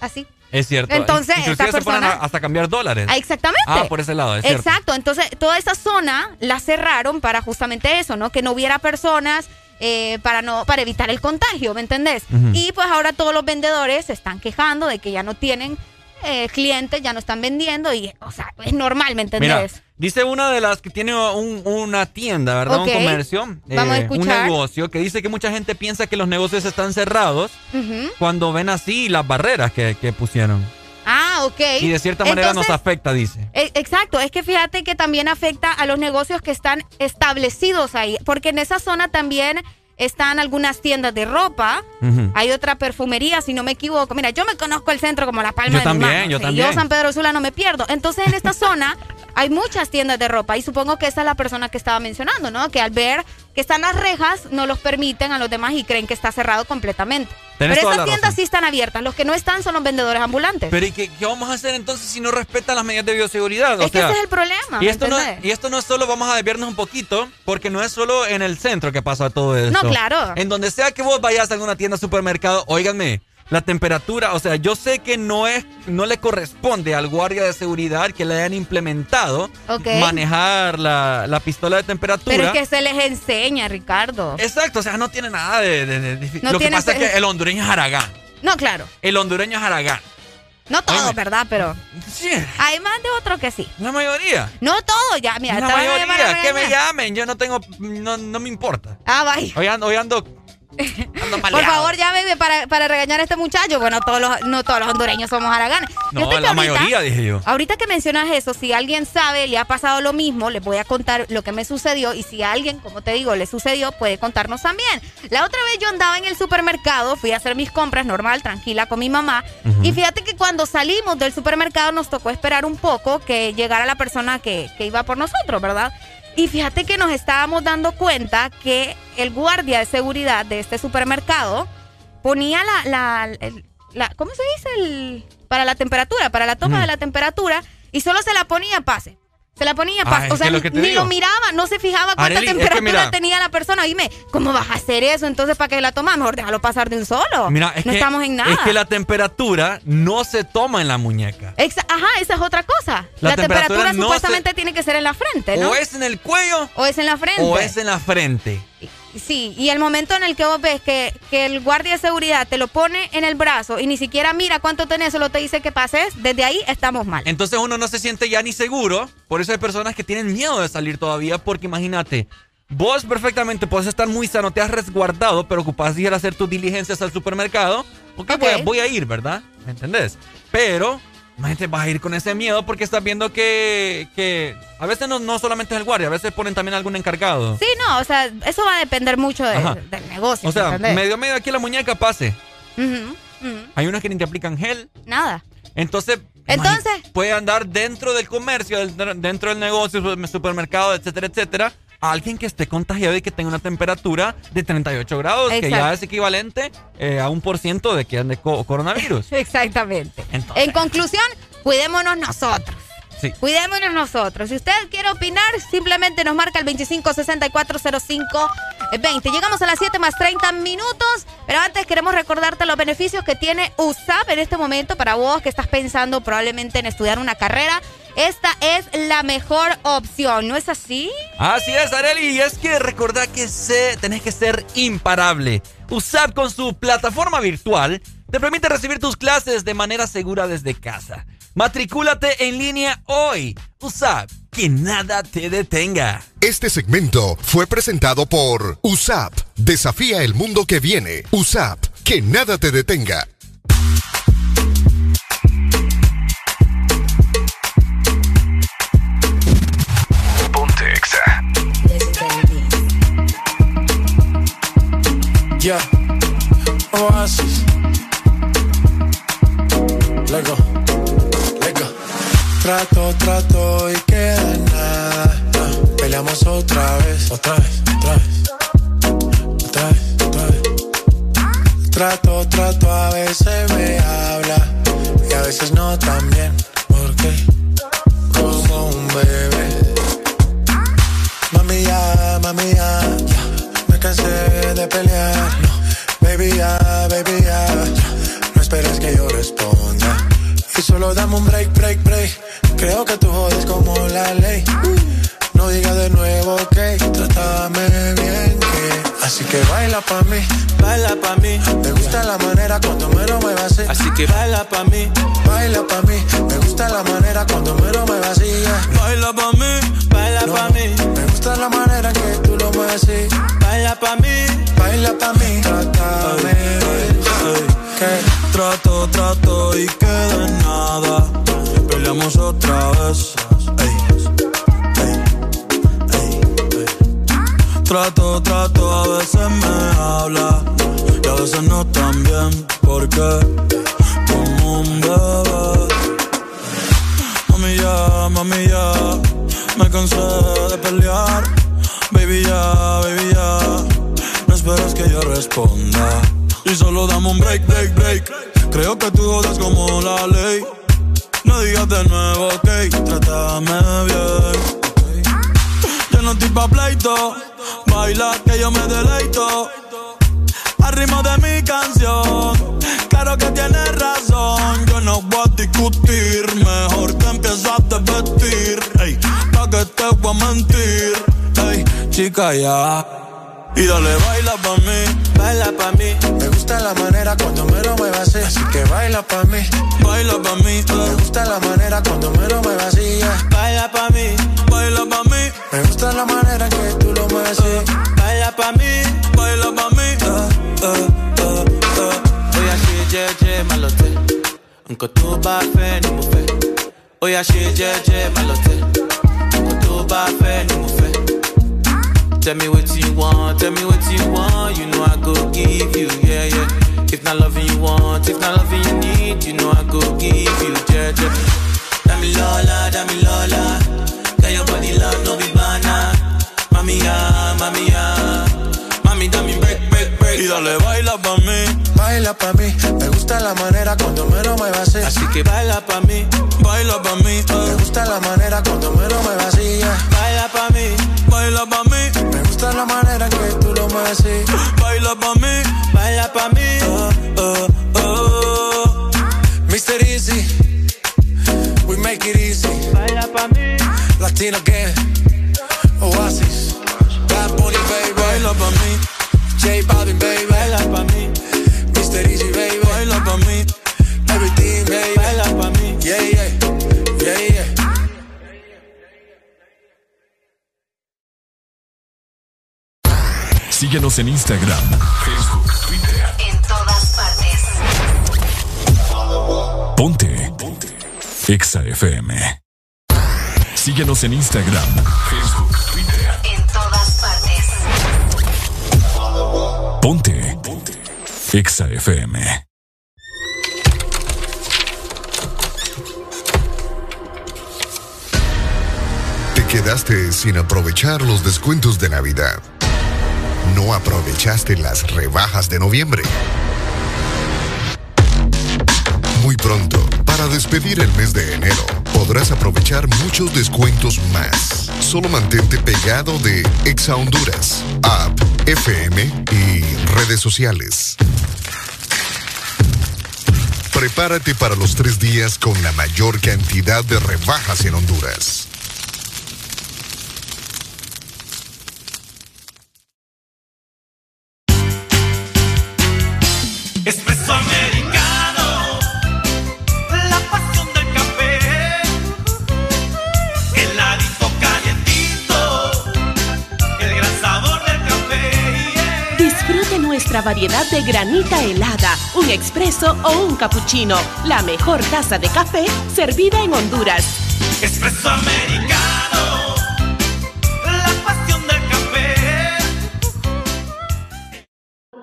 Así. Es cierto. Entonces, Inclusive esta se ponen a- persona- hasta cambiar dólares. Ah, exactamente. Ah, por ese lado, es cierto. Exacto. Entonces, toda esa zona la cerraron para justamente eso, ¿no? Que no hubiera personas eh, para no para evitar el contagio, ¿me entendés? Y pues ahora todos los vendedores se están quejando de que ya no tienen eh, clientes, ya no están vendiendo y, o sea, es normal, ¿me Mira, entendés? dice una de las que tiene un- una tienda, ¿verdad? Un comercio, eh, Vamos a un negocio, que dice que mucha gente piensa que los negocios están cerrados cuando ven así las barreras que, que pusieron. Ah, ok. Y de cierta manera Entonces, nos afecta, dice. E- Exacto, es que fíjate que también afecta a los negocios que están establecidos ahí, porque en esa zona también están algunas tiendas de ropa, hay otra perfumería, si no me equivoco. Mira, yo me conozco el centro como la palma Yo de también, mi mano. yo Sí, también. Yo San Pedro Sula no me pierdo. Entonces en esta zona hay muchas tiendas de ropa y supongo que esa es la persona que estaba mencionando, ¿no? Que al ver que están las rejas no los permiten a los demás y creen que está cerrado completamente. Tenés Pero la tiendas razón. sí están abiertas, los que no están son los vendedores ambulantes. Pero ¿y qué, qué vamos a hacer entonces si no respetan las medidas de bioseguridad? O es que ese es el problema. y ¿me esto, no, y esto no es solo, vamos a desviarnos un poquito, porque no es solo en el centro que pasa todo esto. No, claro. En donde sea que vos vayas a alguna tienda, supermercado, óiganme, la temperatura, o sea, yo sé que no es, no le corresponde al guardia de seguridad que le hayan implementado manejar la, la pistola de temperatura. Pero es que se les enseña, Ricardo. Exacto, o sea, no tiene nada de... de- de- de- No lo que pasa es que el hondureño es haragán. No, claro. El hondureño es haragán. No todo, Óyeme. ¿verdad? Pero Sí. hay más de otros que sí. La mayoría. No todo, ya, mira. la mayoría, que me llamen, yo no tengo, no, no me importa. Ah, vaya. Hoy ando, hoy ando, ando Por favor, llámeme para, para regañar a este muchacho. Bueno, todos los, no todos los hondureños somos haraganes. No, la ahorita- mayoría, dije yo. Ahorita que mencionas eso, si alguien sabe, le ha pasado lo mismo, les voy a contar lo que me sucedió. Y si a alguien, como te digo, le sucedió, puede contarnos también. La otra vez yo andaba en el supermercado, fui a hacer mis compras normal, tranquila con mi mamá. Y fíjate que cuando salimos del supermercado nos tocó esperar un poco que llegara la persona que, que iba por nosotros, ¿verdad? Y fíjate que nos estábamos dando cuenta que el guardia de seguridad de este supermercado ponía la, la, el- la- ¿cómo se dice? El, para la temperatura, para la toma Ujú. de la temperatura, y solo se la ponía pase. Se la ponía, Ah, o sea, lo ni digo. lo miraba, no se fijaba cuánta Arely, es que temperatura mira. tenía la persona. Dime, ¿cómo vas a hacer eso? Entonces, ¿para qué la tomas? Mejor déjalo pasar de un solo. Mira, es no que, estamos en nada. Es que la temperatura no se toma en la muñeca. Exa- Ajá, esa es otra cosa. La La, temperatura temperatura, no supuestamente tiene que ser en la frente, ¿no? O es en el cuello O es en la frente. o es en la frente. Sí, y el momento en el que vos ves que, que el guardia de seguridad te lo pone en el brazo y ni siquiera mira cuánto tenés, solo te dice que pases, desde ahí estamos mal. Entonces uno no se siente ya ni seguro. Por eso hay personas que tienen miedo de salir todavía. Porque imagínate, vos perfectamente puedes estar muy sano, te has resguardado, pero ocupás ir a hacer tus diligencias al supermercado. Ok, voy, a, voy a ir, ¿verdad? ¿Me entendés? Pero, imagínate, vas a ir con ese miedo porque estás viendo que, que a veces no, no solamente es el guardia, a veces ponen también algún encargado. Sí, no, o sea, eso va a depender mucho de- del negocio. O sea, ¿entendés? medio medio aquí la muñeca pase. Hay unos que ni te aplican gel. Nada. Entonces, Entonces- puede andar dentro del comercio, dentro del negocio, su- supermercado, etcétera, etcétera. Alguien que esté contagiado y que tenga una temperatura de 38 grados, que ya es equivalente eh, a un por ciento de que ande co- coronavirus. Exactamente. Entonces- En conclusión, cuidémonos nosotros. Sí. Cuidémonos nosotros. Si usted quiere opinar, simplemente nos marca el 25640520. Llegamos a las 7 más 30 minutos, pero antes queremos recordarte los beneficios que tiene USAP en este momento para vos que estás pensando probablemente en estudiar una carrera. Esta es la mejor opción, ¿no es así? Así es, Areli, y es que recordá que se, tenés que ser imparable. USAP con su plataforma virtual te permite recibir tus clases de manera segura desde casa. Matricúlate en línea hoy. USAP, que nada te detenga. Este segmento fue presentado por USAP. Desafía el mundo que viene. USAP. Que nada te detenga. Yeah. Oasis. Lego. Lego. Trato, trato y queda nada. Peleamos otra vez. Otra vez, otra vez. Otra vez, otra vez. Trato, trato, a veces me habla. Y a veces no tan bien. Porque como un bebé. Mami ya, mami ya, ya. Me cansé de pelear. No, baby ya, baby ya. No esperes que yo responda. Y solo dame un break, break, break. Creo que tú jodes como la ley. No digas de nuevo que trátame bien que. Así que baila pa' mí, baila pa' mí. Me gusta la manera cuando me lo muevas así. Así que baila pa' mí, baila pa' mí. Me gusta la manera cuando me lo muevas así. Baila pa' mí, baila No, pa' mí, Me gusta la manera que tú lo mueves así. Pa' mí. Trátame que Trato, trato y queda nada. Peleamos otra vez. Trato, trato, a veces me habla y a veces no tan bien. Porque como un bebé. Mami ya, mami ya, me cansé de pelear. Baby ya, baby ya, no esperes que yo responda. Y solo dame un break, break, break. Creo que tú jodas como la ley. No digas de nuevo, ok, trátame bien. Yo no estoy pa' pleito, baila que yo me deleito. Al ritmo de mi canción, claro que tienes razón. Yo no voy a discutir, mejor que empieces a vestir. Ey, pa' que te voy a mentir. Ey, chica, ya. Y dale, baila pa' mí, baila pa' mí. Me gusta la manera cuando me lo muevas así. Así que baila pa' mí, Baila pa' mí, Me eh. gusta la manera cuando me lo muevas así. yeah. baila pa' mí, baila pa' mí, Me gusta la manera que tú lo mueves así. baila pa' mí, baila pa' mí. eh, eh, eh, eh. Oya ṣe jẹ́jẹ́ má lọ tẹ̀, nǹkan tó bá fẹ́ ni fẹ́. Oya ṣe jẹ́jẹ́ má lọ tẹ̀, nǹkan tó bá fẹ́ ni. Tell me what you want, tell me what you want, you know I go give you, yeah, yeah. If not loving you want, if not loving you need, you know I go give you, jẹ́jẹ́. Dami Lola, Dami Lola, get your body love, no be banana. Mami ya, mami ya, mami dami break, break, break. Y dale, baila pa' mí. Baila pa' mí, me gusta la manera cuando menos me vacía. Así que baila pa' mí, baila pa' mí. Me gusta la manera cuando menos me vacía. Baila pa' mí, baila pa' mí. Gusta la manera en que tú lo me decís. Baila pa' mí, baila pa' mí. Oh, oh, oh. Mr. Easy, we make it easy. Baila pa' mí, Latino again, Oasis, Bad Bunny, baby. baila pa' mí, J Balvin, baby. baila pa' mí, Mr. Easy, baby. baila pa' mí, Everything, baby. baila pa' mí. Yeah, yeah, Síguenos en Instagram, Facebook, Twitter. En todas partes. Ponte. Ponte. Exa FM. Síguenos en Instagram, Facebook, Twitter. En todas partes. Ponte. Ponte. Exa FM. Te quedaste sin aprovechar los descuentos de Navidad. No aprovechaste las rebajas de noviembre. Muy pronto, para despedir el mes de enero, podrás aprovechar muchos descuentos más. Solo mantente pegado de Exa Honduras, App, FM y redes sociales. Prepárate para los tres días con la mayor cantidad de rebajas en Honduras. Nuestra variedad de granita helada, un expreso o un cappuccino. La mejor taza de café servida en Honduras. Espresso americano, la pasión del café.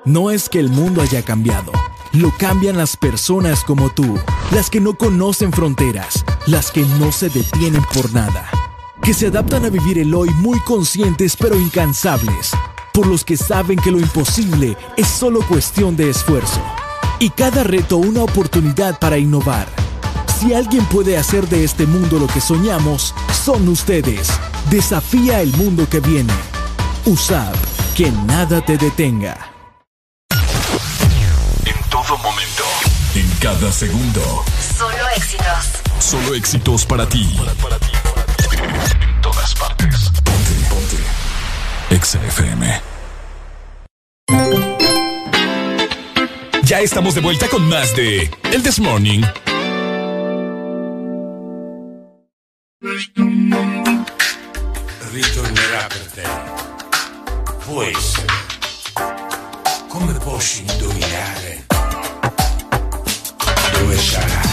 No es que el mundo haya cambiado, lo cambian las personas como tú, las que no conocen fronteras, las que no se detienen por nada, que se adaptan a vivir el hoy muy conscientes pero incansables, por los que saben que lo imposible es solo cuestión de esfuerzo, y cada reto una oportunidad para innovar. Si alguien puede hacer de este mundo lo que soñamos, son ustedes. Desafía el mundo que viene. USAP, que nada te detenga. En todo momento. En cada segundo. Solo éxitos. Solo éxitos para ti. En todas partes. Ponte, ponte. Exa FM. Ya estamos de vuelta con más de El This Morning. ritornerà per te. Può essere. Come posso indovinare dove sarà?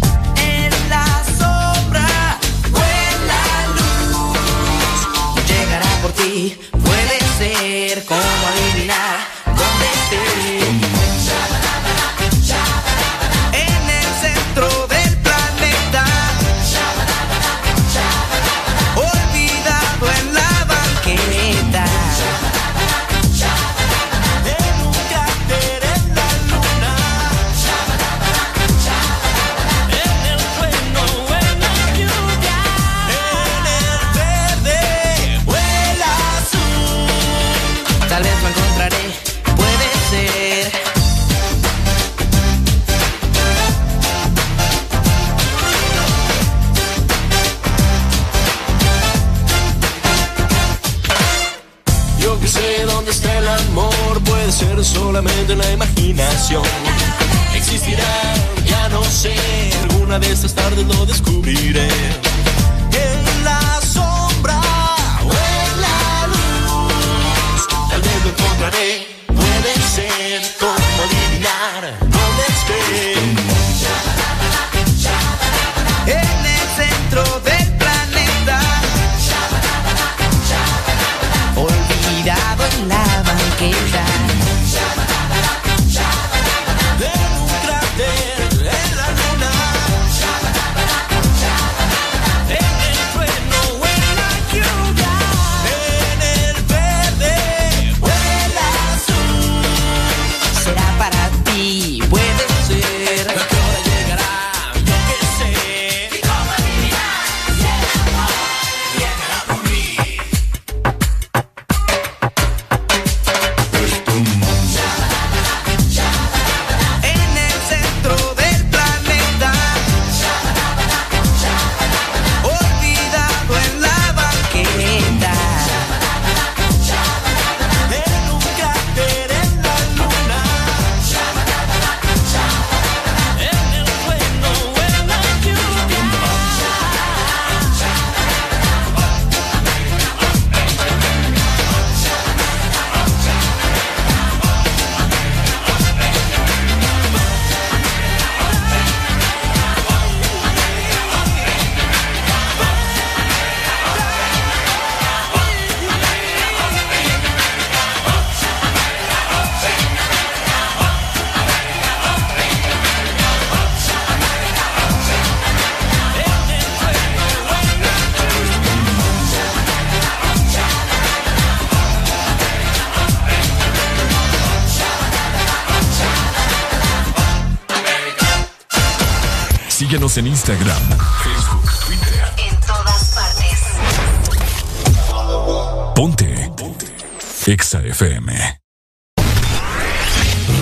puede ser como adivinar solamente la imaginación. Existirá, ya no sé, alguna de estas tardes lo descubriré. En Instagram, Facebook, Twitter. En todas partes. Ponte. Ponte. Exa FM.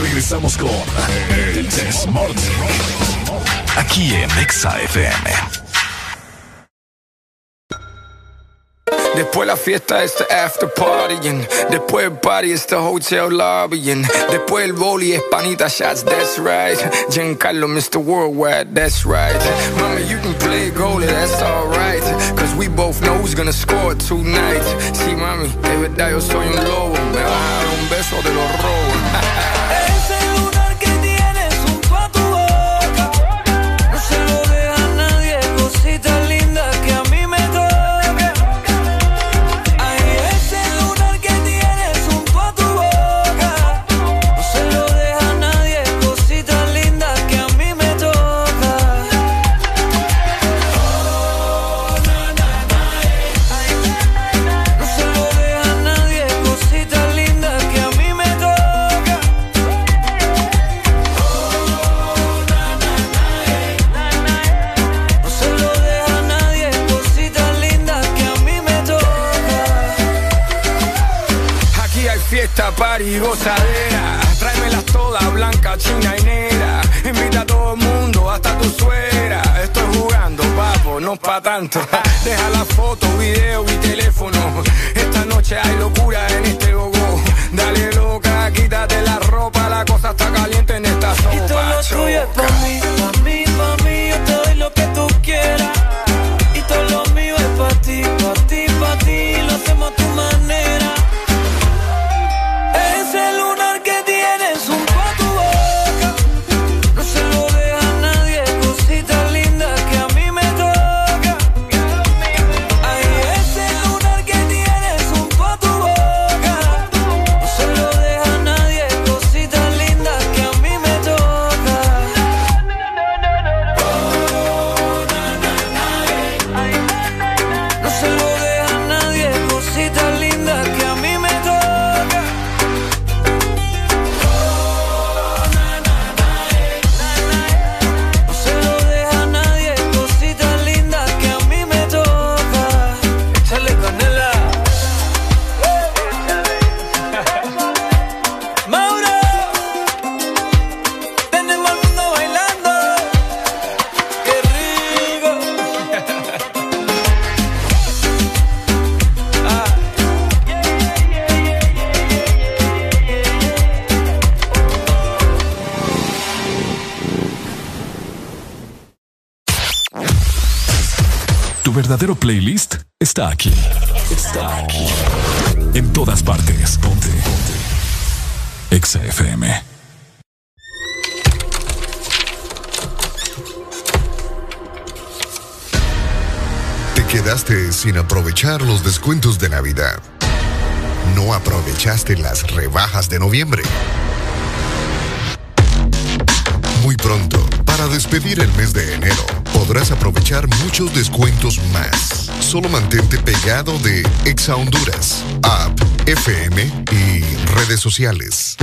Regresamos con eh, El Desmorte. Aquí en Exa FM. Después la fiesta es the after partying. Después el party es the hotel lobbying. Después el boli es panita shots, that's right. Giancarlo, Mr. Worldwide, that's right. Mama, you can play goalie, that's alright. Cause we both know who's gonna score tonight. Sí, mami, de verdad yo soy un lobo. Me va a dar un beso de los robos. gozadera. Tráemelas todas, blanca, china y negra. Invita a todo el mundo, hasta tu suegra. Estoy jugando, papo, no pa' tanto. Deja la foto está aquí. Está aquí. En todas partes. Ponte. Ponte. Te quedaste sin aprovechar los descuentos de Navidad. No aprovechaste las rebajas de noviembre. Muy pronto, para despedir el mes de enero, podrás aprovechar muchos descuentos más. Solo mantente pegado de Exa Honduras, App, FM y redes sociales.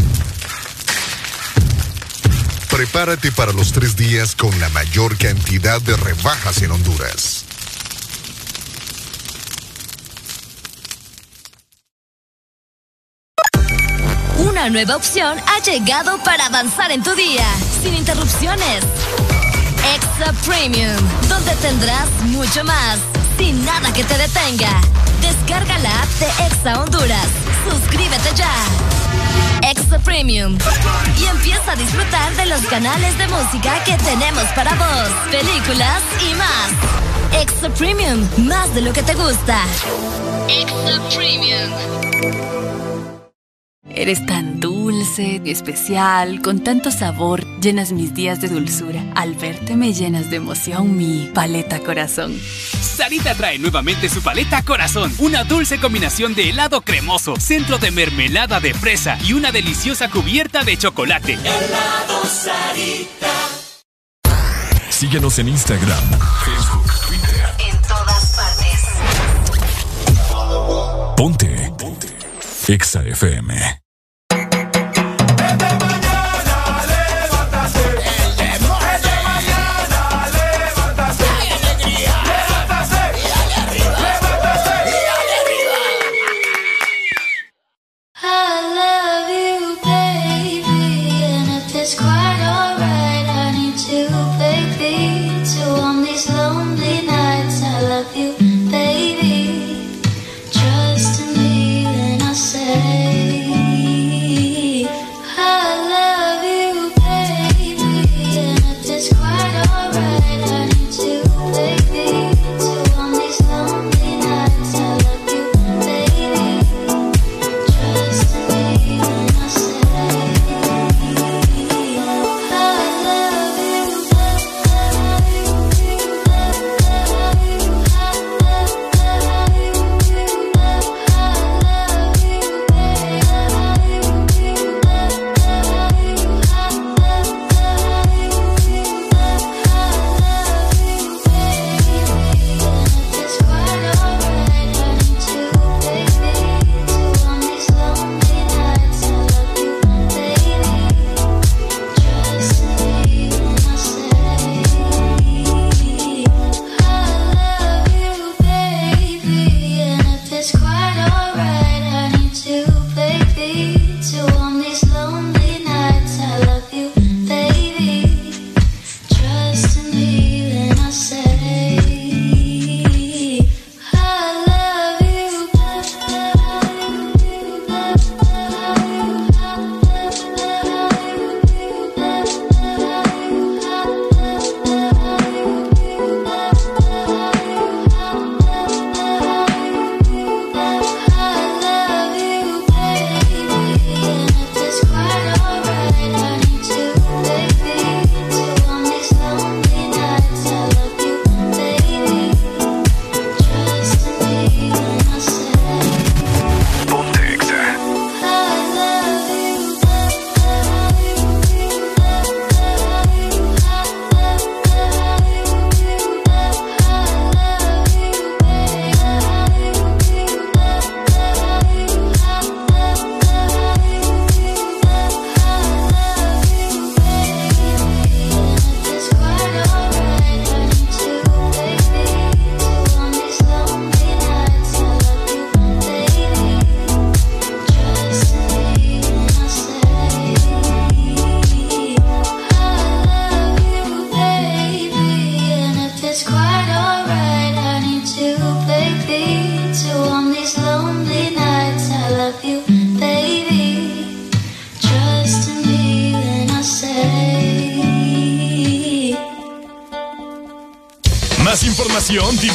Prepárate para los tres días con la mayor cantidad de rebajas en Honduras. Una nueva opción ha llegado para avanzar en tu día, sin interrupciones. Extra Premium, donde tendrás mucho más, sin nada que te detenga. Descarga la app de Exa Honduras. Suscríbete ya. Extra Premium. Y empieza a disfrutar de los canales de música que tenemos para vos, películas y más. Extra Premium, más de lo que te gusta. Extra Premium. Eres tan dulce, especial, con tanto sabor, llenas mis días de dulzura. Al verte me llenas de emoción mi paleta corazón. Sarita trae nuevamente su paleta corazón, una dulce combinación de helado cremoso, centro de mermelada de fresa y una deliciosa cubierta de chocolate. Helado Sarita. Síguenos en Instagram, Facebook, Twitter. En todas partes. Ponte. Ponte. Exa FM.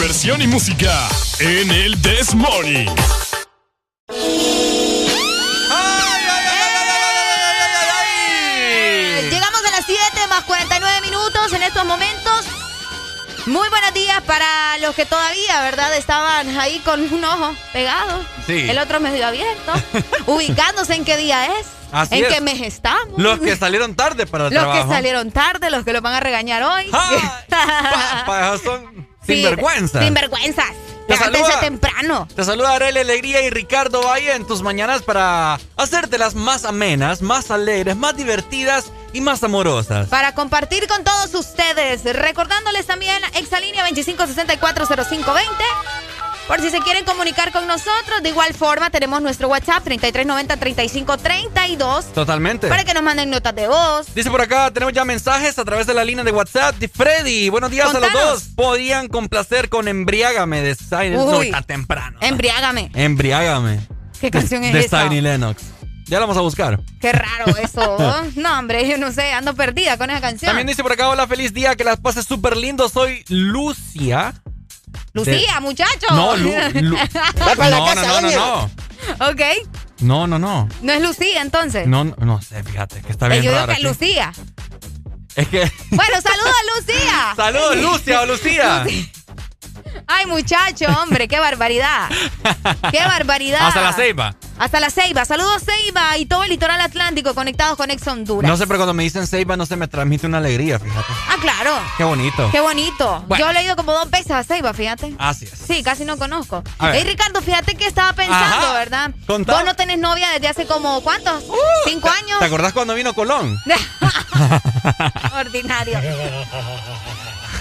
Diversión y música en el This Morning. Llegamos a las 7 más 49 minutos en estos momentos. Muy buenos días para los que todavía, ¿verdad? Estaban ahí con un ojo pegado. Sí. El otro medio abierto. ubicándose en qué día es. Así en es. qué mes estamos. Los que salieron tarde para el Los trabajo. que salieron tarde, los que los van a regañar hoy. Pa- son Sí, sinvergüenzas. Sinvergüenzas. Te saluda- temprano. Te saluda Arely Alegría y Ricardo Valle en tus mañanas para hacértelas más amenas, más alegres, más divertidas y más amorosas. Para compartir con todos ustedes. Recordándoles también Exalínea 25640520. Por si se quieren comunicar con nosotros, de igual forma tenemos nuestro WhatsApp 3390-3532 Totalmente. para que nos manden notas de voz. Dice por acá, tenemos ya mensajes a través de la línea de WhatsApp de Freddy. Buenos días a los dos. Podían complacer con Embriágame de Silent No, está temprano. Embriágame. Embriágame. ¿Qué canción es de esa? Tiny Lennox. Ya la vamos a buscar. Qué raro eso. no, hombre, yo no sé, ando perdida con esa canción. También dice por acá, hola, feliz día, que las pases súper lindo. Soy Lucia. Lucía, De- muchacho. No, Lu- Lu- Va para la no, casa, no, no, no, no. ok. No, no, no. No es Lucía entonces. No, no, no sé, fíjate, que está Eh, bien yo digo que es. Lucía. Es que... Bueno, saludos a Lucía. Saludos, Lucia o Lucía. Ay, muchacho, hombre, qué barbaridad. Qué barbaridad. Hasta la ceiba. Hasta la Ceiba. Saludos Ceiba y todo el litoral atlántico conectados con Ex Honduras. No sé, pero cuando me dicen ceiba no se me transmite una alegría, fíjate. Ah, claro. Qué bonito. Qué bonito. Bueno. Yo he leído como dos veces a Ceiba, fíjate. Así es. Sí, casi no conozco. A ver. Ey, Ricardo, fíjate que estaba pensando, Ajá. ¿verdad? Contá. Vos no tenés novia desde hace como, ¿cuántos? ¿Cinco años? ¿Te acordás cuando vino Colón? Ordinario.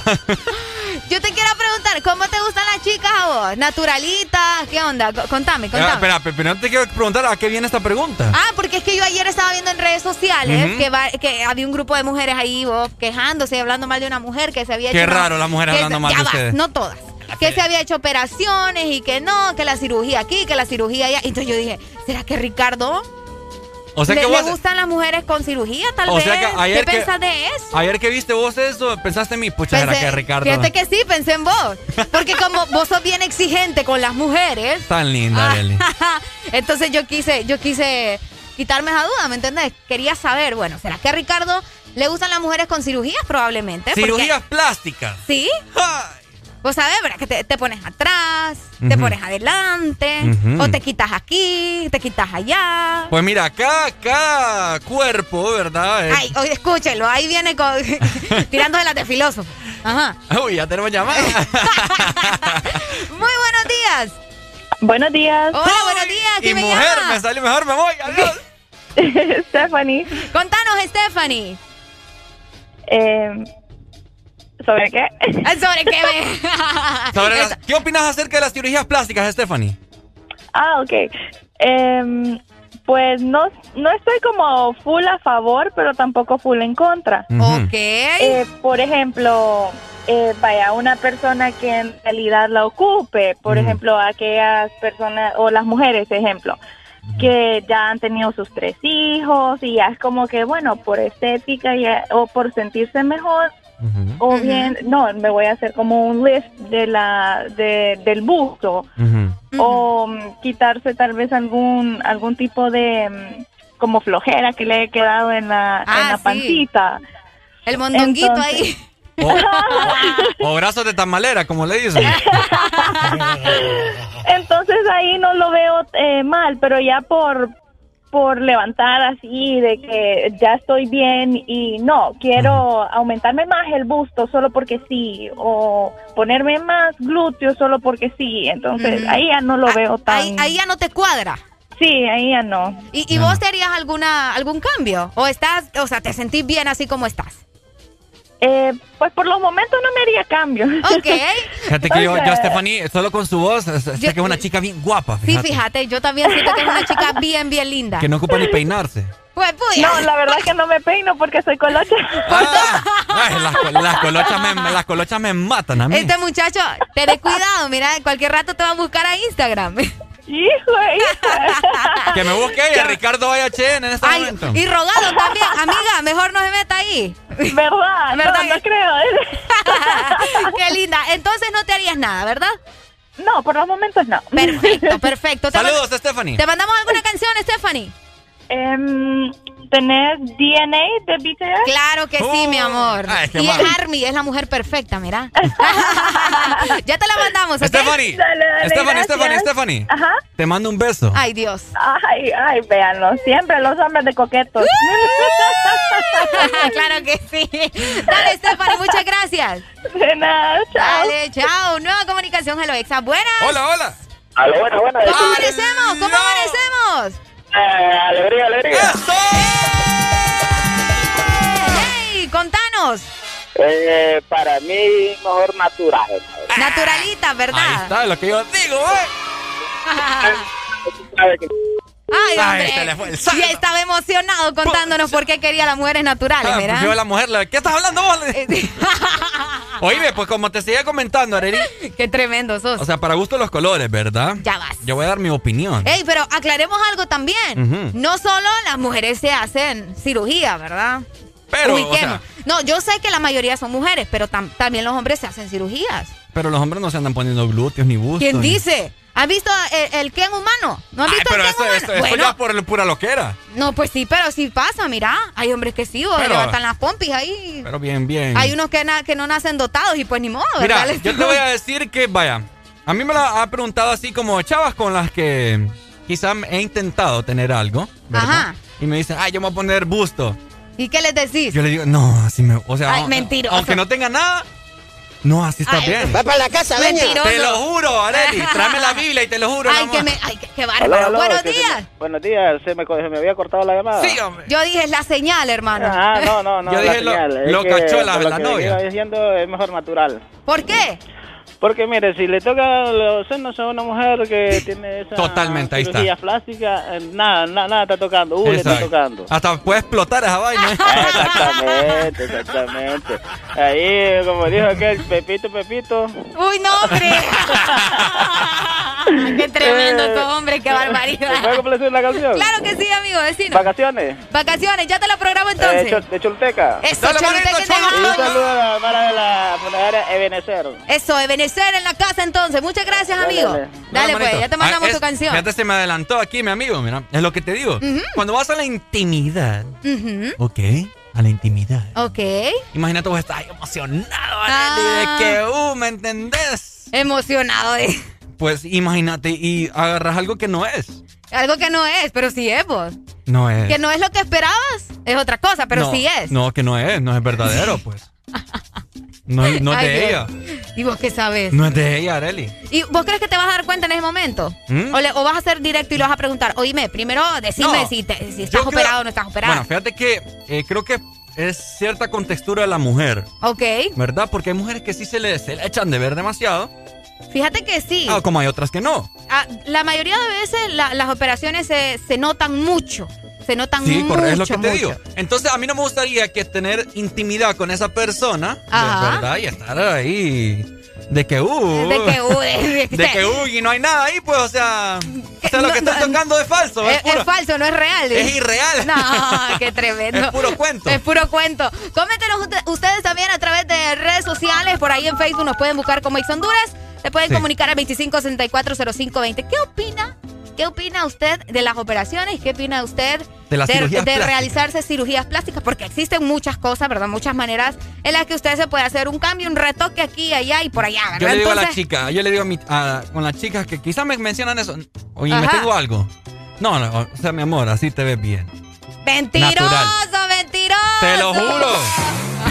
Yo te quiero preguntar, ¿cómo te gustan las chicas a vos? ¿Naturalitas? ¿Qué onda? C- Contame, Ah, contame. espera, pe- pero no te quiero preguntar a qué viene esta pregunta. Ah, porque es que yo ayer estaba viendo en redes sociales que, va- que había un grupo de mujeres ahí vos, quejándose y hablando mal de una mujer que se había Qué hecho. raro las mujeres hablando mal ya de va, ustedes. No todas. Que se había hecho operaciones y que no, que la cirugía aquí, que la cirugía allá. Entonces yo dije, ¿será que Ricardo O sea le, que le vos... gustan las mujeres con cirugía tal O vez? sea que ayer ¿Qué que- pensás de eso? Ayer que viste vos eso, pensaste en mí. Pucha, era Pensé- que Ricardo... Fíjate que sí, pensé en vos. Porque como vos sos bien exigente con las mujeres, Tan linda, Arely. entonces yo quise, yo quise quitarme esa duda, ¿me entendés? Quería saber, bueno, ¿será que a Ricardo le gustan las mujeres con cirugías? Probablemente. porque- Cirugías plásticas. ¿Sí? Vos sabés, ¿verdad? Que te, te pones atrás, te pones adelante, o te quitas aquí, te quitas allá. Pues mira, cada, cada cuerpo, ¿verdad? Es- Ay, oye, escúchelo, ahí viene con, tirándose las de filósofo. Ajá. Uy, ya tenemos llamada. Muy buenos días. Buenos días. Hola, buenos días. y ¿Quién me mujer, llama? me salió mejor, me voy. Adiós. Stephanie. Contanos, Stephanie. Eh, ¿Sobre qué? ¿Sobre qué? ve? Sobre las- ¿Qué opinas acerca de las cirugías plásticas, Stephanie? Ah, ok. Em, pues no, no estoy como full a favor, pero tampoco full en contra. Ok. Eh, por ejemplo, eh, vaya, una persona que en realidad la ocupe, por ejemplo, aquellas personas, o las mujeres, ejemplo, que ya han tenido sus tres hijos y ya es como que, bueno, por estética ya- o por sentirse mejor, o bien, no, me voy a hacer como un lift de la, de, del busto, o mm, quitarse tal vez algún, algún tipo de mm, como flojera que le haya quedado en la, Ah, en la sí. pancita. El mondonguito Entonces- ahí. O brazos de tamalera, como le dicen. Entonces ahí no lo veo eh, mal, pero ya por por levantar así de que ya estoy bien y no, quiero aumentarme más el busto solo porque sí o ponerme más glúteos solo porque sí, entonces ahí ya no lo veo tan Ahí, ahí ya no te cuadra. Sí, ahí ya no. ¿Y, y vos te harías alguna, algún cambio? ¿O estás, o sea, te sentís bien así como estás? Eh, pues por los momentos no me haría cambio. Ok. Fíjate que yo, yo, Stephanie, solo con su voz, sé Yo- que es una chica bien guapa. Sí, Fíjate, yo también siento que es una chica bien, bien linda. Que no ocupa ni peinarse. Pues, puya. No, la verdad es que no me peino porque soy colocha. Ay, las, co- las colochas me, las colochas me matan a mí. Este muchacho, ten cuidado, mira, en cualquier rato te va a buscar a Instagram. Hijo, Que me busque ella, Ricardo Ayachen en este Ay, momento. y rogado también, amiga, mejor no se meta ahí. ¿Verdad? ¿Verdad No, creo. Qué linda. Entonces no te harías nada, ¿verdad? No, por los momentos no. Perfecto, perfecto. Saludos, Stephanie. ¿Te mandamos alguna canción, Stephanie? Em, ¿Tenés DNA de BTS? Claro que sí, mi amor. Y es Army, es la mujer perfecta, mira. ya te la mandamos, ¿ok? Stephanie, Stephanie, Stephanie, Stephanie. Ajá. Te mando un beso. Ay, Dios. Ay, ay, véanlo. Siempre los hombres de coquetos. claro que sí. Dale, Stephanie, muchas gracias. De nada, chao. Dale, chao. Nueva comunicación, Hello Exa. Buenas. Hola, hola. Aló, buena, buena. ¿Cómo amanecemos? ¿Cómo amanecemos? Eh, alegría, alegría. ¡Hey! Contanos. Eh, para mí, mejor natural. Naturalita, Ahí ¿verdad? está lo que yo digo, ¿eh? ¿Sabe que- Ay, Ay, hombre. se le fue el y estaba emocionado contándonos por qué quería las mujeres naturales, Ah, pues yo a la mujer, ¿qué estás hablando vos? Oíme, pues como te seguía comentando, Arely, Qué tremendo sos. o sea, para gusto los colores, ¿verdad? Ya vas. Yo voy a dar mi opinión. Ey, pero aclaremos algo también. No solo las mujeres se hacen cirugía, ¿verdad? Pero, o sea, no, yo sé que la mayoría son mujeres, pero tam- también los hombres se hacen cirugías. Pero los hombres no se andan poniendo glúteos ni bustos. ¿Quién dice? ¿Has visto el, el Ken humano? ¿No has Ay, visto pero el eso, Ken humano? bueno, ya por el- pura loquera. no, pues sí, pero sí pasa, mira. Hay hombres que sí, Pero- levantan las pompis ahí. Pero bien, bien. Hay unos que, na- que no nacen dotados y pues ni modo, Mira, ¿verdad? yo te voy a decir que, vaya, a mí me lo ha preguntado así como chavas con las que quizá he intentado tener algo, ¿verdad? Ajá. Y me dicen, ay, yo me voy a poner busto. ¿Y qué les decís? Yo le digo, no, así me. O sea, Ay, au- mentiroso. aunque no tenga nada, no, así está Ay, bien. va para la casa, doña. Te lo juro, Areli. Tráeme la Biblia y te lo juro. Ay, que me, ay, qué, qué Aló, bárbaro. aló, Buenos días. me- buenos días, se me, co- se me había cortado la llamada. Sí, hombre. Yo dije, es la señal, hermano. Ah, no, no, no. Yo la dije lo- señal. Lo cachó la- la novia. iba diciendo es mejor natural. ¿Por qué? Porque mire, si le toca los senos a una mujer que tiene esa Totalmente, ahí está. plástica, eh, nada, nada, nada está tocando. Uh, le está tocando. Hasta puede explotar esa vaina. Exactamente, exactamente. Ahí, como dijo aquel, Pepito, Pepito. Uy, no, hombre. qué tremendo tu hombre, qué ¿Me puede barbaridad. complacer la canción? Claro que sí, amigo, vecino. ¿Vacaciones? Vacaciones, ya te lo programo Eh, entonces. Cho- de Choluteca. Eso, Choluteca en the Y un saludo a la Mara de la funeraria Ebenezer. Eso, Ebenezer en la casa entonces. Muchas gracias, Dale, amigo. dale. Dale, No, pues, ya te mandamos Ah, tu es- canción. Fíjate, se me adelantó aquí, mi amigo, mira. Es lo que te digo. Cuando vas a la intimidad, Ujú. ok, a la intimidad. Ok. Imagínate vos estás emocionado, Ah. De que, uh, ¿me entendés? Emocionado de Pues imagínate y agarras algo que no es. algo que no es, pero sí es vos. No es. Que no es lo que esperabas, es otra cosa, pero no, sí es. No, que no es, no es verdadero, pues. No, no es de ella. ¿Y vos qué sabes? No es de ella, Areli. ¿Y vos crees que te vas a dar cuenta en ese momento? ¿Mm? O, le- o vas a ser directo y le vas a preguntar, oíme, primero decime No. si, te- si estás creo- operado o no estás operado. Bueno, fíjate que eh, creo que es cierta contextura de la mujer, ok. ¿verdad? Porque hay mujeres que sí se le, se le echan de ver demasiado, Fíjate que sí. ah, como hay otras que no. Ah, la mayoría de veces la- las operaciones se, se notan mucho. Se notan Sí, mucho, es lo que te mucho. digo. Entonces, a mí no me gustaría que tener intimidad con esa persona, Ajá. ¿verdad? Y estar ahí de que, uh. De que, uh, de- de- de que, uh, y no hay nada ahí, pues, o sea. O sea, lo que estoy no, tocando es falso. Es, Es, puro- es falso, no es real. Es irreal. No, qué tremendo. Es puro cuento. Es puro cuento. Coméntenos usted- ustedes también a través de redes sociales. Por ahí en Facebook nos pueden buscar como Ex Honduras. Se pueden Sí. comunicar al 25640520. ¿Qué opina? ¿Qué opina usted de las operaciones? ¿Qué opina usted De las cirugías de plásticas. realizarse cirugías plásticas? Porque existen muchas cosas, ¿verdad? Muchas maneras en las que usted se puede hacer un cambio, un retoque aquí, allá y por allá, ¿verdad? Yo le digo a la chica, yo le digo a, mi, a- con las chicas que quizás me mencionan eso. Oye, ¿me tengo algo? No, no, o sea, mi amor, así te ves bien. Mentiroso, Natural. mentiroso. Te lo juro.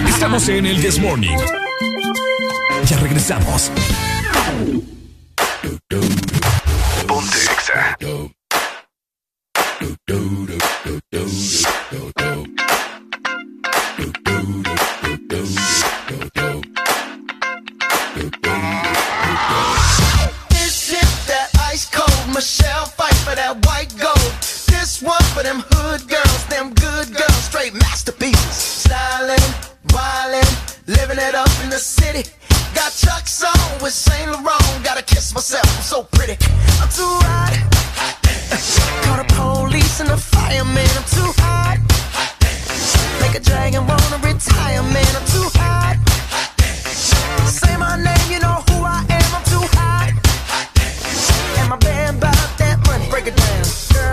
Estamos en el This Morning. Ya regresamos. Exa. This is that ice cold Michelle fight for that white gold. This one for them hood girls, them good girls, straight masterpieces. Styling, wildin', living it up in the city. Got Chuck's on with Saint Laurent. Gotta kiss myself, I'm so pretty. I'm too hot. Call the police and the fireman. I'm too hot. Make a dragon wanna retire, man. I'm too hot. Say my name, you know.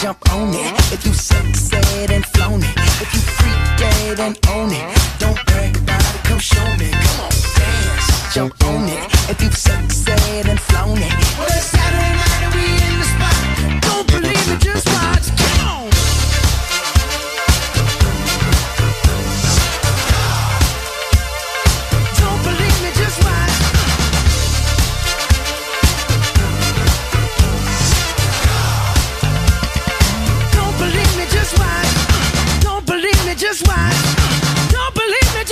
Jump on it. If you succeed and flown it. If you freak dead and own it. Don't brag about it, come show me. Come on, dance, jump on it. If you succeed and flown it. Well, it's Saturday night and we in the spot. Don't believe it, just watch.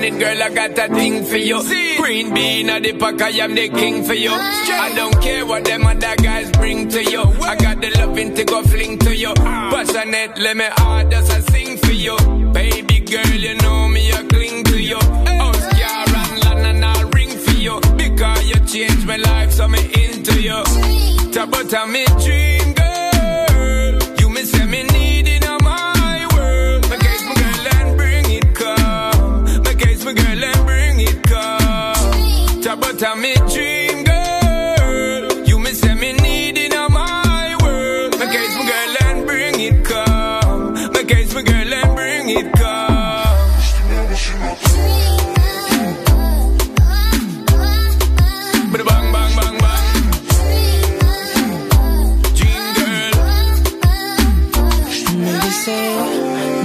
On it, girl, I got a thing for you. Green bean at the pack, I am the king for you. I don't care what them other guys bring to you. I got the loving to go fling to you. Passionate, let me hard as I sing for you. Baby girl, you know me, I cling to you. Oscar and Lana, I'll ring for you. Because you changed my life, so me into you. About me dream, time me dream, girl. You me say me need in my world. My case, my girl, and bring it come. My case, my girl, and bring it come.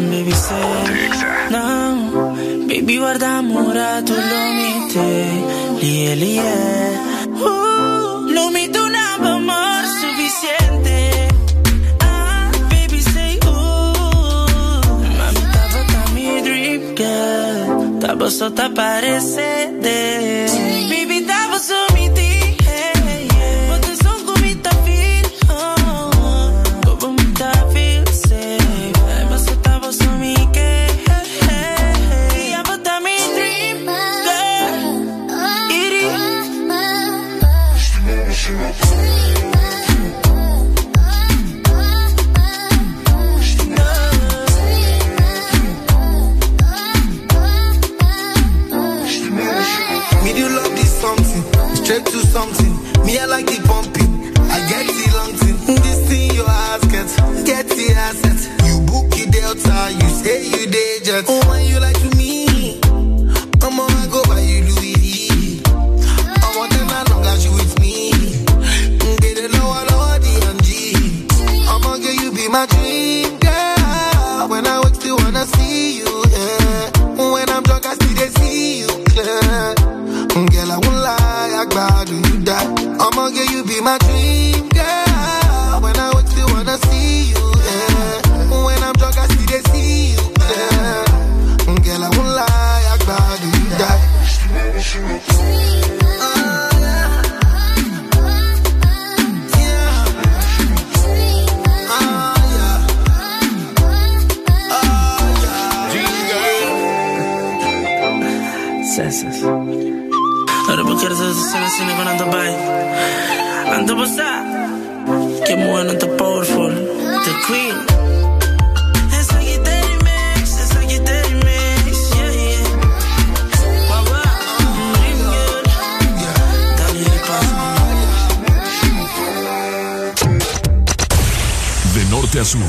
baby se Now, baby guarda murato l'omite tava tá mi dream book you say you day jet. Oh, when you like to me, I'm on I go by you Louis. I want them as long as you with me. Get it lower, the MG. I'ma get you be my dream girl. When I wake still wanna see you, yeah. When I'm drunk, I still see you clear. Girl, I won't lie, I glad you die. I'ma get you be my dream Dream girl Dale paz De norte a sur.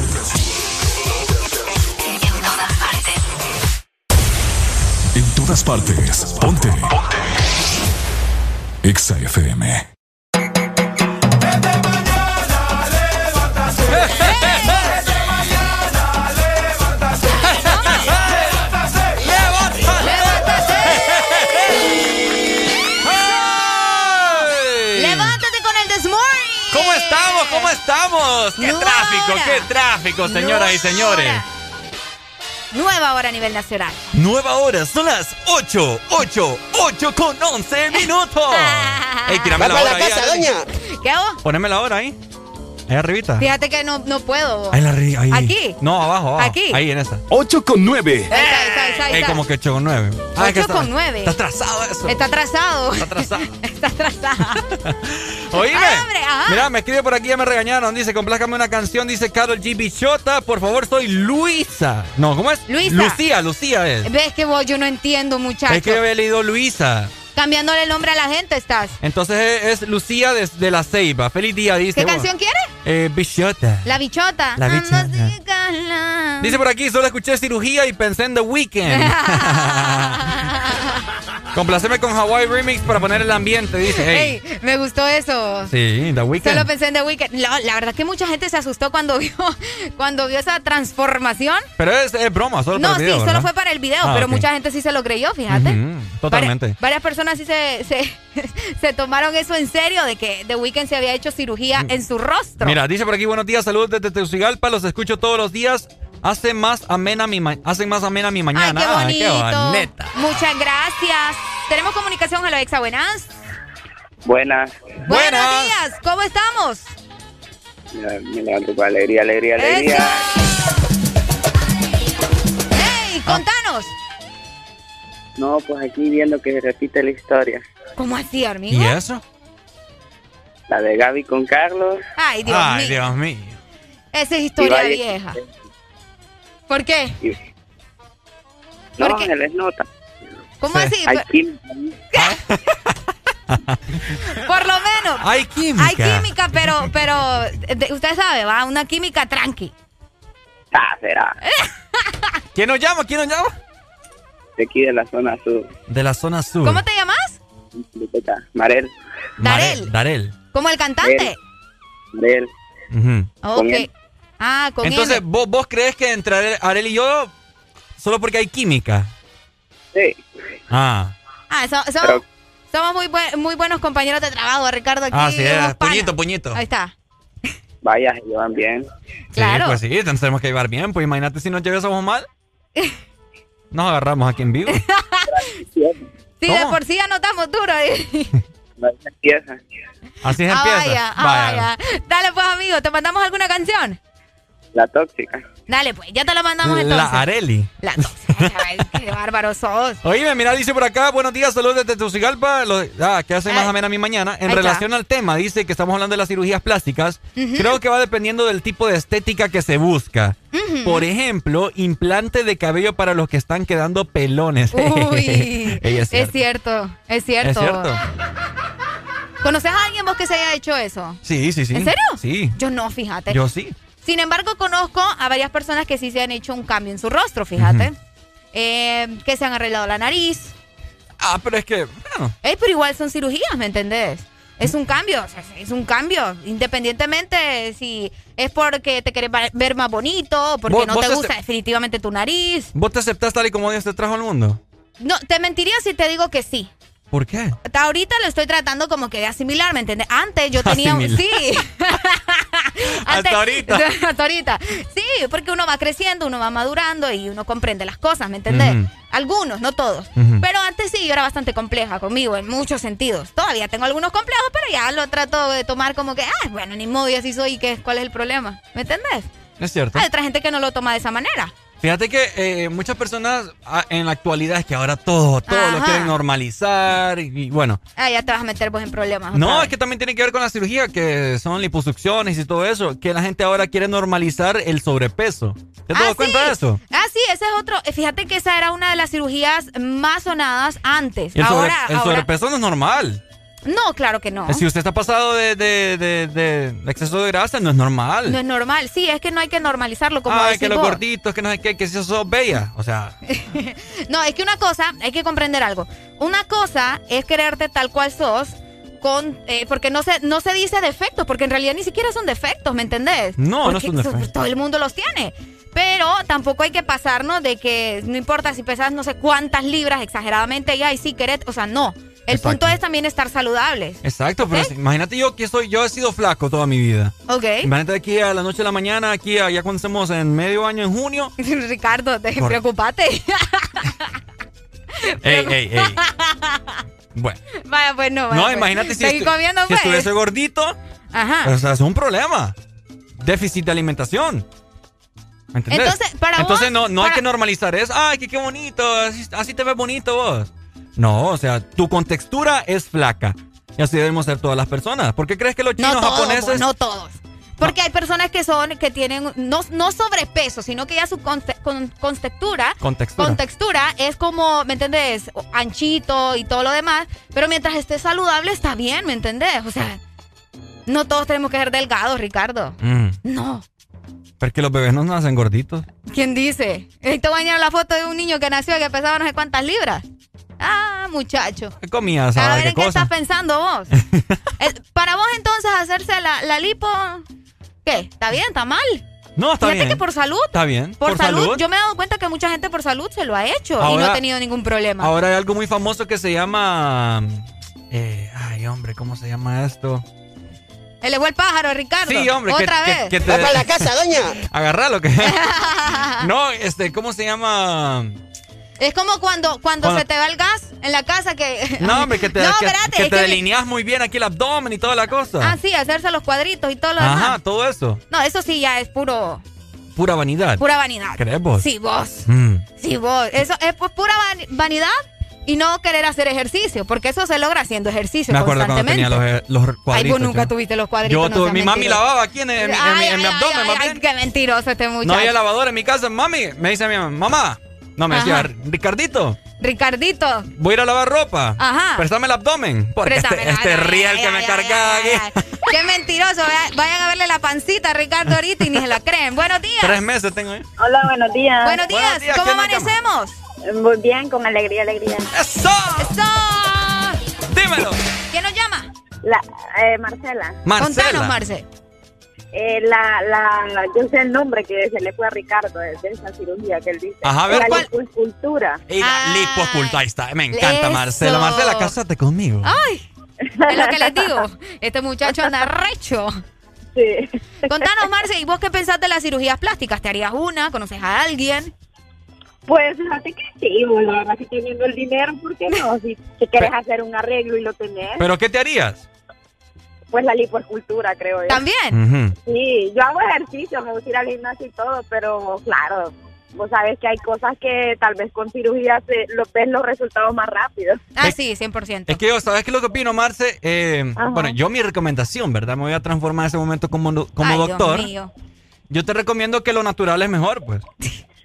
En todas partes. Ponte. Ponte. Estamos? ¡Qué Nueva tráfico! hora. ¡Qué tráfico, señoras y Nueva señores! hora. Nueva hora a nivel nacional. Nueva hora, son las 8, 8, 8 con 11 minutos. Ey, tírame la hora la ahí. casa, Arely. doña. ¿Qué hago? Poneme la hora ahí. Ahí arribita. Fíjate que no, no puedo. Ahí, la ahí. ¿Aquí? No, abajo, abajo. ¿Aquí? Ahí en esa. 8 con 9. Ahí está, ahí está, ahí está, ahí Ey, está. como que 8 con 9. Ah, es que Ocho está- con nueve. Está atrasado eso. Está atrasado. Está atrasado. Está atrasado. Oíme. Ay, hombre, ajá. Mira, me escribe por aquí, ya me regañaron. Dice, complázcame una canción. Dice Carol G. Bichota. Por favor, soy Luisa. No, ¿cómo es? Luisa. Lucía, Lucía es. Ves que vos yo no entiendo, muchacho. Es que yo había leído Luisa. Cambiándole el nombre a la gente estás. Entonces es, es Lucía de, de la Ceiba. Feliz día, dice. ¿Qué vos. canción quiere? Eh, Bichota. La bichota. La Ando bichota. Dice por aquí, solo escuché cirugía y pensé en The Weeknd. Complaceme con Hawaii Remix para poner el ambiente, dice. Hey. Ey, me gustó eso. Sí, The Weeknd. Solo pensé en The Weeknd. La, la verdad que mucha gente se asustó cuando vio, cuando vio esa transformación. Pero es, es broma, solo No, para el video, sí, solo fue para el video, Ah, pero mucha gente sí se lo creyó, fíjate. Totalmente. Varias personas sí se, se, se tomaron eso en serio de que The Weeknd se había hecho cirugía en su rostro. Mira, dice por aquí, buenos días, saludos desde Tegucigalpa, los escucho todos los días. Hace más amena mi, ma- hacen más amena mi Ay, mañana. qué bonita. Muchas gracias. Tenemos comunicación a la Exa, buenas. Buenas. Buenos días, ¿cómo estamos? Me me levanto con alegría, alegría, alegría. ¡Ey, contanos! No, pues aquí viendo que se repite la historia. ¿Cómo así, amigo? ¿Y eso? La de Gaby con Carlos. Ay, Dios Ay, mío. Dios mío. Esa es historia vaya- vieja. ¿Por qué? No, ¿Por qué? se les nota. ¿Cómo así? Hay química. Por lo menos. Hay química. Hay química, pero, pero usted sabe, va, una química tranqui. Ah, será. ¿Quién nos llama? ¿Quién nos llama? De aquí de la zona sur. De la zona sur. ¿Cómo te llamas? Marel. Darel. Darel. ¿Como el cantante? Marel. Ujú. Ok. Ah, con Entonces, M. ¿vos, ¿vos crees que entre Arel, y yo, solo porque hay química? Sí. Ah. Ah, so- so- Pero- somos muy, buen- muy buenos compañeros de trabajo, Ricardo. Aquí Ah, sí, es. panas. Puñito, puñito. Ahí está. Vaya, se llevan bien. Claro. Sí, pues sí, entonces tenemos que llevar bien. Pues imagínate si nos llevásemos mal. Nos agarramos aquí en vivo. Sí, de por sí anotamos duro. Empieza. Así es Ah, empieza. vaya, ah, vaya. Dale, pues, amigo, ¿te mandamos alguna canción? La tóxica. Dale, pues, ya te la mandamos entonces. La Areli. La. Ay, qué bárbaro sos. Oíme, mira, dice por acá, buenos días, saludos desde Tegucigalpa, ah, que hace más amena mi mañana. En relación al tema, dice que estamos hablando de las cirugías plásticas. Creo que va dependiendo del tipo de estética que se busca. Por ejemplo, implante de cabello para los que están quedando pelones. Uy, es es cierto. cierto, es cierto. Es cierto. ¿Conoces a alguien vos que se haya hecho eso? Sí, sí, sí. ¿En serio? Sí. Yo no, fíjate. Yo sí. Sin embargo, conozco a varias personas que sí se han hecho un cambio en su rostro, fíjate. Eh, que se han arreglado la nariz. Ah, pero es que, bueno. Eh, pero igual son cirugías, ¿me entendés? Es un cambio, o sea, es un cambio. Independientemente si es porque te quieres va- ver más bonito o porque no te- gusta definitivamente tu nariz. ¿Vos te aceptás tal y como Dios te trajo al mundo? No, te mentiría si te digo que sí. ¿Por qué? Hasta ahorita lo estoy tratando como que de asimilar, ¿me entiendes? Antes yo tenía... un- Asimilar. Sí. Antes- Hasta ahorita. Hasta ahorita. Sí, porque uno va creciendo, uno va madurando y uno comprende las cosas, ¿me entendés? Ujú. Algunos, no todos. Ujú. Pero antes sí, yo era bastante compleja conmigo en muchos sentidos. Todavía tengo algunos complejos, pero ya lo trato de tomar como que, ah, bueno, ni modo, y así soy, ¿qué, ¿cuál es el problema? ¿Me entendés? Es cierto. Hay otra gente que no lo toma de esa manera. Fíjate que eh, muchas personas ah, en la actualidad es que ahora todo, todo lo quieren normalizar y, y bueno. Ah, ya te vas a meter vos en problemas. No, es que también tiene que ver con la cirugía, que son liposucciones y todo eso, que la gente ahora quiere normalizar el sobrepeso. ¿Te has dado cuenta de eso? Ah, sí, ese es otro. eh, Fíjate que esa era una de las cirugías más sonadas antes. El, sobre- ahora, el ahora- sobrepeso no es normal. No, claro que no. Si usted está pasado de, de- de- de- exceso de grasa, no es normal. No es normal. Sí, es que no hay que normalizarlo como Ay, que los vos. gorditos, que no sé qué, que si sos bella. O sea, No, es que una cosa, hay que comprender algo. Una cosa es quererte tal cual sos. Con, eh, porque no se, no se dice defectos, porque en realidad ni siquiera son defectos, ¿me entendés? No, no son defectos. Todo el mundo los tiene. Pero tampoco hay que pasarnos de que no importa si pesas no sé cuántas libras exageradamente y ay, sí, querés. O sea, no. El Exacto. punto es también estar saludables. exacto, pero si- imagínate yo que soy, yo he sido flaco toda mi vida. Ok. Imagínate aquí a la noche a la mañana, aquí a- ya cuando estemos en medio año en junio. Ricardo, te Cor- preocupate. Ey, ey, ey. Bueno. Vaya, pues no. vaya, No, pues. imagínate si, estu- comiendo, si pues. estuviese gordito. Ajá. O sea, es un problema. Déficit de alimentación. ¿Me entendés? Entonces, para Entonces vos, no, no hay para- que normalizar eso. Ay, que qué bonito. Así, así te ves bonito vos. No, o sea, tu contextura es flaca. Y así debemos ser todas las personas. ¿Por qué crees que los chinos No todos, japoneses... no todos. Porque hay personas que son, que tienen, no, no sobrepeso, sino que ya su conte- con, contextura, Contextura. contextura es como, ¿me entendés? Anchito y todo lo demás. Pero mientras esté saludable está bien, ¿me entendés? O sea, no todos tenemos que ser delgados, Ricardo. Mm, No. pero es que los bebés no nacen gorditos. ¿Quién dice? Eh, Te voy a enseñar la foto de un niño que nació y que pesaba no sé cuántas libras. Ah, muchacho. ¿Qué comías? A ¿Sabes ver qué en qué estás pensando vos. Eh, Para vos entonces hacerse la, la lipo, ¿qué? ¿Está bien? ¿Está mal? No, está Fíjate bien. que por salud. Está bien. Por, salud, yo me he dado cuenta que mucha gente por salud se lo ha hecho y no ha tenido ningún problema. Ahora hay algo muy famoso que se llama... eh, ay, hombre, ¿cómo se llama esto? Elevó el pájaro, Ricardo. Sí, hombre, que- Otra que- vez. que te- Va para la casa, doña. Agarralo, que... no, este, ¿cómo se llama? Es como cuando, cuando, Cuando- se te va el gas en la casa que... No, hombre, que te, No, que- espérate, que te que- delineas muy bien aquí el abdomen y toda la cosa. Ah, sí, hacerse los cuadritos y todo lo Ajá, demás. todo eso. No, eso sí ya es puro, Pura vanidad. pura vanidad. ¿Crees vos? Sí, vos. Mm. Sí, vos. Eso es pues, pura van- vanidad y no querer hacer ejercicio, porque eso se logra haciendo ejercicio Me acuerdo cuando tenía constantemente. los, los Ay, cuadritos. vos nunca yo. tuviste los cuadritos. Yo no tuve, mi mami lavaba aquí en, en mi- en mi, Ay, en mi ay, abdomen, ay, ay, qué mentiroso este muchacho. No había lavadora en mi casa, mami. Me dice mi mamá, mamá. No, me decía, Ajá. Ricardito, Ricardito. Voy a ir a lavar ropa. Ajá. Préstame el abdomen. Porque este, este riel ay, que me cargaba aquí. Qué mentiroso. vaya- Vayan a verle la pancita a Ricardo ahorita y ni se la creen. Buenos días. Tres meses tengo ahí. Hola, buenos días. Buenos días. Buenos días, ¿Cómo amanecemos? Muy bien, con alegría, alegría. ¡Eso! ¡Eso! Dímelo. ¿Quién nos llama? La, eh, Marcela. Marcela. Contanos, Marce. Eh, la, la, yo sé el nombre que se le fue a Ricardo de, de esa cirugía que él dice. Ajá, a ver, la. Y la lipoescultura, ahí está. Me encanta, Marcela. eso. Marcela, cásate conmigo. Ay, es lo que les digo. Este muchacho anda recho. Sí. Contanos, Marce, ¿y vos qué pensás de las cirugías plásticas? ¿Te harías una? ¿Conoces a alguien? Pues fíjate que sí, bueno, la verdad que teniendo el dinero, ¿por qué no? Si, si quieres hacer un arreglo y lo tenés, ¿Pero qué te harías? Pues la lipoescultura, creo yo. ¿También? Sí, yo hago ejercicio, me gusta ir al gimnasio y todo, pero claro, vos sabes que hay cosas que tal vez con cirugía se, lo, ves los resultados más rápidos. Ah, sí, 100%. Es que yo, ¿sabes qué es lo que opino, Marce? Eh, bueno, yo mi recomendación, ¿verdad? Me voy a transformar en ese momento como, como Ay, doctor. Dios mío. Yo te recomiendo que lo natural es mejor, pues.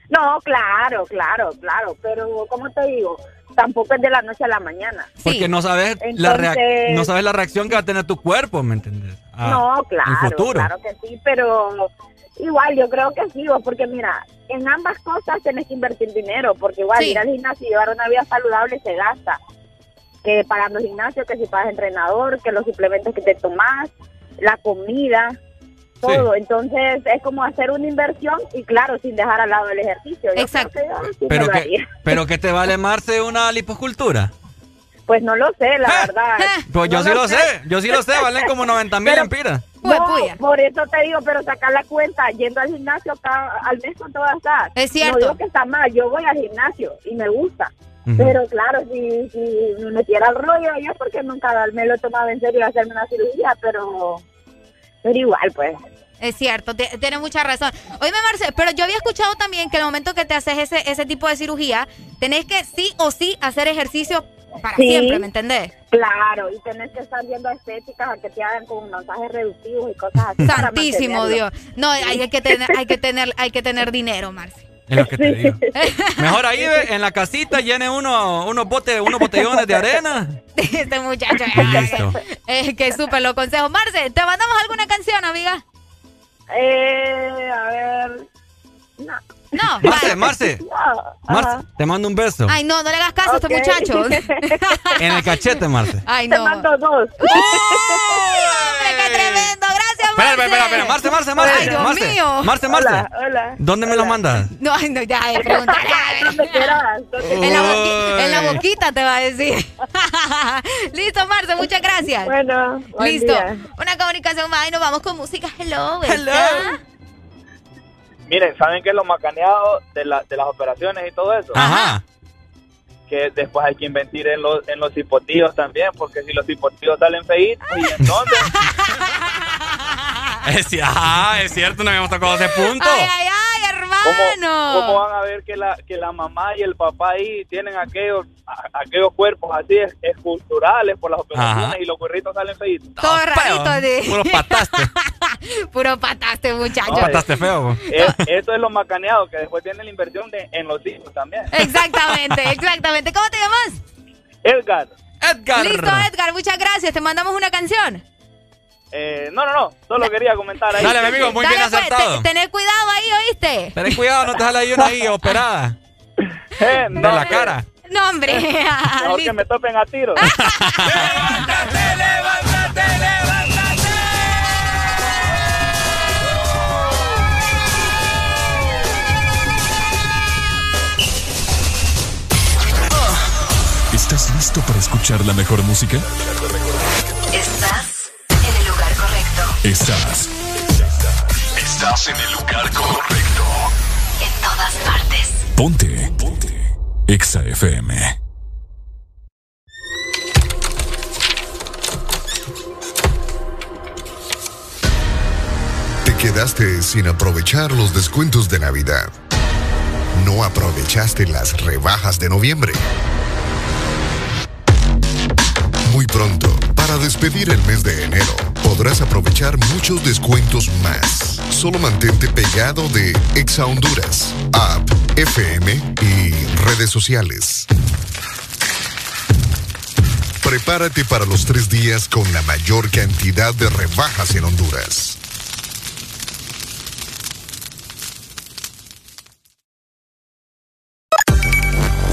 No, claro, claro, claro, pero como te digo, tampoco es de la noche a la mañana. Porque no sabes la no sabes la reacción que va a tener tu cuerpo, ¿me entiendes? Ah, no, claro, futuro. claro que sí, pero igual yo creo que sí, vos, porque mira, en ambas cosas tenés que invertir dinero, porque igual Sí. ir al gimnasio y llevar una vida saludable se gasta. Que pagando el gimnasio, que si pagas entrenador, que los suplementos que te tomás, la comida, todo. Entonces es como hacer una inversión y claro, sin dejar al lado el ejercicio. Yo Exacto. creo que yo sí me Pero que, pero que te vale, Marce, una liposcultura. Pues no lo sé, la verdad. Pues yo No sí lo sé, yo sí lo sé, valen como 90 mil empiras. No, por eso te digo, pero sacar la cuenta yendo al gimnasio cada, al mes cuánto va a estar. Es cierto. No digo que está mal, yo voy al gimnasio y me gusta. Pero claro, si, si me metiera el rollo, yo porque nunca me lo he tomado en serio hacerme una cirugía, pero, pero igual, pues. Es cierto, tiene mucha razón. Oíme, Marce, pero yo había escuchado también que el momento que te haces ese, ese tipo de cirugía, tenés que sí o sí hacer ejercicio para Sí. siempre, ¿me entendés? Claro, y tenés que estar viendo estéticas a que te hagan con masajes reductivos y cosas así. Santísimo. Dios. No, hay que tener, hay que tener, hay que tener dinero, Marce. Es lo que te digo. Mejor ahí ve, en la casita llene uno, unos botes, unos botellones de arena. Este muchacho. Listo. Es que súper lo consejo. Marce, ¿te mandamos alguna canción, amiga? Eh, a ver. No. No. Marce, vale. Marce, No. Marce, te mando un beso. Ay, no, no le hagas caso a este muchacho. En el cachete, Marce. Ay, Te no. mando dos. ¡Hombre, qué tremendo! ¡Gracias, Espera, Marce! espera, espera, Marce, Marce, Marce. Ay, Dios Marce, mío. Marce, Marce. Hola, hola. ¿Dónde me los mandas? No, ay, no, ya, de preguntar. ¿Dónde quieras? ¿Dónde En la, en boquita te va a decir. Listo, Marce, muchas gracias. Bueno, buen Listo. día. Una comunicación más y nos vamos con música. Hello. Hello. ¿está? Miren, ¿saben qué es lo macaneado de, la, de las operaciones y todo eso? Ajá. Que después hay que invertir en los, en los hipotíos también, porque si los hipotíos salen feitos, y entonces... Es, ajá, es cierto, no habíamos tocado ese punto. Ay, ay, ay. ¿Cómo, cómo van a ver que la, que la mamá y el papá ahí tienen aquellos, a- aquellos cuerpos así es- esculturales por las operaciones Ajá. y los cuerritos salen feitos? Todo rarito de. Puro pataste. Puro pataste, muchacho. No, Pataste feo. Es- eso es lo macaneado, que después tienen la inversión de- en los hijos también. Exactamente, exactamente. ¿Cómo te llamas? Edgar, Edgar. Listo, Edgar, muchas gracias. Te mandamos una canción. Eh, no, no, no, solo quería comentar ahí. Dale, mi amigo, muy Dale, bien pues, acertado. te- tené cuidado ahí, ¿oíste? Tenés cuidado, no te sale ahí una ahí operada. Eh, De no, la cara. No, hombre. Mejor que me topen a tiro. ¿Estás listo para escuchar la mejor música? Estás. Estás en el lugar correcto. En todas partes. Ponte. Ponte. Exa FM. Te quedaste sin aprovechar los descuentos de Navidad. No aprovechaste las rebajas de noviembre. Muy pronto, para despedir el mes de enero, podrás aprovechar muchos descuentos más. Solo mantente pegado de Exa Honduras, app, FM y redes sociales. Prepárate para los tres días con la mayor cantidad de rebajas en Honduras.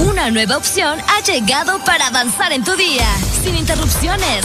Una nueva opción ha llegado para avanzar en tu día, sin interrupciones.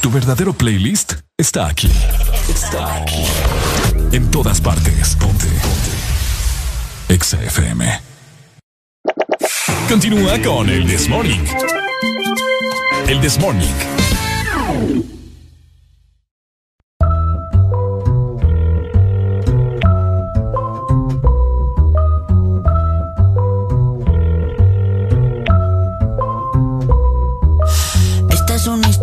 Tu verdadero playlist está aquí. Está aquí. En todas partes. Ponte. Ponte. Exa FM. Continúa con el This Morning. El This Morning.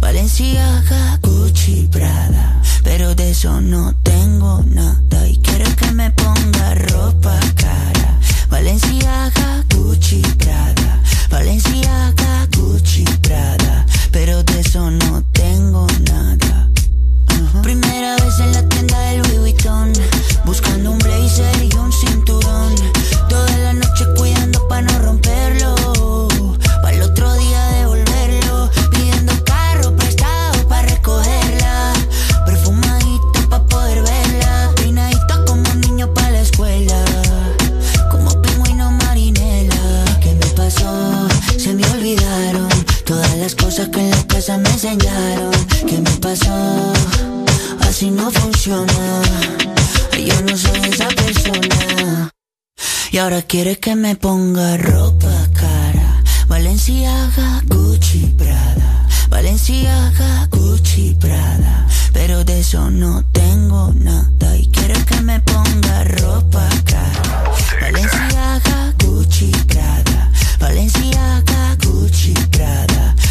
Valenciaga, Gucci, Prada. Pero de eso no tengo nada. Y quiere que me ponga ropa cara. Valenciaga, Gucci, Prada. Valenciaga, Gucci, Prada. Pero de eso no tengo nada. Primera vez en la tienda del Louis Vuitton. Buscando un blazer y un cinturón. Toda la noche cuidando para no romperlo que casa me enseñaron ¿Qué me pasó? Así no funciona. Yo no soy esa persona. Y ahora quiere que me ponga ropa cara. Valenciaga, Gucci, Prada. Valenciaga, Gucci, Prada. Pero de eso no tengo nada. Y quiere que me ponga ropa cara. Valenciaga, Gucci, Prada. Valenciaga, Gucci, Prada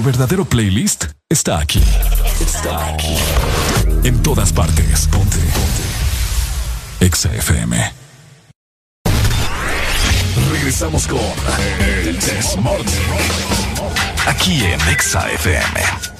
Tu verdadero playlist está aquí. Está aquí. En todas partes. Ponte. Ponte. Exa FM. Regresamos con el This Morning. Aquí en Exa FM.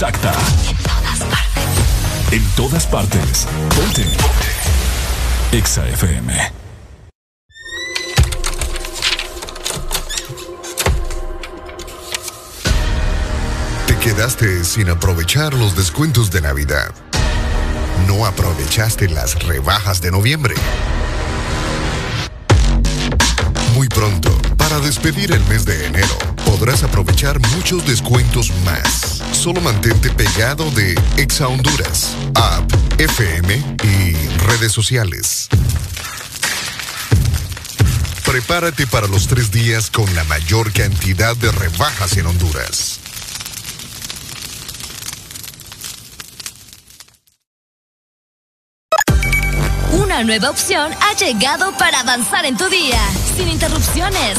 Exacta. En todas partes. Ponte. Exa FM. Te quedaste sin aprovechar los descuentos de Navidad. No aprovechaste las rebajas de noviembre. Muy pronto, para despedir el mes de enero, podrás aprovechar muchos descuentos más. Solo mantente pegado de Exa Honduras, app, FM y redes sociales. Prepárate para los tres días con la mayor cantidad de rebajas en Honduras. Una nueva opción ha llegado para avanzar en tu día, sin interrupciones.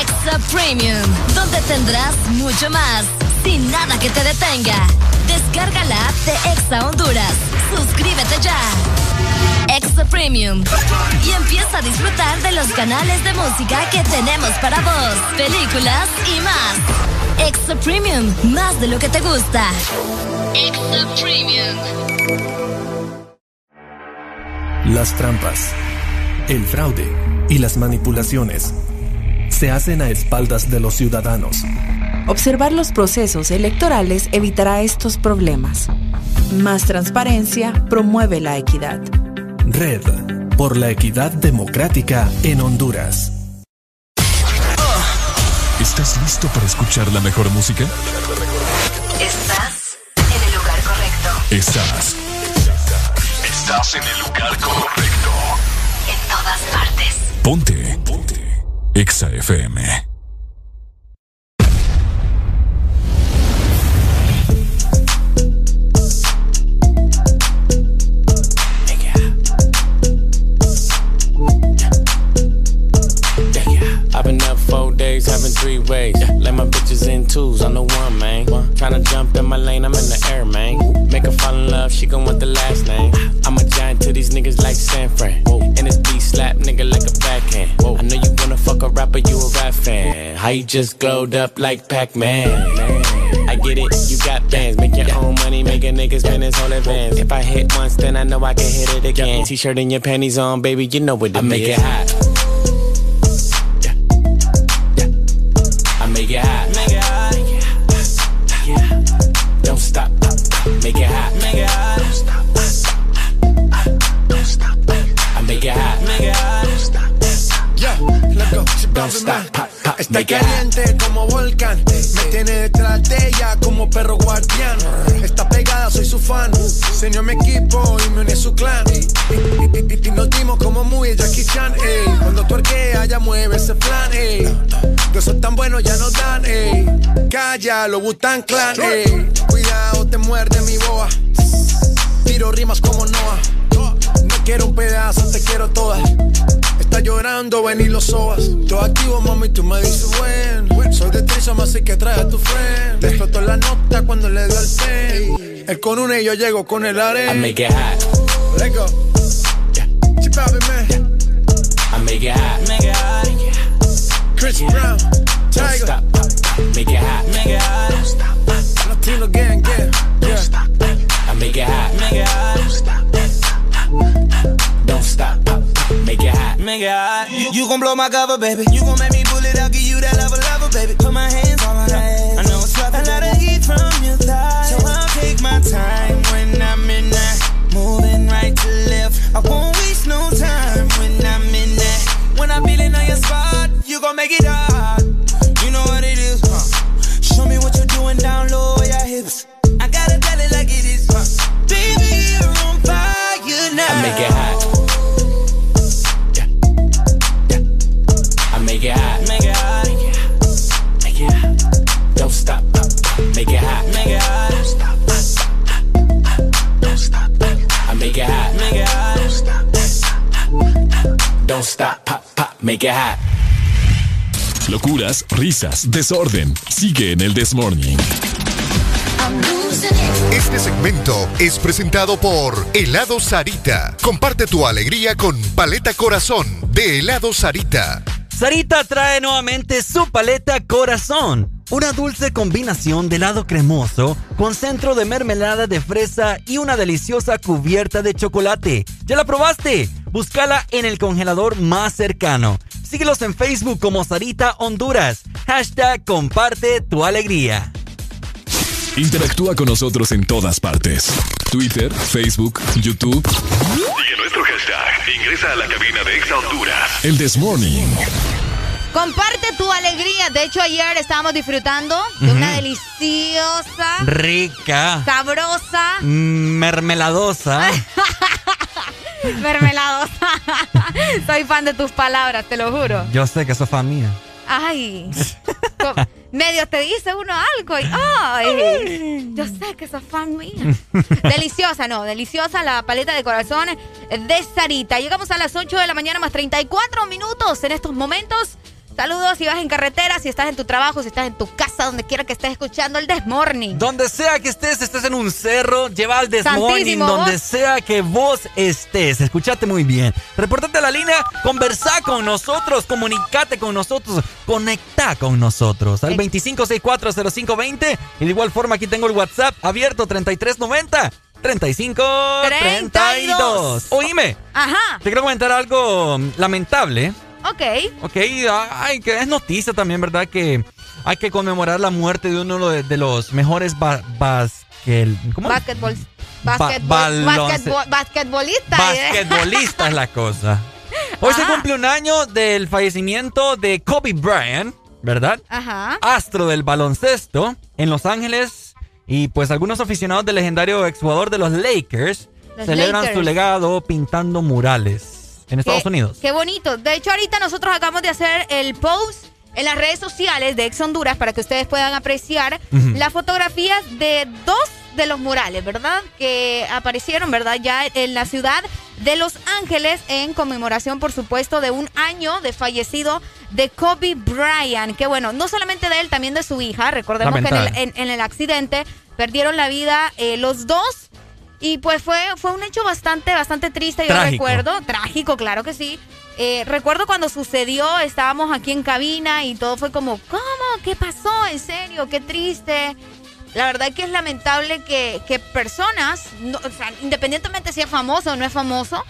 Extra Premium, donde tendrás mucho más, sin nada que te detenga. Descarga la app de Exa Honduras. Suscríbete ya. Extra Premium. Y empieza a disfrutar de los canales de música que tenemos para vos, películas y más. Extra Premium, más de lo que te gusta. Extra Premium. Las trampas, el fraude y las manipulaciones se hacen a espaldas de los ciudadanos. Observar los procesos electorales evitará estos problemas. Más transparencia promueve la equidad. Red por la equidad democrática en Honduras. ¿Estás listo para escuchar la mejor música? Estás en el lugar correcto. Estás. Estás en el lugar correcto. En todas partes. Ponte. Ponte. Exa FM. having three ways. Yeah. Let my bitches in twos, I'm the one, man. One. Tryna jump in my lane, I'm in the air, man. Make her fall in love, she gon' want the last name. I'm a giant to these niggas like San Fran. Whoa. And this beat slap, nigga, like a backhand. Whoa. I know you wanna fuck a rapper, you a rap fan. How you just glowed up like Pac Man? I get it, you got bands. Make your own money, make a nigga spend his whole advance. If I hit once, then I know I can hit it again. T shirt and your panties on, baby, you know what it I make it hot Don't stop. Pop, pop. Está caliente como volcán. Me tiene detrás de ella como perro guardián. Está pegada, soy su fan. Se unió a mi equipo y me uní a su clan. Y, y- y- nos dimos como muy Jackie Chan. ey. Cuando tuerquea, ya mueve ese flan. ey. De esos tan buenos ya nos dan. ey. Calla, lo Butan Clan. ey. Cuidado, te muerde mi boa. Tiro rimas como Noah. No quiero un pedazo, te quiero todas. Está llorando, ven y lo sobas. Todo activo, mami, tú me dices, bueno. Soy de Trisom, así que trae a tu friend. Te explotó la nota cuando le dio al pen. Él con una y yo llego con el I arena. make it hot. Let go. Chip out, man. I make it hot. Make it hot. Chris Brown. Don't Tiger. stop. Make it hot. Make it hot. Don't stop. Latino gang, gang. Yeah. I make it hot. Make it hot. Don't stop. Don't stop. Make it hot. Make it hot. You, you gon' blow my cover, baby. You gon' make me pull it out, give you that level, level, baby. Put my hands on my ass. I know it's rough. A lot of heat from your thighs. So I'll take my time when I'm in that. Moving right to left. I won't waste no time when I'm in that. When I'm feeling on your spot, you gon' make it hot. You know what it is, huh? Show me what you're doing down low, your hips. I gotta tell it like it is, huh? Baby, you're on fire now. I make it Don't stop. Pop, pop. Make it hot. Locuras, risas, desorden. Sigue en el This Morning. Este segmento es presentado por Helado Sarita. Comparte tu alegría con Paleta Corazón de Helado Sarita. Sarita trae nuevamente su paleta Corazón. Una dulce combinación de helado cremoso con centro de mermelada de fresa y una deliciosa cubierta de chocolate. ¿Ya la probaste? Búscala en el congelador más cercano. Síguelos en Facebook como Sarita Honduras. Hashtag comparte tu alegría. Interactúa con nosotros en todas partes. Twitter, Facebook, YouTube. Sigue nuestro hashtag. Ingresa a la cabina de Exa Honduras. El This Morning. Comparte tu alegría. De hecho, ayer estábamos disfrutando de una deliciosa, Rica. sabrosa, Mermeladosa. mermeladosa. Soy fan de tus palabras, te lo juro. Yo sé que sos fan mía. Ay, medio te dice uno algo y ay, yo sé que sos fan mía. Deliciosa, no, deliciosa la paleta de corazones de Sarita. Llegamos a las 8 de la mañana más 34 minutos en estos momentos. Saludos si vas en carretera, si estás en tu trabajo, si estás en tu casa, donde quiera que estés escuchando el Desmorning. Donde sea que estés, estés en un cerro, lleva al Desmorning, donde vos. sea que vos estés. Escuchate muy bien. Reportate a la línea, conversá con nosotros, comunicate con nosotros, conecta con nosotros al 25640520. Y de igual forma aquí tengo el WhatsApp abierto 3390 3532. Oíme, Ajá, te quiero comentar algo lamentable. Ok. Ok, ay, que es noticia también, ¿verdad? Que hay que conmemorar la muerte de uno de, de los mejores ba basquel- ¿cómo? Basketball, Ba- basketball, balonce- basketball- basquetbolista. Basquetbolista es la cosa. Hoy se Ajá. cumple un año del fallecimiento de Kobe Bryant, ¿verdad? Ajá. Astro del baloncesto en Los Ángeles. Y pues algunos aficionados del legendario exjugador de los Lakers Los celebran Lakers. su legado pintando murales en Estados Qué- Unidos. Qué bonito. De hecho, ahorita nosotros acabamos de hacer el post en las redes sociales de Ex Honduras para que ustedes puedan apreciar las fotografías de dos de los murales, ¿verdad? Que aparecieron, ¿verdad? Ya en la ciudad de Los Ángeles en conmemoración, por supuesto, de un año de fallecido de Kobe Bryant. Que bueno, no solamente de él, también de su hija. Recordemos que en el, en el accidente perdieron la vida eh, los dos. Y pues fue, fue un hecho bastante, bastante triste, yo Trágico. recuerdo. Trágico, claro que sí. Eh, recuerdo cuando sucedió, estábamos aquí en cabina y todo fue como, ¿cómo? ¿Qué pasó? ¿En serio? Qué triste. La verdad que es lamentable que, que personas, no- o sea, independientemente si es famoso o no es famoso,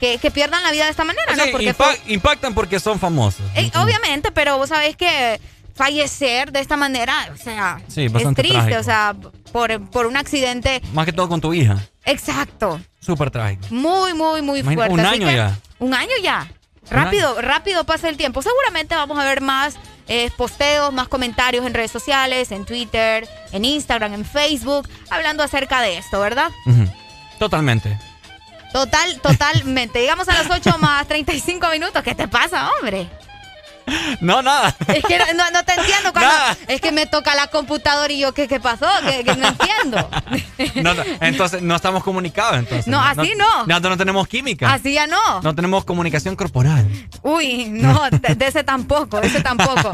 que, que pierdan la vida de esta manera, ¿no? Porque fue- impactan porque son famosos. eh, obviamente, pero vos sabés que fallecer de esta manera, o sea, Sí, es triste, trágico. o sea, por, por un accidente. Más que todo con tu hija. Exacto. Súper trágico. Muy, muy, muy fuerte. un Así año que- ya. Un año ya. Rápido, rápido pasa el tiempo. Seguramente vamos a ver más eh, posteos, más comentarios en redes sociales, en Twitter, en Instagram, en Facebook, hablando acerca de esto, ¿verdad? Totalmente. Total, totalmente. Llegamos a las 8 más 35 minutos. ¿Qué te pasa, hombre? No, nada. Es que no, no te entiendo cuando es que me toca la computadora y yo, ¿qué, qué pasó? Que, que no entiendo. No, no, entonces no estamos comunicados entonces. No, así no. No, no tenemos química. Así ya no. No tenemos comunicación corporal. Uy, no, de, de ese tampoco, de ese tampoco.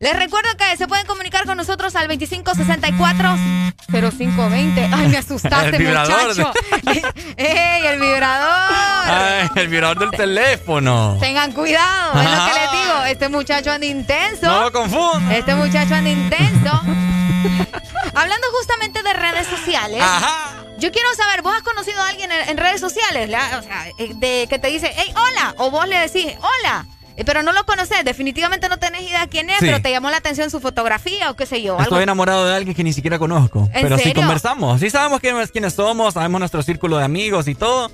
Les recuerdo que se pueden comunicar con nosotros al 2564-0520. Ay, me asustaste, El muchacho. ¡Ey, el vibrador! Ay, el vibrador del teléfono. Tengan cuidado, es lo que Ajá. les digo. Este muchacho anda intenso. No lo confundan. Este muchacho anda intenso. Hablando justamente de redes sociales. Yo quiero saber, ¿vos has conocido a alguien en, en redes sociales? La- O sea, eh, de que te dice, hey, hola. O vos le decís, hola. Eh, Pero no lo conoces, definitivamente no tenés idea quién es, Sí. pero te llamó la atención su fotografía o qué sé yo. algo. Estoy enamorado de alguien que ni siquiera conozco. ¿En Pero sí serio? conversamos. Sí sabemos quién- quiénes somos, sabemos nuestro círculo de amigos y todo.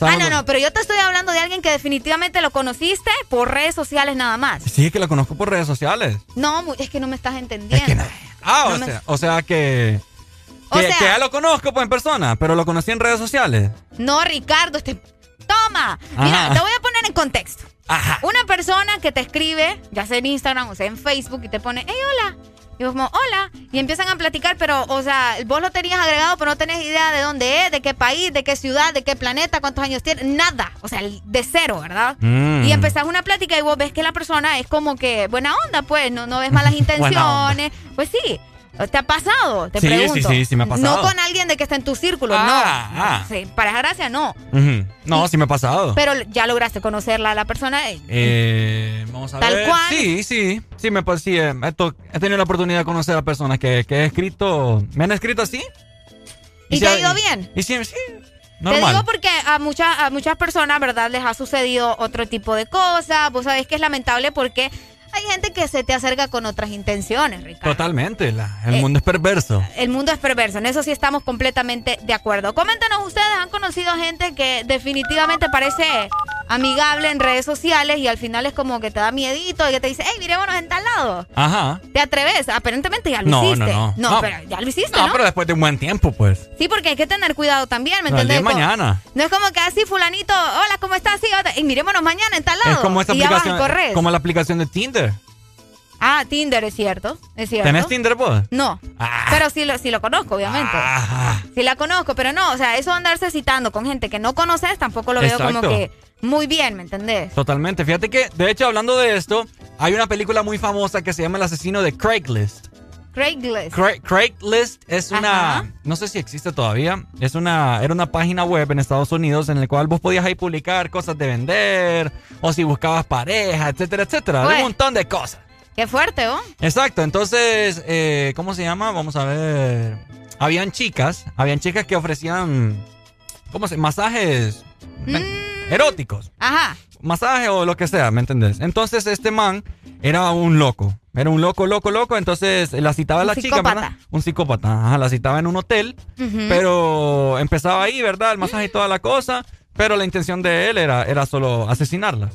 Ah, no, no, pero yo te estoy hablando de alguien que definitivamente lo conociste por redes sociales nada más. Sí, es que lo conozco por redes sociales. No, es que no me estás entendiendo. Ah, No o, me- sea, o sea que. O Que, sea- que ya lo conozco pues, en persona, pero lo conocí en redes sociales. No, Ricardo, este. Toma. Mira, Ajá. te voy a poner en contexto. Una persona que te escribe, ya sea en Instagram o sea en Facebook, y te pone, hey, hola. Y vos como, hola. Y empiezan a platicar, pero, o sea, vos lo tenías agregado, pero no tenés idea de dónde es, de qué país, de qué ciudad, de qué planeta, cuántos años tiene, nada. O sea, de cero, ¿verdad? Mm. Y empezás una plática y vos ves que la persona es como que buena onda, pues, no, no ves malas intenciones. Pues sí. ¿Te ha pasado? Te Sí, sí, pregunto. sí, sí me ha pasado. No con alguien de que está en tu círculo, Ah, no. ah. Sí, para esa gracia, no. No, sí me ha pasado. Pero ya lograste conocerla a la persona. eh, Eh, vamos a Tal ver. cual. Sí, sí. Sí, me sí, eh, he, to- he tenido la oportunidad de conocer a personas que, que he escrito. ¿Me han escrito así? ¿Y se te ha ido bien? Y sí, sí. Te Normal. digo porque a muchas, a muchas personas, ¿verdad? Les ha sucedido otro tipo de cosas. Vos sabés que es lamentable porque hay gente que se te acerca con otras intenciones, Ricardo. Totalmente. la- el Eh, mundo es perverso. El mundo es perverso, en eso sí estamos completamente de acuerdo. Coméntenos ustedes, ¿han conocido gente que definitivamente parece amigable en redes sociales y al final es como que te da miedito y que te dice, hey, mirémonos en tal lado? Ajá. ¿Te atreves? Aparentemente ya lo No, hiciste. no, no. No, No. pero ya lo hiciste, No, ¿no? pero después de un buen tiempo, pues. Sí, porque hay que tener cuidado también, ¿me Como- mañana. No es como que así, fulanito, hola, ¿cómo estás? Sí, y mirémonos mañana en tal lado. Es como y aplicación. Como la aplicación de Tinder. Ah, Tinder, es cierto. Es cierto. ¿Tenés Tinder vos? No. Pero sí lo, sí lo conozco, obviamente. Ah. Sí la conozco, pero no, o sea, eso de andarse citando con gente que no conoces tampoco lo veo como que muy bien, ¿me entendés? Totalmente. Fíjate que, de hecho, hablando de esto, hay una película muy famosa que se llama El asesino de Craigslist. Craigslist. Cra- Craigslist es una, no sé si existe todavía, es una, era una página web en Estados Unidos en la cual vos podías ahí publicar cosas de vender, o si buscabas pareja, etcétera, etcétera, de Pues. un montón de cosas. Qué fuerte, ¿oh? Exacto, entonces, eh, ¿cómo se llama? Vamos a ver. Habían chicas, habían chicas que ofrecían, ¿cómo se? Masajes men- eróticos. Ajá. Masaje o lo que sea, ¿me entendés? Entonces este man era un loco. Era un loco, loco, loco. Entonces la citaba a Un la chica. ¿verdad? Un psicópata. Ajá, la citaba en un hotel. Pero empezaba ahí, ¿verdad? El masaje y toda la cosa. Pero la intención de él era, era solo asesinarla.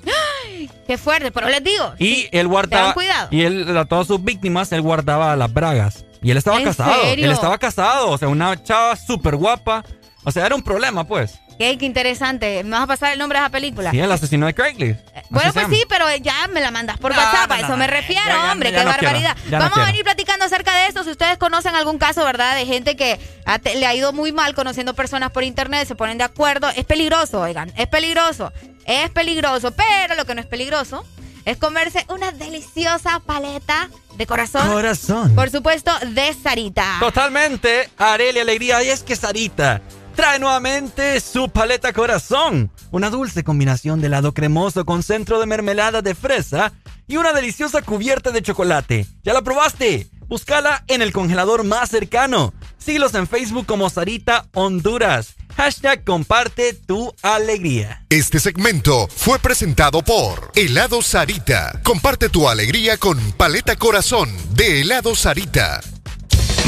Ay, Qué fuerte, pero les digo. Y él guardaba. Cuidado. Y él, a todas sus víctimas, él guardaba las bragas. Y él estaba ¿En casado. serio? Él estaba casado. O sea, una chava súper guapa. O sea, era un problema, pues. Qué, qué interesante. ¿Me vas a pasar el nombre de esa película? Sí, el asesino de Craigslist. Bueno, Así se pues sí, pero ya me la mandas por No, WhatsApp, no, a eso no, me refiero, ya, ya, hombre, ya qué no barbaridad. quiero, ya no Vamos a venir platicando acerca de esto. Si ustedes conocen algún caso, ¿verdad? De gente que ha te- le ha ido muy mal conociendo personas por internet, se ponen de acuerdo. Es peligroso, oigan, es peligroso. Es peligroso, pero lo que no es peligroso es comerse una deliciosa paleta de corazón. Corazón. Por supuesto, de Sarita. Totalmente, Arelia Alegría. Y es que Sarita trae nuevamente su paleta corazón. Una dulce combinación de helado cremoso con centro de mermelada de fresa y una deliciosa cubierta de chocolate. ¿Ya la probaste? Búscala en el congelador más cercano. Síguelos en Facebook como Sarita Honduras. Hashtag comparte tu alegría. Este segmento fue presentado por Helado Sarita. Comparte tu alegría con Paleta Corazón de Helado Sarita.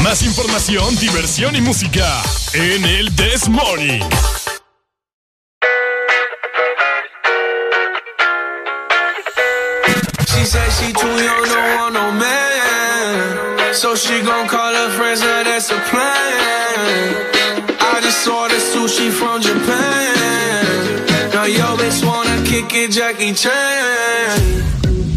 Más información, diversión y música en el This Morning. She said she too young, don't want no man. So she gon' call her friends, now that's a plan. I just saw the sushi from Japan. Now yo bitch wanna kick it, Jackie Chan.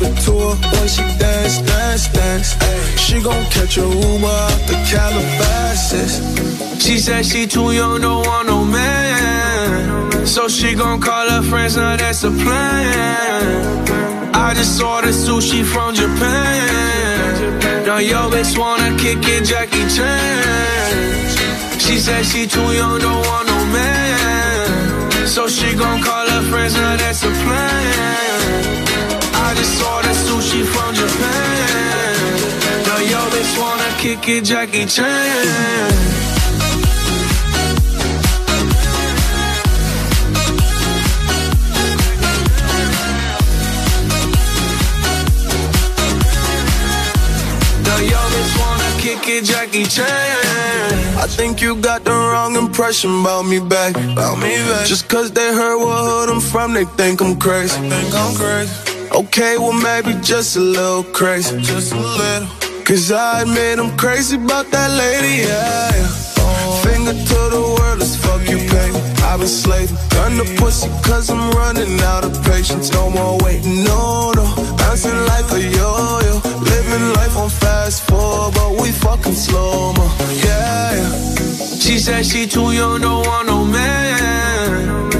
I'ma it to her when she dance, dance, dance. She gon' catch a Uber out the Calabasas. She said she too young, don't want no man. So she gon' call her friends, now that's a plan. I just ordered sushi from Japan. Now yo bitch wanna kick it, Jackie Chan. She said she too young, don't want no man. So she gon' call her friends, now that's a plan. I just ordered sushi from Japan. Now yo bitch wanna kick it, Jackie Chan. Jackie Chan. I think you got the wrong impression about me back. About me back. Just cause they heard what hood I'm from, they think I'm crazy. think I'm crazy. Okay, well maybe just a little crazy. Just a little. Cause I admit I'm crazy about that lady, yeah. yeah. Finger to the world, let's fuck you, baby. I've been slaving. Gun the pussy cause I'm running out of patience. No more waiting, no, no. Bouncing like a yo-yo. Living life on fast forward, but we fucking slow mo. Yeah, yeah. She said she too young, don't want no man.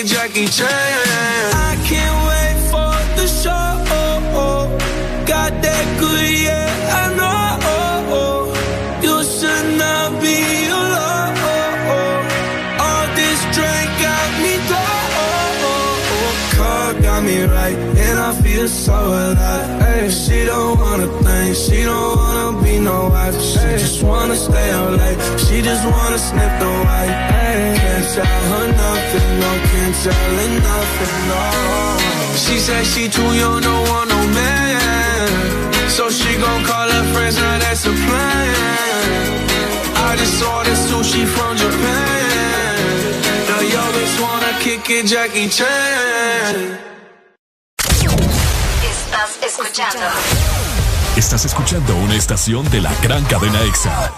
It, Jackie Chan. I can't wait for the show. Got that good, yeah, I know. You should not be alone. All this drink got me gone. Car got me right, and I feel so alive. Ay, she don't wanna think, she don't wanna be no wife. She just wanna stay out late, she just wanna sniff the white. Can't tell her nothing, no, can't tell her nothing, no. She said she too young, don't want no man. So she gon' call her friends, now that's a plan. I just ordered sushi from Japan. Now yo bitch wanna kick it, Jackie Chan. Estás escuchando Estás escuchando una estación de la gran cadena EXA.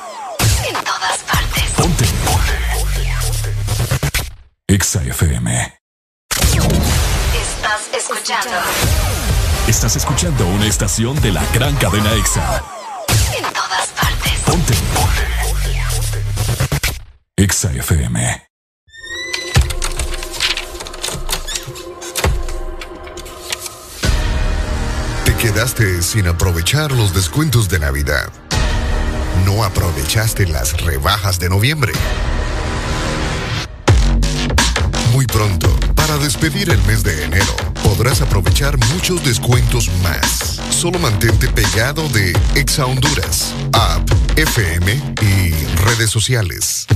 en todas partes. Ponte. EXA FM. Estás escuchando Estás escuchando una estación de la gran cadena EXA. en todas partes. Ponte. EXA FM. Te quedaste sin aprovechar los descuentos de Navidad. No aprovechaste las rebajas de noviembre. Para despedir el mes de enero, podrás aprovechar muchos descuentos más. Solo mantente pegado de Exa Honduras, App, FM y redes sociales.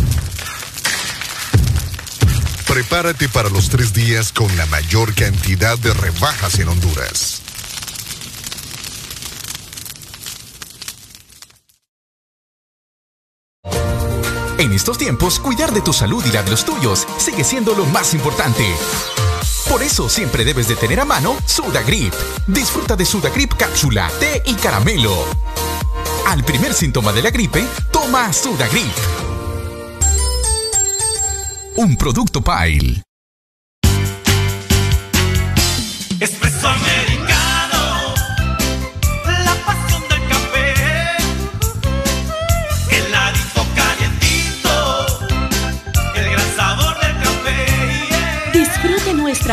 Prepárate para los tres días con la mayor cantidad de rebajas en Honduras. En estos tiempos, cuidar de tu salud y la de los tuyos sigue siendo lo más importante. Por eso siempre debes de tener a mano Sudagrip. Disfruta de Sudagrip cápsula, té y caramelo. Al primer síntoma de la gripe, toma Sudagrip. Un producto Pile.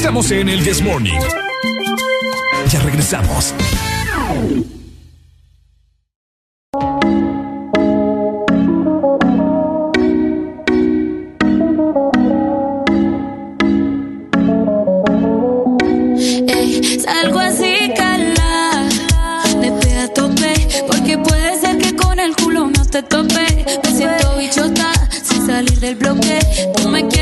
Estamos en el This Morning. Ya regresamos. Salgo así, cala. De pe a tope. Porque puede ser que con el culo no te tope. Me siento bichota sin salir del bloque. No me quieren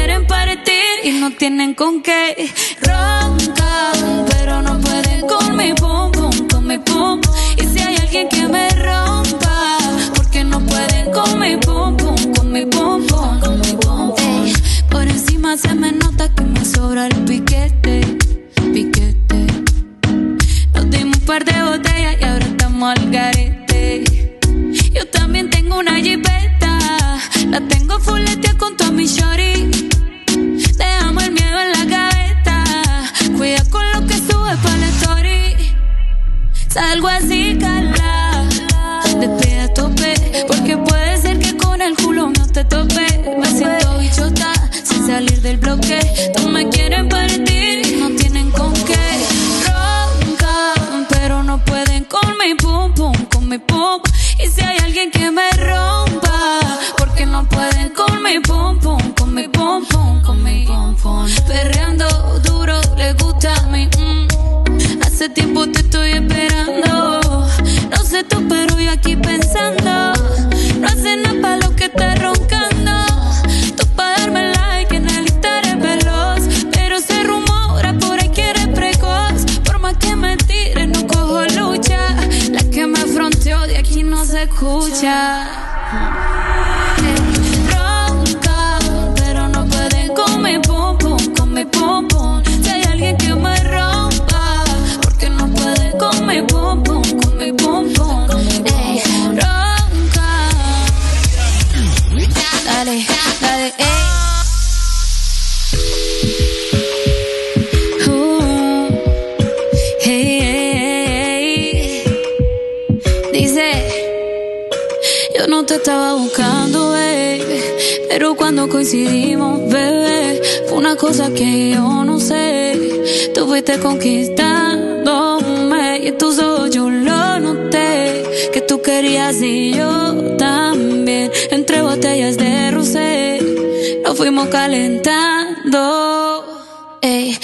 y no tienen con qué. Roncan, pero no pueden con mi pum pum, con mi pum. Y si hay alguien que me rompa, porque no pueden con mi pum pum, con mi pum pum, con mi pum Por encima se me nota que me sobra el piquete, piquete. Nos dimos un par de botellas y ahora estamos al garete. Yo también tengo una jipeta, la tengo fuletea con todo mi shorty. Salgo así, cala, pe a tope, porque puede ser que con el culo no te tope. Me siento bichota sin salir del bloque. No me quieren estaba buscando, baby, pero cuando coincidimos, bebé, fue una cosa que yo no sé. Tú fuiste conquistándome y en tus ojos lo noté. Que tú querías y yo también. Entre botellas de rosé, nos fuimos calentando. Ey,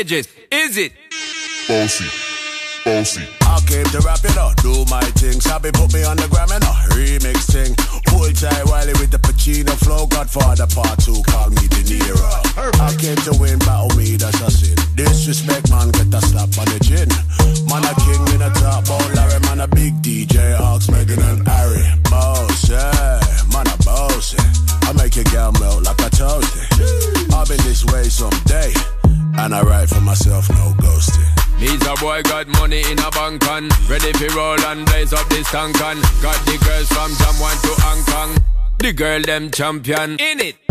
edges. Tonkan. Got the girls from Jam 1 to Hong Kong. The girl, them champion. In it.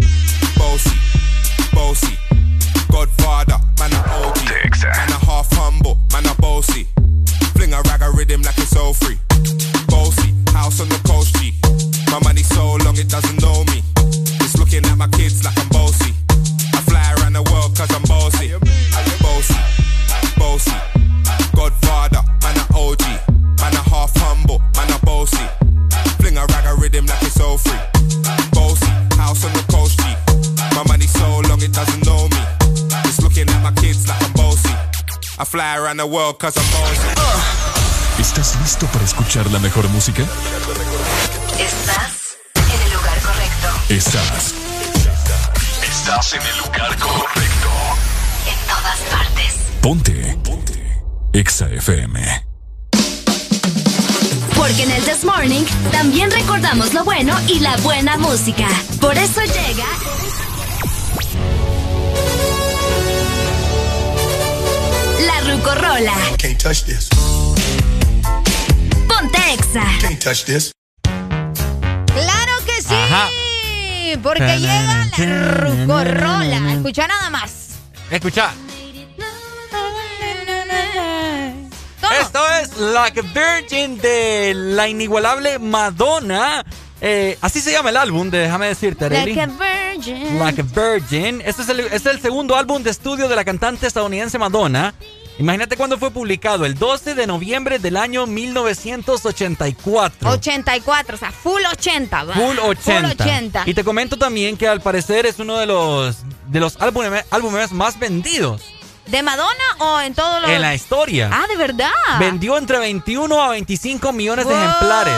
¿Estás listo para escuchar la mejor música? Estás en el lugar correcto. Estás. Estás en el lugar correcto. En todas partes. Ponte. Ponte. Exa FM. Porque en el This Morning también recordamos lo bueno y la buena música. Por eso llega. Can't touch this. Ponte Exa. Can't touch this. ¡Claro que sí! Ajá. Porque llega la Rucorola. Escucha nada más. Escucha. Esto es Like a Virgin de la inigualable Madonna. Eh, así se llama el álbum, de- déjame decirte, Arely. Like a virgin. Like a Virgin. Este es, el, este es el segundo álbum de estudio de la cantante estadounidense Madonna. Imagínate cuándo fue publicado, el 12 de noviembre del año 1984. 84, o sea, full 80. va. Full 80. Full 80. Y te comento también que al parecer es uno de los, de los álbumes, álbumes más vendidos ¿De Madonna o en todos los.? en la historia. Ah, de verdad. Vendió entre 21 a 25 millones de ejemplares,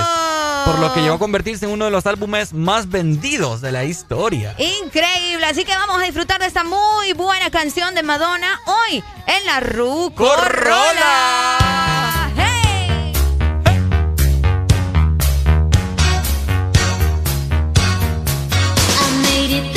por lo que llegó a convertirse en uno de los álbumes más vendidos de la historia. Increíble, así que vamos a disfrutar de esta muy buena canción de Madonna hoy en la Rucorola. ¡Hey! I made it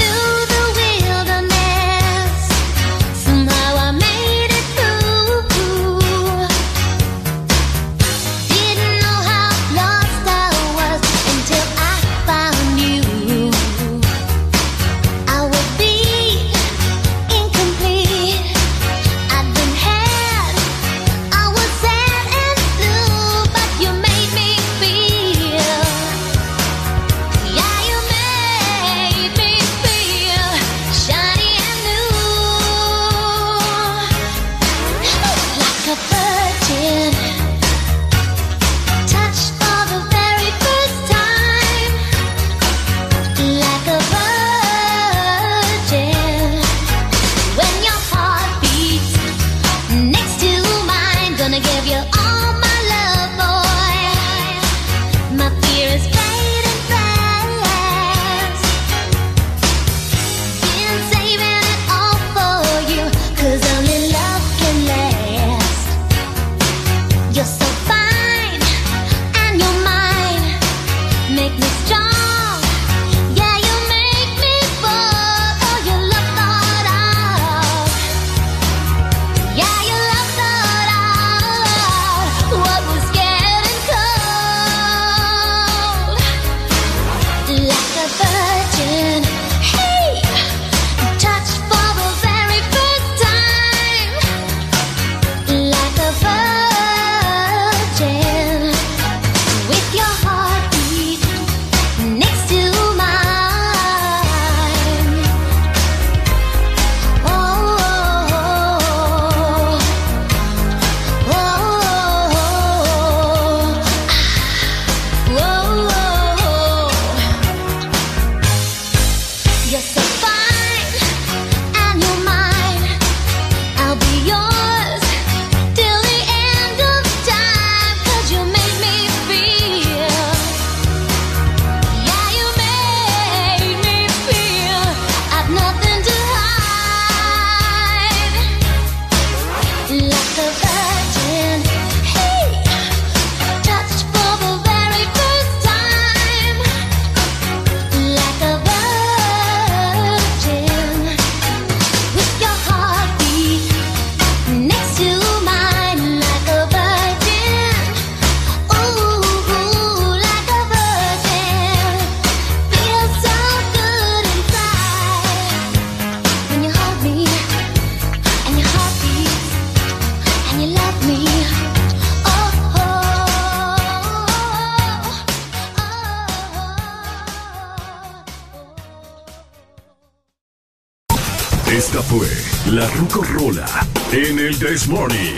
93 Morning.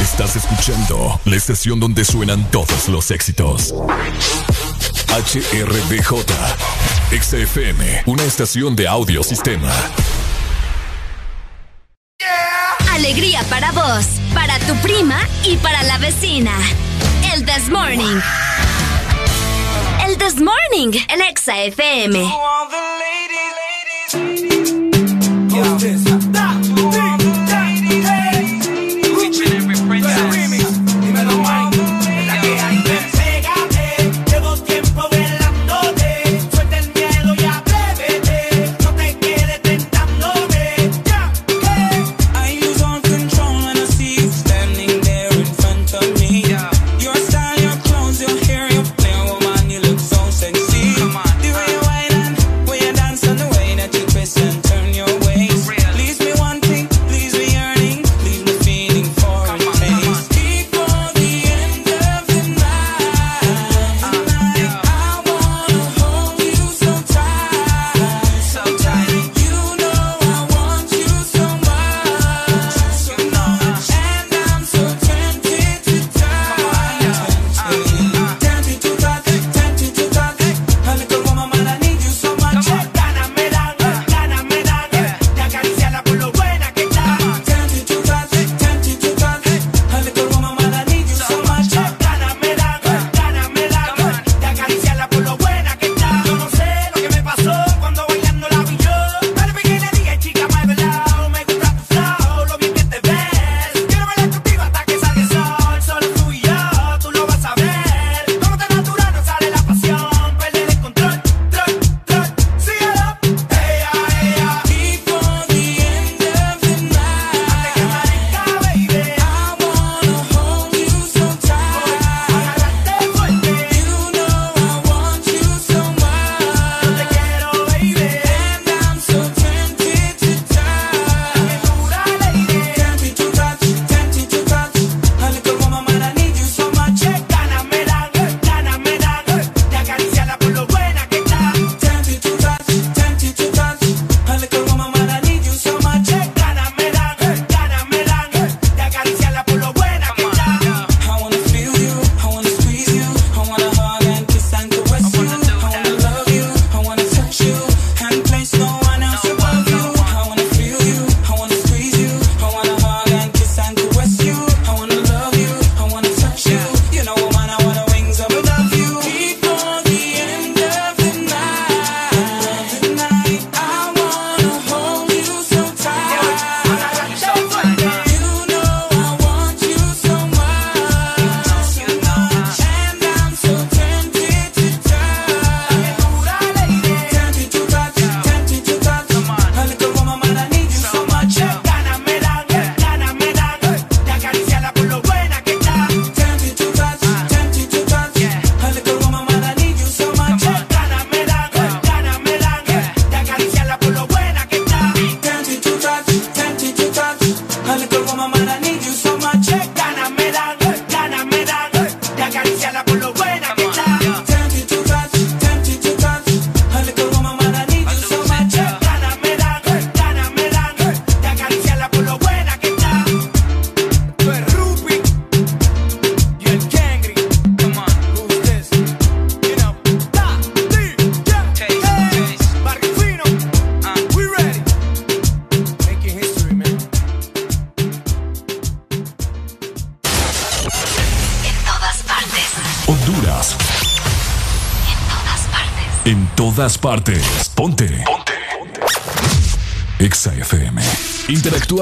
Estás escuchando la estación donde suenan todos los éxitos. HRBJ. XFM, una estación de audiosistema. Yeah. Alegría para vos, para tu prima y para la vecina. El This Morning. El This Morning, el Exa FM. mountains.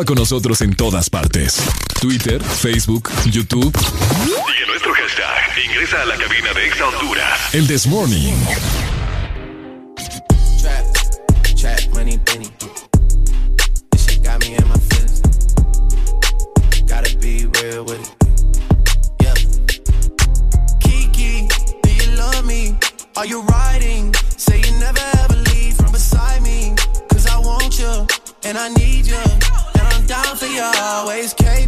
Con nosotros en todas partes. Twitter, Facebook, YouTube. Sigue nuestro hashtag. Ingresa a la cabina de Exa Honduras. El This Morning. Trap, trap, money, penny. This shit got me in my feelings. Gotta be real with it. Yeah. Kiki, do you love me? Are you right? always came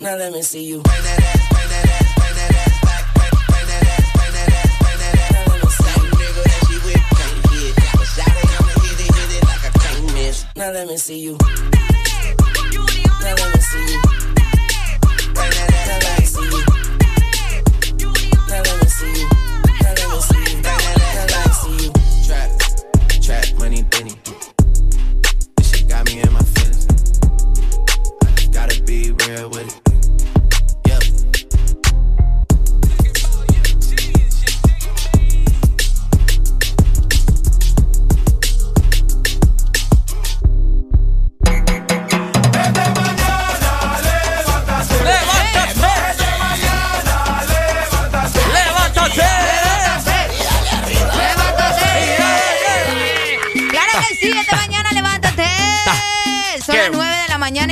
Now let me see you. Now let me see you. Now let me see you. Now let me see you. Now let me see you. Now let me see you. Now let me see you. Trap, trap, money, Benny. This shit got me in my feelings. Gotta be real with it.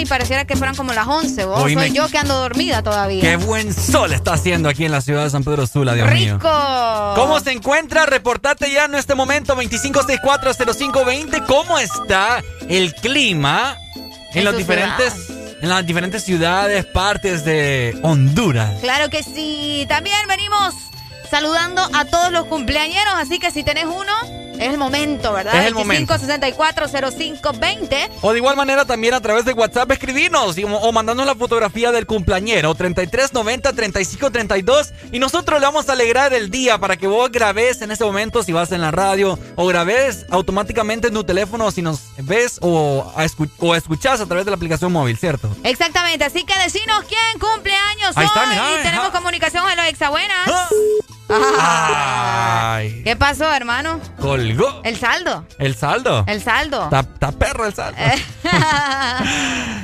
Pareciera que fueran como las 11. Vos soy yo que ando dormida todavía. Qué buen sol está haciendo aquí en la ciudad de San Pedro Sula, Dios mío. Rico. ¿Cómo se encuentra? Reportate ya en este momento 25640520. ¿Cómo está el clima en, En los diferentes en las diferentes ciudades, partes de Honduras? Claro que sí. También venimos saludando a todos los cumpleañeros, así que si tenés uno, es el momento, ¿verdad? Es el momento. 25640520. O de igual manera también a través de WhatsApp escribirnos o mandarnos la fotografía del cumpleañero 3390 3532 y nosotros le vamos a alegrar el día para que vos grabes en ese momento si vas en la radio o grabes automáticamente en tu teléfono si nos ves o, a o escuchás a través de la aplicación móvil, ¿cierto? Exactamente, así que decinos quién cumple años Ahí está, hoy. mira, y tenemos ajá. comunicación con los exabuenas. Ay, ¿Qué pasó, hermano? El saldo. el saldo. El saldo. Está está perro el saldo.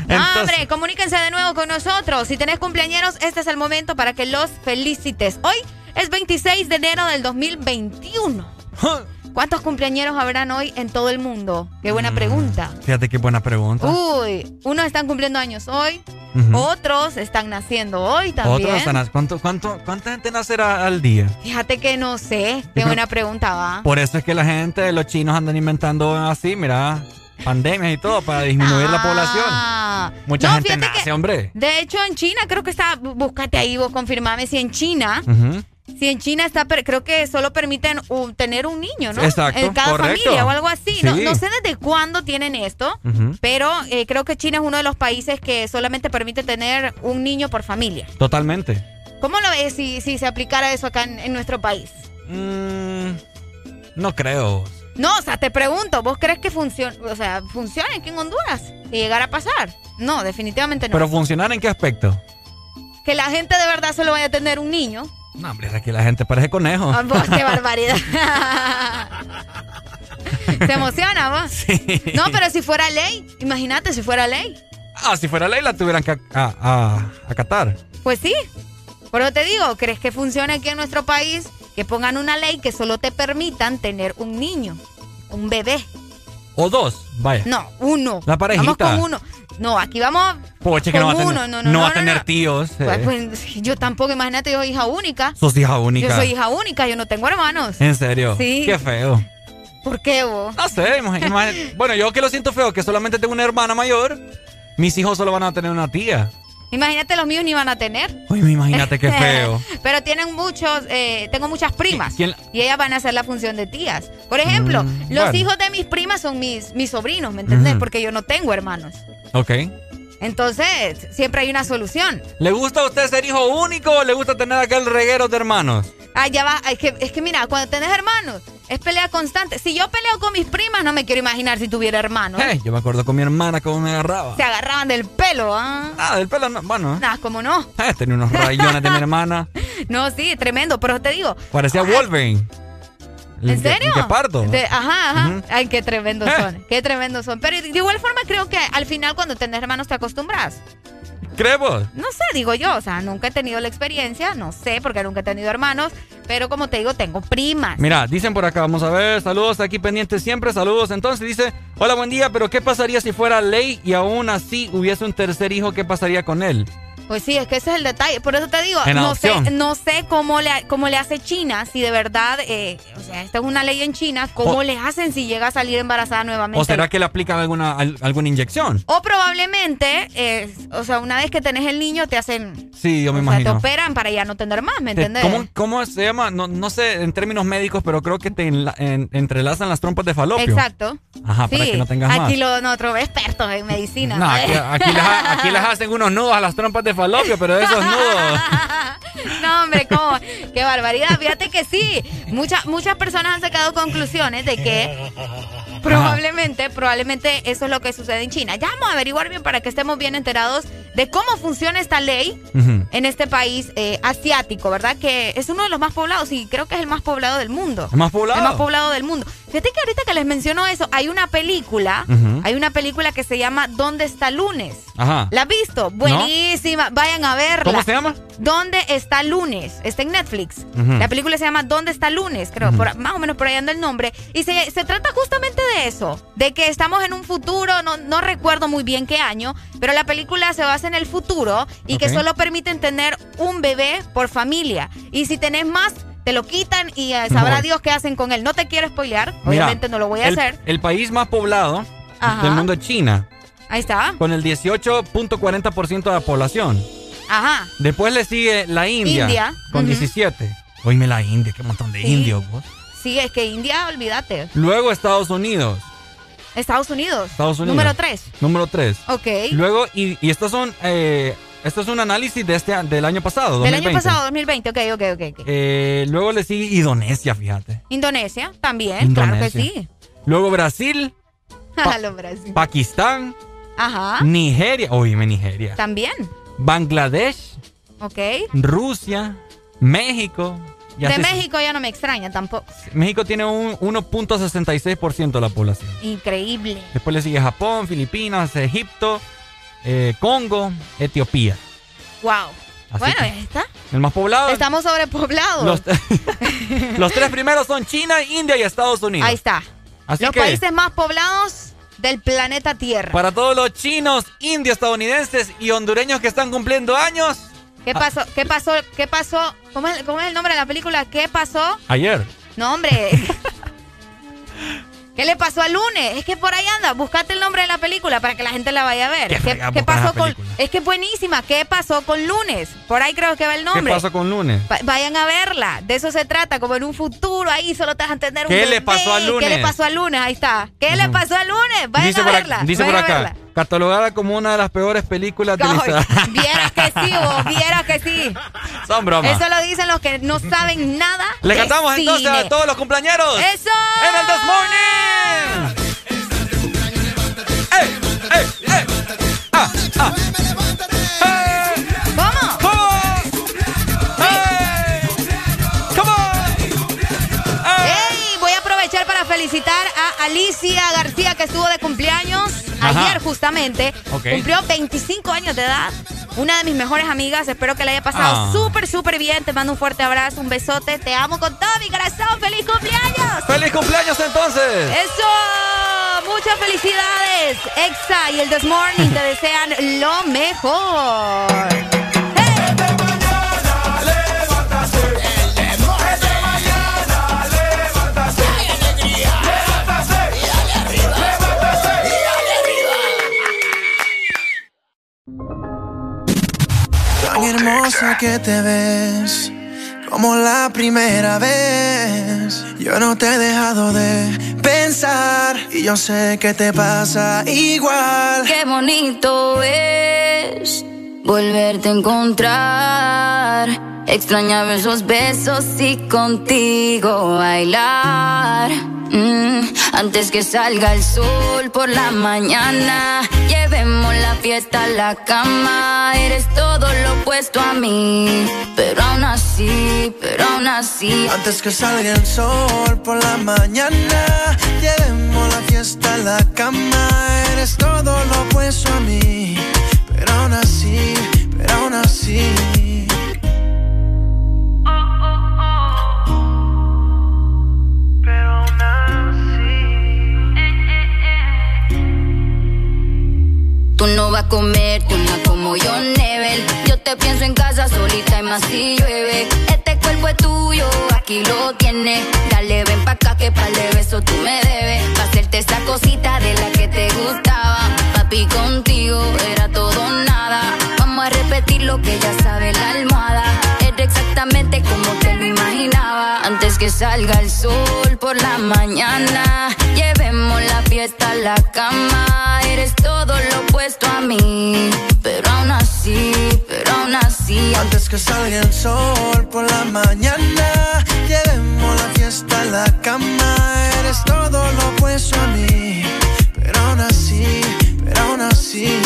Entonces- hombre, comuníquense de nuevo con nosotros. Si tenés cumpleañeros, este es el momento para que los felicites. Hoy es 26 de enero del 2021. ¿Cuántos cumpleañeros habrán hoy en todo el mundo? Qué buena pregunta. Fíjate qué buena pregunta. Uy, unos están cumpliendo años hoy, otros están naciendo hoy también. Otros están- ¿cuánto, cuánto, ¿Cuánta gente nacerá al día? Fíjate que no sé. Qué buena pregunta, va. Por eso es que la gente, los chinos andan inventando así, mira, pandemias y todo para disminuir la población. Ah. Mucha No, gente nace, que- hombre. De hecho, en China creo que está, búscate ahí, vos confirmame si en China, Ujú. Si en China está, per- creo que solo permiten tener un niño, ¿no? Exacto, En cada correcto. familia o algo así. No, Sí. no sé desde cuándo tienen esto, pero eh, creo que China es uno de los países que solamente permite tener un niño por familia. Totalmente. ¿Cómo lo ves si, si se aplicara eso acá en, en nuestro país? Mm, no creo. No, o sea, te pregunto, ¿vos crees que funciona, o sea, funciona aquí en Honduras? Si llegara a pasar. No, definitivamente no. Pero funcionar en qué aspecto? que la gente de verdad solo vaya a tener un niño. No, hombre, que la gente parece conejo. Ah, vos, qué barbaridad. ¿Se emociona vos? No, pero si fuera ley, imagínate si fuera ley. Ah, si fuera ley la tuvieran que a- a- a- acatar. Pues sí. Por eso te digo, ¿crees que funcione aquí en nuestro país? Que pongan una ley que solo te permitan tener un niño, un bebé. O dos, vaya. No, uno. La parejita. Vamos con uno. No, aquí vamos Poche, que no va a con tener, uno. No, no no, va a tener tíos. eh. Pues, pues, yo tampoco, imagínate, yo soy hija única. Sos hija única. Yo soy hija única, yo no tengo hermanos. ¿En serio? Sí. Qué feo. ¿Por qué vos? No sé, imagi- bueno, yo que lo siento feo, que solamente tengo una hermana mayor, mis hijos solo van a tener una tía. Imagínate, los míos ni van a tener. Uy, imagínate qué feo. Pero tienen muchos, eh, tengo muchas primas. ¿Quién- Y ellas van a hacer la función de tías. Por ejemplo, Mm, los bueno. hijos de mis primas son mis, mis sobrinos, ¿me entendés? Porque yo no tengo hermanos. Ok. Entonces, siempre hay una solución. ¿Le gusta a usted ser hijo único o le gusta tener aquel reguero de hermanos? Ah, ya va. Es que, es que mira, cuando tenés hermanos, es pelea constante. Si yo peleo con mis primas, no me quiero imaginar si tuviera hermanos. Eh, yo me acuerdo con mi hermana cómo me agarraba. Se agarraban del pelo, ¿ah? Ah, del pelo, no, bueno. Nah, ¿cómo no? Eh, tenía unos rayones de mi hermana. No, sí, tremendo. Pero te digo, Parecía Wolverine. ¿En serio? ¿Qué parto? De- ajá, ajá. Ay, qué tremendos Eh. son. Qué tremendos son. Pero de igual forma creo que al final cuando tenés hermanos te acostumbras. ¿Crees vos? No sé, digo yo. O sea, nunca he tenido la experiencia. No sé, porque nunca he tenido hermanos. Pero como te digo, tengo primas. Mira, dicen por acá, vamos a ver, saludos aquí pendientes siempre, saludos. Entonces dice, hola, buen día, pero ¿qué pasaría si fuera ley y aún así hubiese un tercer hijo? ¿Qué pasaría con él? Pues sí, es que ese es el detalle. Por eso te digo, no sé, adopción. no sé cómo le, cómo le hace China, si de verdad, eh, o sea, esta es una ley en China, cómo O- le hacen si llega a salir embarazada nuevamente. ¿O será que le aplican alguna, al- alguna inyección? O probablemente, eh, o sea, una vez que tenés el niño te hacen, Sí, yo me o sea, te imagino. operan para ya no tener más, ¿me Te- entendés? ¿Cómo, cómo se llama? No, no sé en términos médicos, pero creo que te enla- en- entrelazan las trompas de falopio. Exacto. Ajá, para Sí, que no tengas aquí más. lo, nosotros expertos en medicina. No, aquí, aquí aquí les hacen unos nudos a las trompas de falopio, pero esos nudos. No, hombre, ¿cómo? Qué barbaridad. Fíjate que sí. Muchas muchas personas han sacado conclusiones de que probablemente, probablemente eso es lo que sucede en China. Ya vamos a averiguar bien para que estemos bien enterados de cómo funciona esta ley en este país eh, asiático, ¿verdad? Que es uno de los más poblados y creo que es el más poblado del mundo. ¿El más poblado? El más poblado del mundo. Fíjate que ahorita que les menciono eso, hay una película, hay una película que se llama ¿Dónde está lunes? Ajá. ¿La has visto? Buenísima. Vayan a verla. ¿Cómo se llama? ¿Dónde está lunes? Está en Netflix. La película se llama ¿Dónde está lunes? Creo, por- más o menos por ahí anda el nombre. Y se, se trata justamente de eso, de que estamos en un futuro, no, no recuerdo muy bien qué año, pero la película se basa en el futuro y que solo permiten tener un bebé por familia. Y si tenés más, te lo quitan y eh, sabrá No. Dios qué hacen con él. No te quiero spoilear, Mira, obviamente no lo voy a el, hacer. El país más poblado Ajá. del mundo es China, Ahí está. con el 18.40% de la población. Ajá. Después le sigue la India, India, con ujú. 17. Oíme la India, qué montón de Sí. indios. vos. Sí, es que India, olvídate. Luego Estados Unidos, Estados Unidos. Estados Unidos. Número 3. número 3. Ok. Luego, y, y estos son, eh, esto es un análisis de este, del año pasado, Del 2020. año pasado, 2020. Ok, ok, ok. Eh, luego le sigue Indonesia, fíjate. Indonesia, también, claro que sí. Luego Brasil, Brasil. Pakistán, Ajá. Nigeria, oíme Nigeria, También. Bangladesh, Ok. Rusia, México. de así- México ya no me extraña tampoco. México tiene un 1.66% de la población. Increíble. Después le sigue Japón, Filipinas, Egipto, eh, Congo, Etiopía. Wow. Así bueno, ahí está. El más poblado. Estamos sobrepoblados. Los, los tres primeros son China, India y Estados Unidos. Ahí está. Así los que países más poblados del planeta Tierra. para todos los chinos, indios, estadounidenses y hondureños que están cumpliendo años, ¿Qué pasó? ¿Qué pasó? ¿Qué pasó? ¿Cómo es, cómo es el nombre de la película? ¿Qué pasó? ayer. No, hombre. ¿Qué le pasó al lunes? Es que por ahí anda. Buscate el nombre de la película para que la gente la vaya a ver. Qué ¿Qué, qué pasó con.? Es que es buenísima. ¿Qué pasó con lunes? Por ahí creo que va el ¿Qué nombre. pasó con lunes? Va- Vayan a verla. De eso se trata. Como en un futuro ahí solo te vas a entender un ¿Qué le pasó al lunes? ¿Qué le pasó al lunes? Ahí está. ¿Qué le pasó al lunes? Vayan dice a por, verla. acá, dice por vayan a acá, verla. Catalogada como una de las peores películas de la historia. Vieras que sí, vos. Vieras que sí. Son bromas. Eso lo dicen los que no saben nada. Le de cantamos entonces a todos los cumpleañeros. ¡Eso! En el This Morning. ¡Ey! ¡Ey! ¡Ey! ¡Ah! ¡Ah! Felicitar a Alicia García que estuvo de cumpleaños. Ayer justamente. Cumplió 25 años de edad. una de mis mejores amigas. Espero que la haya pasado Ah. súper, súper bien. Te mando un fuerte abrazo, un besote. Te amo con todo mi corazón. ¡Feliz cumpleaños! ¡Feliz cumpleaños entonces! ¡Eso! Muchas felicidades. Exa y el This Morning te desean lo mejor. Tan hermosa que te ves, como la primera vez. Yo no te he dejado de pensar y yo sé que te pasa igual. Qué bonito es volverte a encontrar. Extrañaba esos besos y contigo bailar. Mm, antes que salga el sol por la mañana, llevemos la fiesta a la cama. Eres todo lo opuesto a mí, pero aún así, pero aún así. Antes que salga el sol por la mañana, llevemos la fiesta a la cama. Eres todo lo opuesto a mí, pero aún así, pero aún así. Tú no vas a comerte una como yo, Nebel. Yo te pienso en casa solita y más si llueve. Este cuerpo es tuyo, aquí lo tienes. Dale, ven pa' acá que pa'l de beso tú me debes. Pa' hacerte esa cosita de la que te gustaba. Papi, contigo era todo nada. Vamos a repetir lo que ya sabe la almohada. Era exactamente como te lo imaginaba. Antes que salga el sol por la mañana, llevemos la fiesta a la cama. Eres todo lo opuesto a mí, pero aún así, pero aún así. Antes que salga el sol por la mañana, llevemos la fiesta a la cama. Eres todo lo opuesto a mí, pero aún así, pero aún así.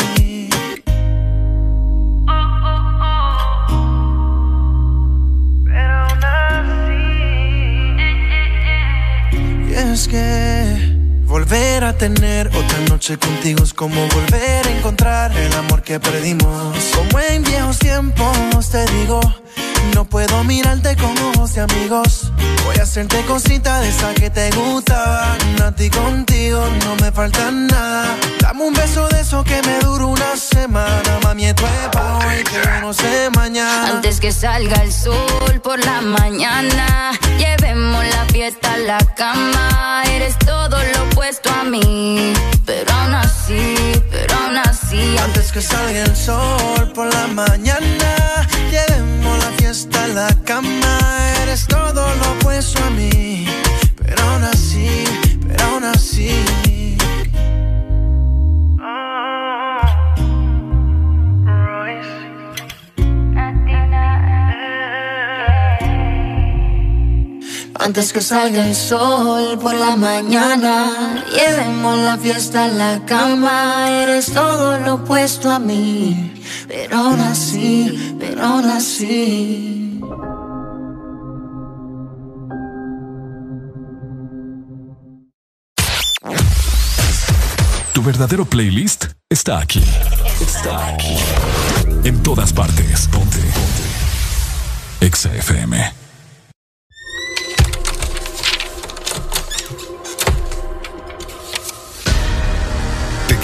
Y es que volver a tener otra noche contigo es como volver a encontrar el amor que perdimos. Como en viejos tiempos te digo, no puedo mirarte con ojos de amigos. Voy a hacerte cosita de esa que te gustaban. A ti contigo no me falta nada. Dame un beso de eso que me dura una semana. Mami, esto es pa' hoy que no sé mañana. Antes que salga el sol por la mañana, llevemos la fiesta a la cama. Eres todo lo opuesto a mí, pero aún así, pero aún así. Antes que salga el sol por la mañana, llevemos la fiesta a la cama. Eres todo lo opuesto a mí, pero aún así, pero aún así. Antes que salga el sol por la mañana, llevemos la fiesta a la cama. Eres todo lo opuesto a mí, pero aún así, pero aún así. Tu verdadero playlist está aquí. Está aquí. En todas partes. Ponte. Ponte. Exa FM.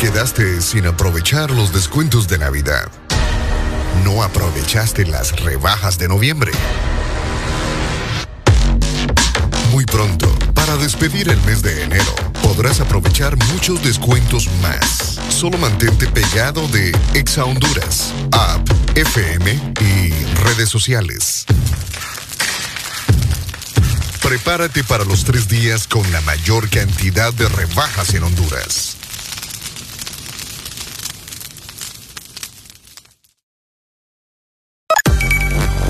Quedaste sin aprovechar los descuentos de Navidad. No aprovechaste las rebajas de noviembre. Muy pronto, para despedir el mes de enero, podrás aprovechar muchos descuentos más. Solo mantente pegado de Exa Honduras, App, FM y redes sociales. Prepárate para los tres días con la mayor cantidad de rebajas en Honduras.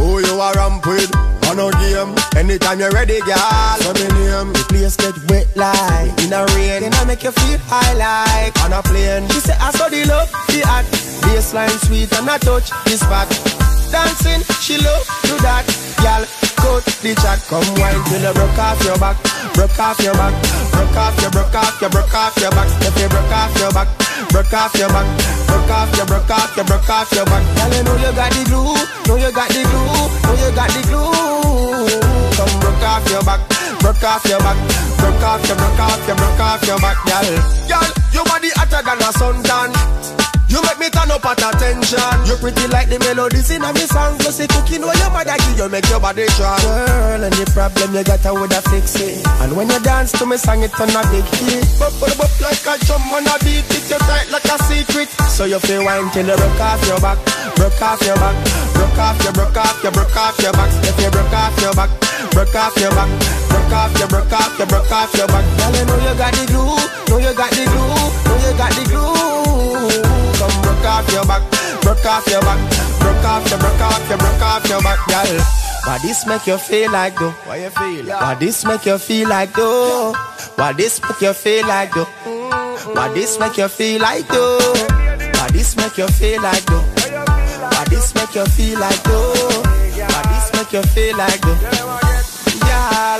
Who you are ramp with? On no game, anytime you're ready, girl. So me name, the place get wet like in a rain. Then I make you feel high like on a plane. She say I saw the love, the act, baseline sweet and I touch this spot. Dancing, she love do that, girl. Cut the chat, come wine till you broke off your back, broke off your back, broke off your, broke off your, broke off your back. If you broke off your back, broke off your back, broke off your, broke off your, broke off your back. Girl, you know you got the glue, know you got the glue, know you got the glue. Come broke off your back, broke off your back, broke off your, broke off your, broke off your back, girl. Girl, your body hotter than a suntan. You make me turn up at attention. You pretty like the melodies in a me song. Plus the cooking where your mother give you make your body strong. Girl, any problem you got, I woulda fix it. And when you dance to me song, it turn a big hit. Bop, bop, bop like a drum on a beat. It you tight like a secret. So you feel wine till you broke off your back, broke off your back, broke off your, broke off your, broke off your back. If you broke off your back, broke off your back, broke off your, broke off your, broke off your back. Girl, you know you got the glue, know you got the glue, know you got the glue. Broke off your back, broke off your back, broke off your, broke off your, broke off your back, girl. Why this make you feel like though? Why you feel? Why this make you feel like though? Why this make you feel like though? Why this make you feel like though? Why this make you feel like though? Why this make you feel like though? Why this make you feel like though? Y'all,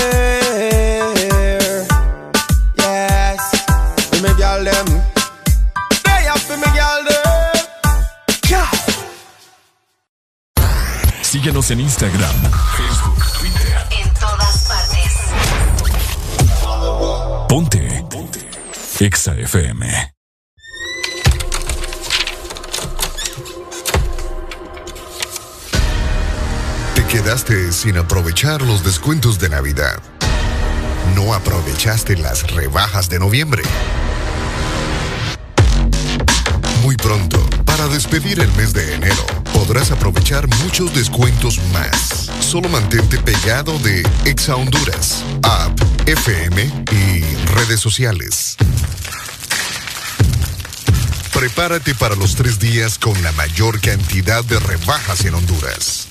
Síguenos en Instagram, Facebook, Twitter. En todas partes. Ponte. Ponte. Exa FM. Te quedaste sin aprovechar los descuentos de Navidad. No aprovechaste las rebajas de noviembre. Para despedir el mes de enero, podrás aprovechar muchos descuentos más. Solo mantente pegado de Exa Honduras, app, FM y redes sociales. Prepárate para los tres días con la mayor cantidad de rebajas en Honduras.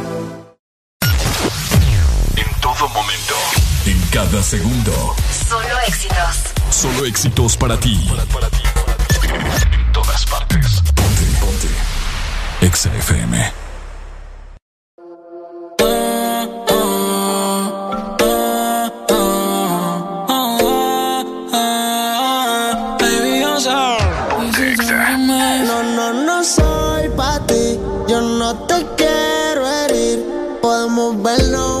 Todo momento. En cada segundo. Solo éxitos. Solo éxitos para ti. En todas partes. Ponte, ponte. Exa FM. No, no, no soy pa' ti. Yo no te quiero herir. Podemos vernos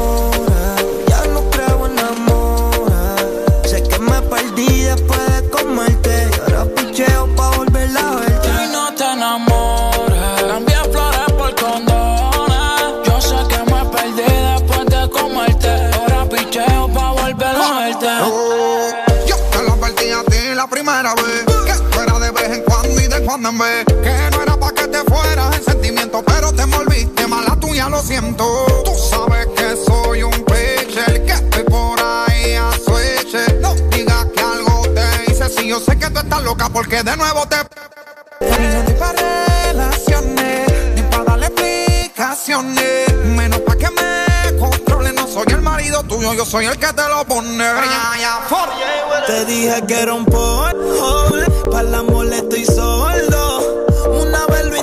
Que no era pa' que te fueras en sentimiento Pero te envolviste mala tuya, lo siento Tú sabes que soy un pitcher Que estoy por ahí a switch No digas que algo te hice Si yo sé que tú estás loca porque de nuevo te para relaciones relaciones. Menos pa' que me controle. No soy el marido tuyo, yo soy el que te lo pone. Te dije que era un polvo, para el amor estoy sordo.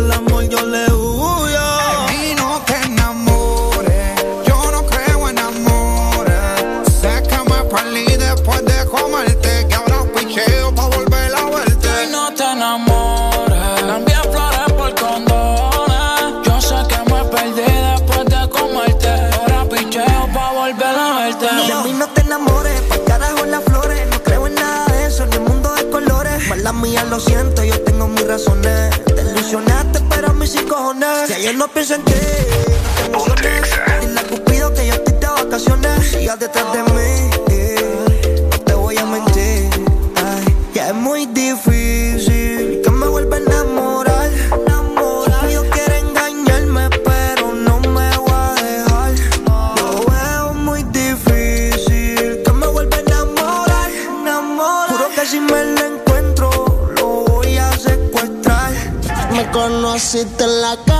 Al amor yo le huyo. Y no te enamores, yo no creo en amores. Sé que me perdí después de comerte, que ahora picheo pa' volver a verte. Y no te enamores, cambié flores por condones. Yo sé que me perdí después de comerte, ahora picheo pa' volver a verte. De mí no te enamores, pa' carajo las flores. No creo en nada de eso, ni en mundo de colores. Mala mía, lo siento, yo tengo mis razones. Te ilusionaste, Si ayer no pienso en ti, no te emociones. Dile a Cupido que yo estoy de vacaciones. Sigas detrás de mí, no te voy a mentir. Ay, ya es muy difícil conociste en la calle,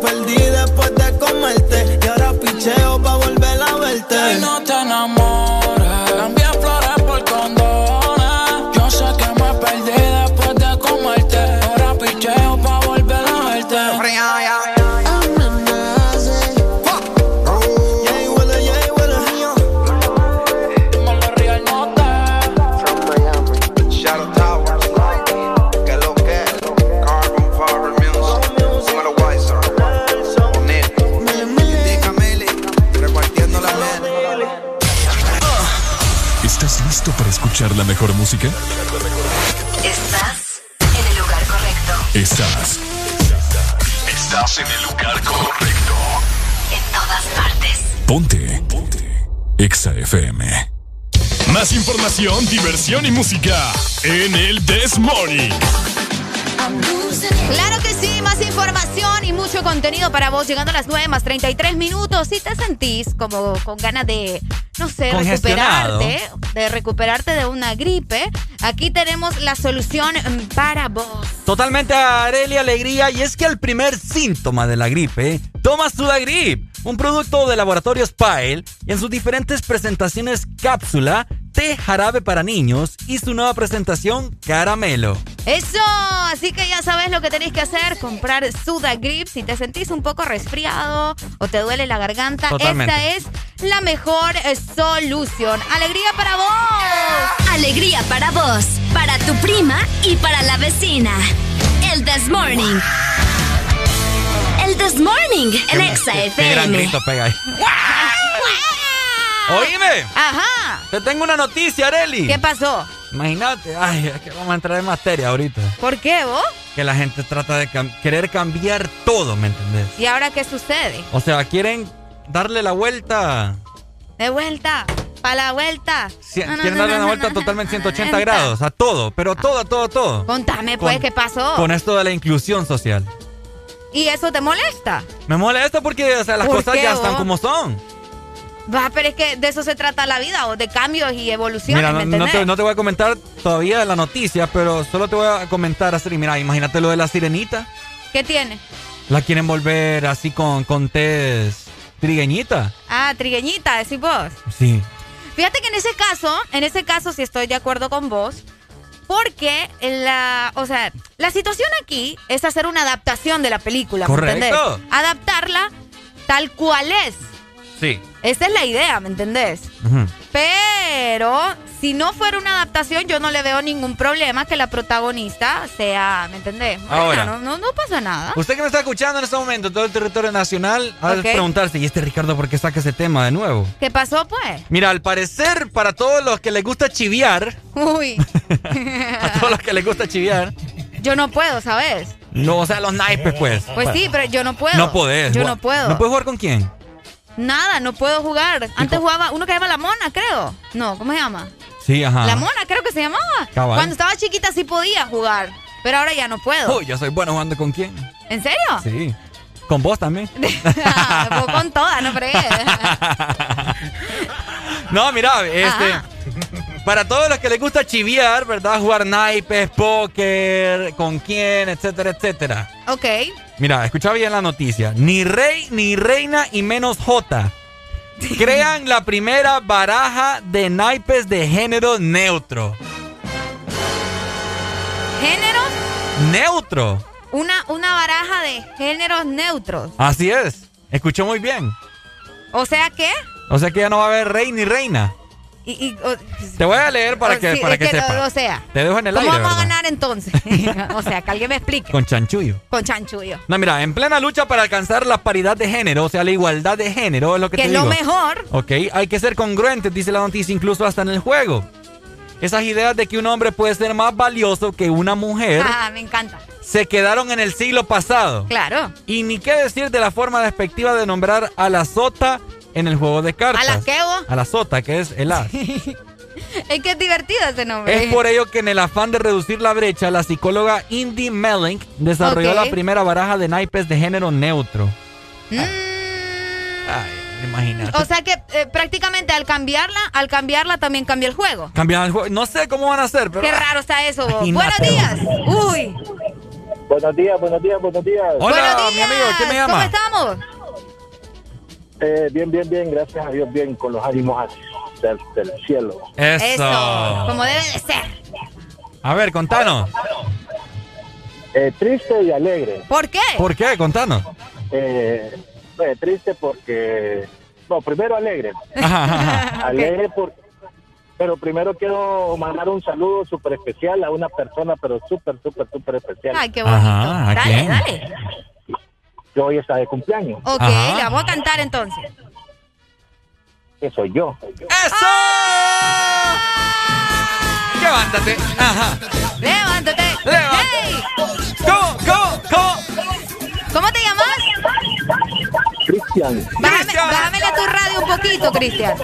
perdí después de comerte. Y ahora picheo pa' volver a verte. Y no te enamores, Exa FM. Más información, diversión y música en el This Morning. Claro que sí, más información y mucho contenido para vos llegando a las 9 más 33 minutos. Si te sentís como con ganas de, no sé, recuperarte, de recuperarte de una gripe, aquí tenemos la solución para vos. Totalmente Arelia Alegría y es que el primer síntoma de la gripe, toma Sudagrip, un producto de laboratorio Spile y en sus diferentes presentaciones cápsula, té jarabe para niños y su nueva presentación caramelo. Eso, así que ya sabes lo que tenéis que hacer, comprar Sudagrip si te sentís un poco resfriado o te duele la garganta. Totalmente. Esta es la mejor eh, solución. Alegría para vos. Alegría para vos, para tu prima y para la vecina. El This Morning. This Morning en Exa Qué gran FM. grito pega ahí. Oíme, Ajá. te tengo una noticia, Areli. ¿Qué pasó? Imagínate, ay, es que vamos a entrar en materia ahorita. ¿Por qué vos? Que la gente trata de cam- querer cambiar todo, ¿me entendés? ¿Y ahora qué sucede? O sea, quieren darle la vuelta De vuelta. Para la vuelta. Sí, quieren darle una vuelta totalmente 180 grados, a todo, pero todo, todo, todo. Contame, pues, Con- ¿qué pasó? Con esto de la inclusión social. ¿Y eso te molesta? Me molesta porque, o sea, las ¿Por cosas qué, ya están como son. Va, pero es que de eso se trata la vida, o de cambios y evoluciones, Mira, ¿me no, entendés? te, no te voy a comentar todavía la noticia, pero solo te voy a comentar así. Mira, imagínate lo de la sirenita. ¿Qué tiene? La quieren volver así con, con tez trigueñita. Ah, trigueñita, decís vos. Sí. Fíjate que en ese caso, en ese caso sí estoy de acuerdo con vos, porque la, o sea, la situación aquí es hacer una adaptación de la película, ¿me Correcto. entendés? Adaptarla tal cual es. Sí. Esa es la idea, ¿me entendés? Ujú. Pero si no fuera una adaptación, yo no le veo ningún problema que la protagonista sea, ¿me entendés? Ahora. no, no, no pasa nada. Usted que me está escuchando en este momento en todo el territorio nacional, ha de Ok. preguntarse, ¿y este Ricardo por qué saca ese tema de nuevo? ¿Qué pasó, pues? Mira, al parecer, para todos los que les gusta chiviar, Uy, a todos los que les gusta chiviar, yo no puedo, ¿sabes? no, o sea, los naipes, pues. Pues sí, pero yo no puedo. No podés. Yo no puedo. ¿No puedes jugar con quién? Nada, no puedo jugar. Antes jugaba uno que se llama La Mona, creo. No, ¿cómo se llama? Sí, ajá. La Mona, creo que se llamaba. Cabal. Cuando estaba chiquita sí podía jugar, pero ahora ya no puedo. Uy, yo soy bueno jugando con quién. ¿En serio? Sí. Con vos también. Vos con todas, no fregues. No, mira, este. Ajá. Para todos los que les gusta chiviar, ¿verdad? Jugar naipes, póker, con quién, etcétera, etcétera. ok. Mira, escucha bien la noticia. Ni rey, ni reina y menos J. Crean la primera baraja de naipes de género neutro. ¿Géneros? Neutro. Una, una baraja de géneros neutros. Así es. Escuchó muy bien. O sea que. O sea que ya no va a haber rey ni reina. Y, y- o- Te voy a leer para o- que, sí, para es que, sepa. O sea. Te dejo en el ¿Cómo aire, vamos a ganar entonces? o sea, que alguien me explique. Con chanchullo. Con chanchullo. No, mira, en plena lucha para alcanzar la paridad de género, o sea, la igualdad de género, es lo que, Que te es lo digo. mejor. Ok, hay que ser congruentes, dice la noticia, incluso hasta en el juego. Esas ideas de que un hombre puede ser más valioso que una mujer Ah, me encanta. se quedaron en el siglo pasado. Claro. Y ni qué decir de la forma despectiva de nombrar a la sota en el juego de cartas. ¿A la qué, vos? A la sota, que es el as. Es que es divertido ese nombre. Es por ello que en el afán de reducir la brecha, la psicóloga Indy Melink desarrolló la primera baraja de naipes de género neutro. Mm. Ay, imagínate. O sea que eh, prácticamente al cambiarla, al cambiarla también cambia el juego. Cambian el juego. No sé cómo van a hacer, pero. Qué raro está eso. vos. Buenos Imagínate. días. Uy. Buenos días, buenos días, buenos días. Hola, Buenos mi amigo, ¿quién me llama? ¿Cómo estamos? Eh, bien, bien, bien, gracias a Dios, bien, con los ánimos del, del cielo. Eso. Como debe de ser. A ver, contanos. Eh, triste y alegre. ¿Por qué? ¿Por qué? Contanos. Eh, eh, triste porque... No, primero alegre. Ajá, ajá, ajá. Alegre por... Pero primero quiero mandar un saludo súper especial a una persona, pero súper, súper, súper especial. Ay, qué bonito. Ajá, ¿a dale, quién? dale. Que hoy está de cumpleaños. Ok, Ajá. le vamos a cantar entonces. Que soy yo. ¡Eso! ¡Levántate! Ajá. Levántate. Levántate. Hey. ¿Cómo? ¿Cómo? ¿Cómo? ¿Cómo te llamas? Cristian. Bájame, Cristian. bájame a tu radio un poquito, Cristian.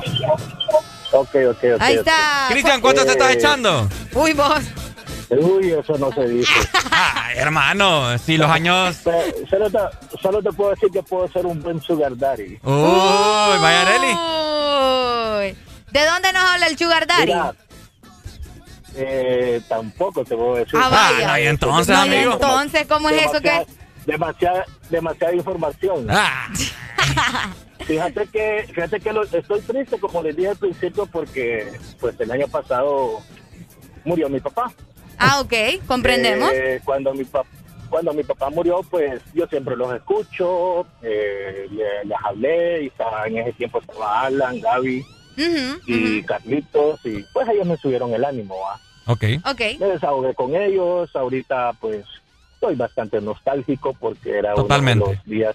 Ok, ok, ok. Ahí está. Cristian, ¿cuánto te estás Eh, echando? Uy, vos. Uy, eso no se dice. Ay, hermano, si los años. Solo, te, solo te puedo decir que puedo ser un buen sugar daddy. Uy, vaya Areli. Uy. ¿De dónde nos habla el Sugar Daddy? Mira, eh, tampoco te puedo decir. Ah, vaya. no, y entonces, No, y amigo. entonces, ¿cómo es eso Demasiada- que? Demasiada, demasiada información. Ah, Fíjate que, fíjate que lo- estoy triste, como les dije al principio, porque pues el año pasado murió mi papá. Ah, ok, comprendemos. Eh, cuando mi papá cuando mi papá murió, pues yo siempre los escucho, eh, le- les hablé, y estaba, en ese tiempo estaba Alan, Gaby Ujú, y Carlitos, y pues ellos me subieron el ánimo. ¿va? ok. Ok. Me desahogué con ellos, ahorita pues estoy bastante nostálgico porque era Totalmente. uno de los días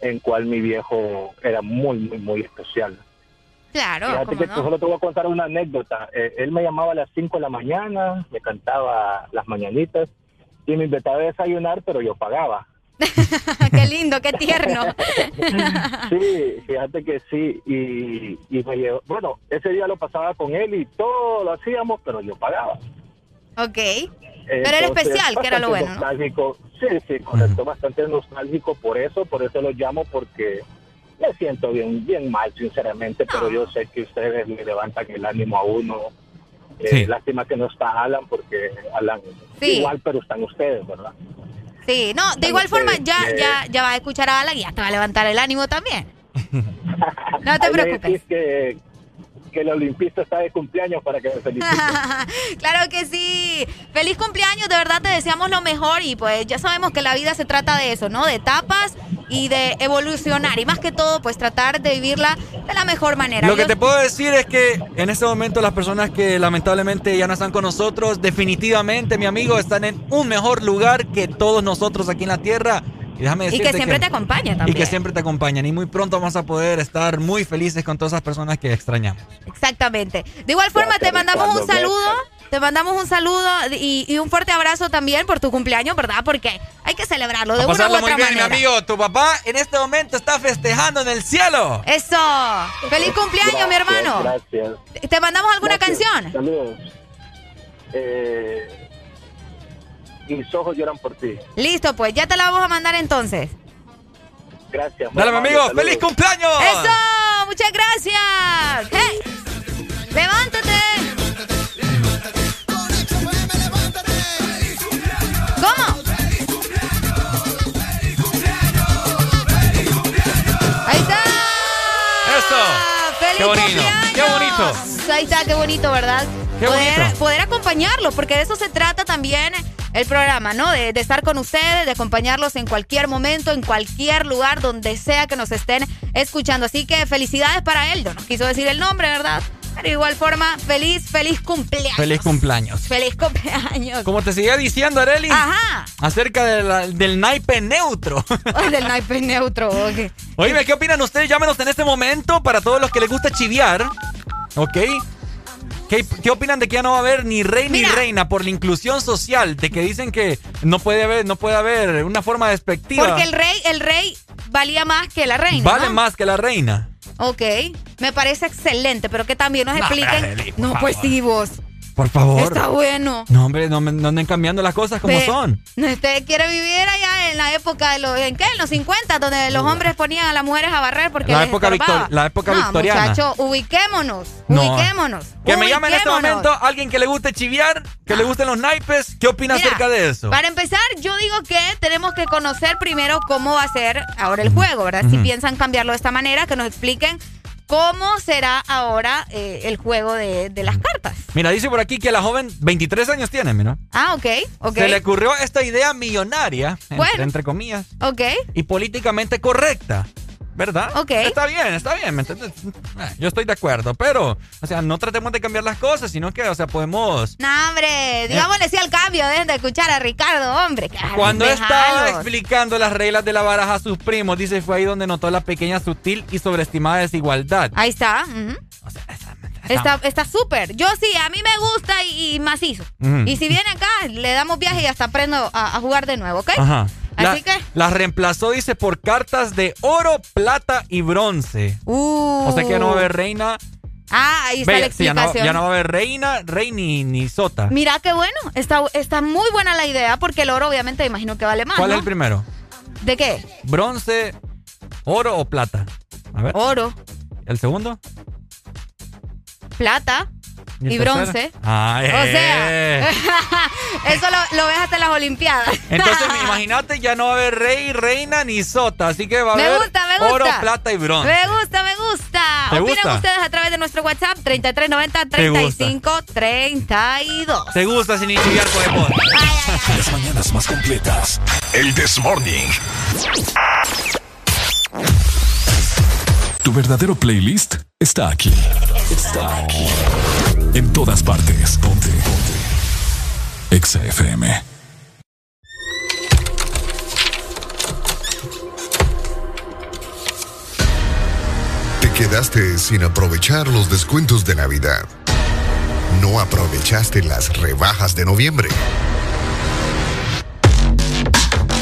en cual mi viejo era muy, muy, muy especial. Claro, Fíjate ¿cómo que no? solo te voy a contar una anécdota. Eh, él me llamaba a las 5 de la mañana, me cantaba las mañanitas y me invitaba a desayunar, pero yo pagaba. qué lindo, qué tierno. sí, fíjate que sí. Y, y me llevó, bueno, ese día lo pasaba con él y todo lo hacíamos, pero yo pagaba. Ok. Pero era especial, que era lo bueno, ¿no? nostálgico. Sí, sí, correcto. Bastante nostálgico por eso, por eso lo llamo, porque me siento bien, bien mal, sinceramente, pero yo sé que ustedes le levantan el ánimo a uno. Eh, Sí. Lástima que no está Alan, porque Alan Sí. igual, pero están ustedes, ¿verdad? Sí, no, de igual forma ya, eh, ya, ya vas a escuchar a Alan y ya te va a levantar el ánimo también. No te preocupes. que, que el olimpista está de cumpleaños para que me felicite. claro que sí. Feliz cumpleaños, de verdad te deseamos lo mejor y pues ya sabemos que la vida se trata de eso, ¿no? De etapas y de evolucionar y más que todo pues tratar de vivirla de la mejor manera. Lo que Yo- te puedo decir es que en este momento las personas que lamentablemente ya no están con nosotros, definitivamente, mi amigo, están en un mejor lugar que todos nosotros aquí en la Tierra. Y déjame y que siempre te acompaña Y también. que siempre te acompañan. Y muy pronto vamos a poder estar muy felices con todas esas personas que extrañamos. Exactamente. De igual forma te mandamos un saludo. Te mandamos un saludo y, y un fuerte abrazo también por tu cumpleaños, ¿verdad? Porque hay que celebrarlo de a una u pasarlo otra muy bien, manera. mi amigo. Tu papá en este momento está festejando en el cielo. Eso. Feliz cumpleaños, mi hermano. Gracias. ¿Te mandamos alguna Gracias. canción? Saludos. Eh, mis ojos lloran por ti. Listo, pues ya te la vamos a mandar entonces. Gracias. Dale, mi amable, amigo. ¡Feliz cumpleaños! ¡Eso! ¡Muchas gracias! ¡Hey! ¡Levántate! Ahí está, qué bonito, ¿verdad? Qué poder, bonito. poder acompañarlos, porque de eso se trata también el programa, ¿no? De, de estar con ustedes, de acompañarlos en cualquier momento, en cualquier lugar, donde sea que nos estén escuchando. Así que felicidades para él. No quiso decir el nombre, ¿verdad? Pero de igual forma, feliz, feliz cumpleaños. ¡Feliz cumpleaños! Feliz cumpleaños. Como te seguía diciendo, Areli, Ajá. acerca de la- del naipe neutro. Del naipe neutro. ok. Oíme, ¿qué opinan ustedes? Llámenos en este momento para todos los que les gusta chiviar. ¿Ok? ¿Qué, qué opinan de que ya no va a haber ni rey ni reina por la inclusión social? De que dicen que no puede haber, no puede haber una forma despectiva. Porque el rey, el rey valía más que la reina. vale ¿no? más que la reina. Ok, me parece excelente, pero que también nos No, expliquen. Por no, pues sí, vos. Por favor. Está bueno. No, hombre, no, no anden cambiando las cosas como Ve, son. Usted quiere vivir allá en la época de los, ¿en qué? En los 50, donde los hombres ponían a las mujeres a barrer porque La les época victor- la época no, victoriana. muchacho, ubiquémonos, No. ubiquémonos. Que me llame en este momento alguien que le guste chiviar, que le gusten los naipes. ¿Qué opina Mira, acerca de eso? Para empezar, yo digo que tenemos que conocer primero cómo va a ser ahora el juego, ¿verdad? Si piensan cambiarlo de esta manera, que nos expliquen cómo será ahora eh, el juego de, de las cartas. Mira, dice por aquí que la joven 23 años tiene, mira. Ah, ok, ok. Se le ocurrió esta idea millonaria, entre, entre comillas, Ok. y políticamente correcta. ¿Verdad? Ok. Está bien, está bien, ¿me entiendes? Eh, Yo estoy de acuerdo, pero, o sea, no tratemos de cambiar las cosas, sino que, o sea, podemos... No, hombre, digámosle sí al cambio, dejen de escuchar a Ricardo, hombre. Cuando estaba explicando las reglas de la baraja a sus primos, dice, fue ahí donde notó la pequeña, sutil y sobreestimada desigualdad. Ahí está. ujú. Está está súper. Yo sí, a mí me gusta y, y macizo. Y si viene acá, le damos viaje y hasta aprendo a, a jugar de nuevo, ¿ok? Ajá. La- Así que. Las reemplazó, dice, por cartas de oro, plata y bronce. Uh. O sea que ya no va a haber reina. Ah, ahí está la sí, ya, no, explicación. ya no va a haber reina, rey ni, ni sota. Mira qué bueno. Está, está muy buena la idea porque el oro, obviamente, imagino que vale más. ¿Cuál ¿no? es el primero? ¿De qué? ¿Bronce, oro o plata? A ver. Oro, ¿El segundo? plata el y bronce. Ah, O sea, eh. eso lo, lo ves hasta en las Olimpiadas. Entonces, imagínate, ya no va a haber rey, reina ni sota. Así que va a Me haber gusta, me gusta. oro, plata y bronce. Me gusta, me gusta. ¿Te Opinen gusta? ustedes a través de nuestro WhatsApp 3390 Te gusta. 35 32. ¿Te gusta sin chiviar podemos? Las mañanas más completas. El This Morning. Tu verdadero playlist está aquí. Está aquí. En todas partes. Ponte. Ponte. Exa FM. Te quedaste sin aprovechar los descuentos de Navidad. No aprovechaste las rebajas de noviembre.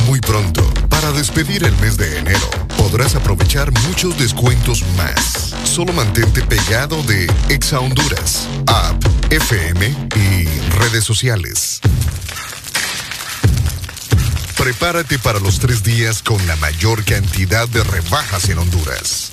Muy pronto, para despedir el mes de enero, podrás aprovechar muchos descuentos más. Solo mantente pegado de Exa Honduras, app, FM y redes sociales. Prepárate para los tres días con la mayor cantidad de rebajas en Honduras.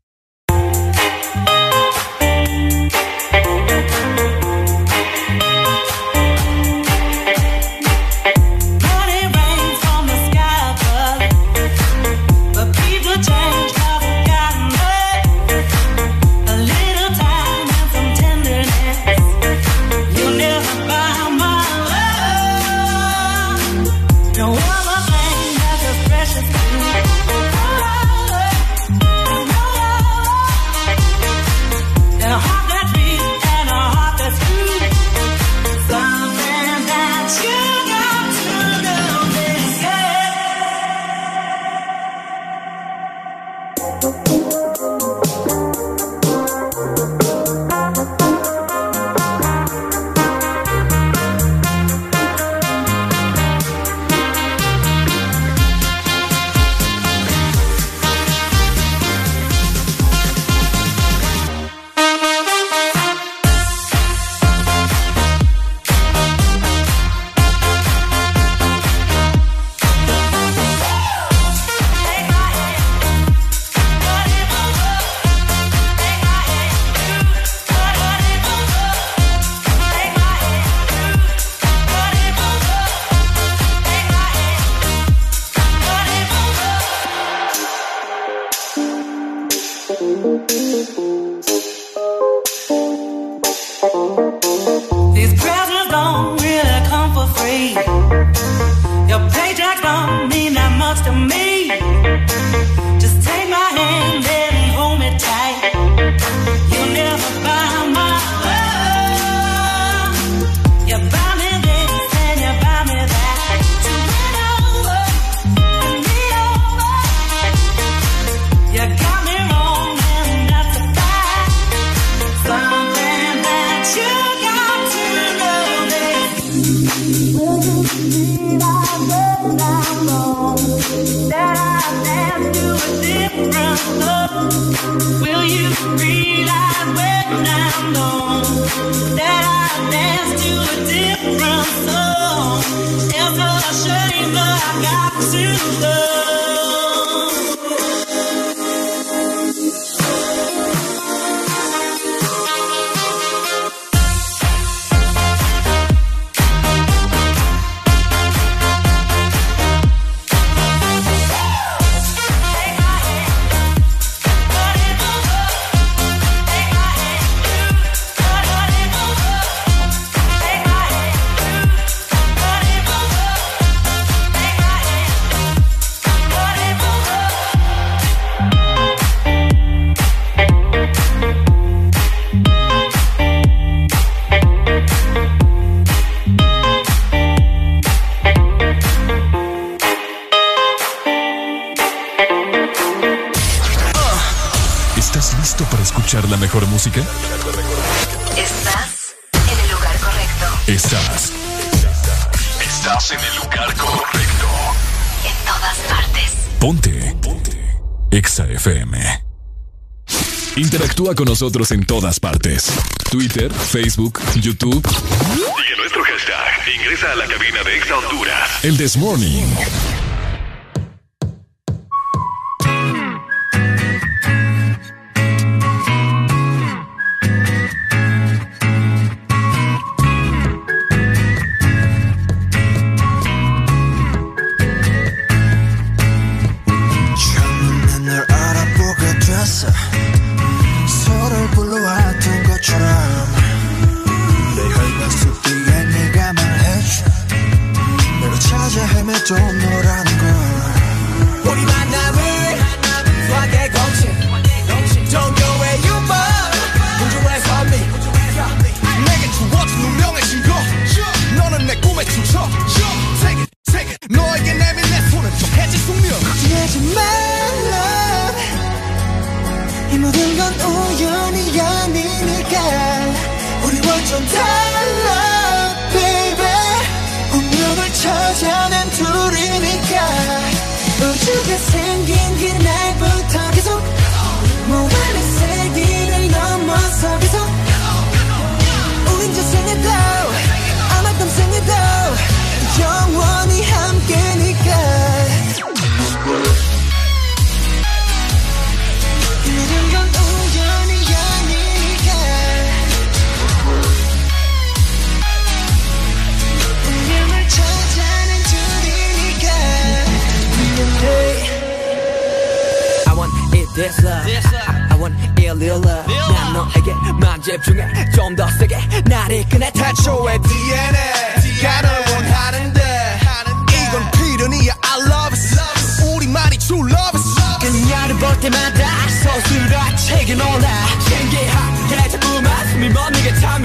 Nosotros en todas partes. Twitter, Facebook, YouTube. Sigue nuestro hashtag. Ingresa a la cabina de Exa Honduras. El This Morning.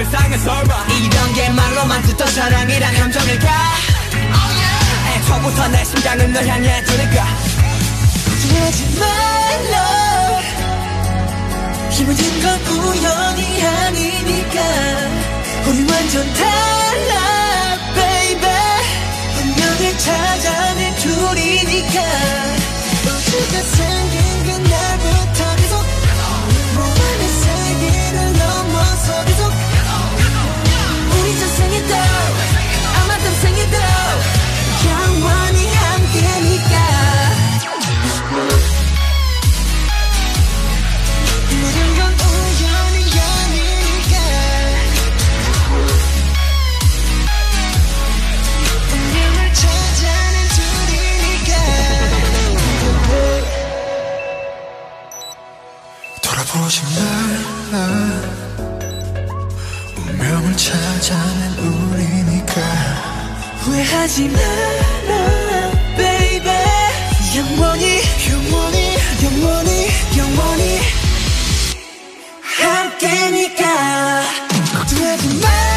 이상한 설마 이런 게 말로만 듣던 사랑이란 감정일까? 애초부터 내 심장은 널 향해 두니까. 하지 말라. 힘든 건 우연이 아니니까. 우리 완전 달라 baby. 운명을 찾아낸 둘이니까. 우주가 생긴 그 영원히 함께니까. 모든 건 우연이 아니니까. 운명을 찾아낸 둘이니까. 돌아보지 말라 운명을 찾아낸 우리니까 후회하지 마라 baby. 영원히 영원히 영원히 영원히 함께니까. 걱정하지 말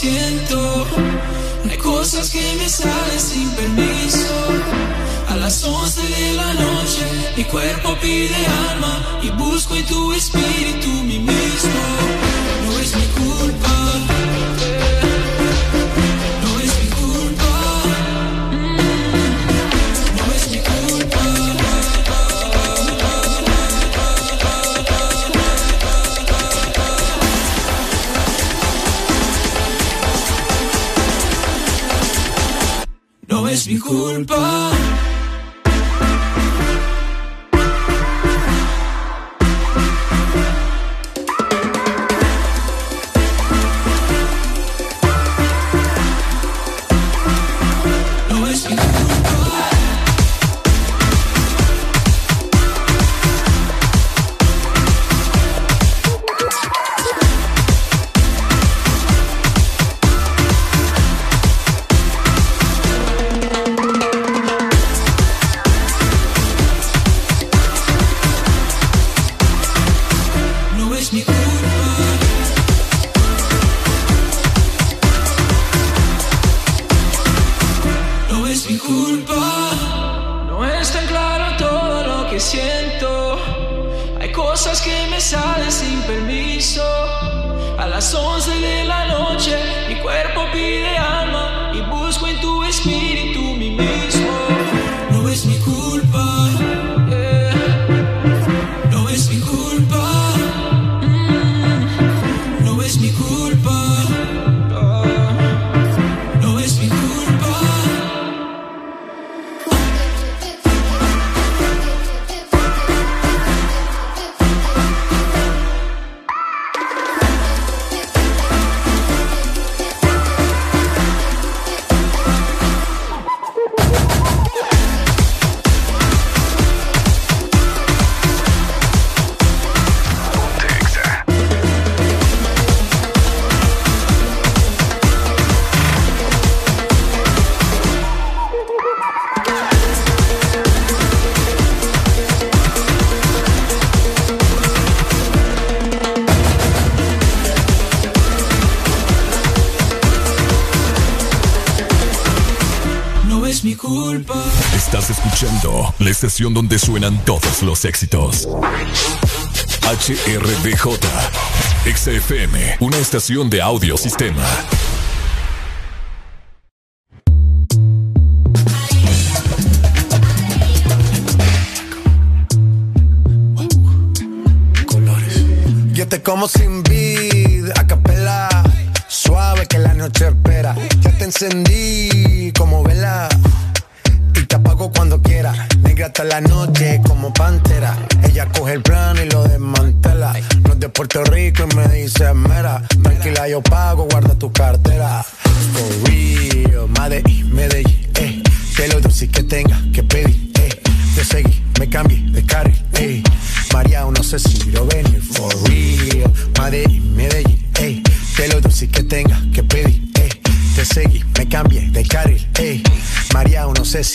Siento. Hay cosas que me salen sin permiso. A las 11 de la noche, mi cuerpo pide alma y busco en tu espíritu mi mismo. No es mi culpa. Estación donde suenan todos los éxitos. HRDJ, XFM, una estación de audio sistema. Yo te como sin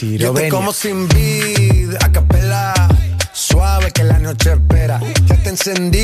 Lo venir. como sin vid, a capela. Suave que la noche espera. Ya te encendí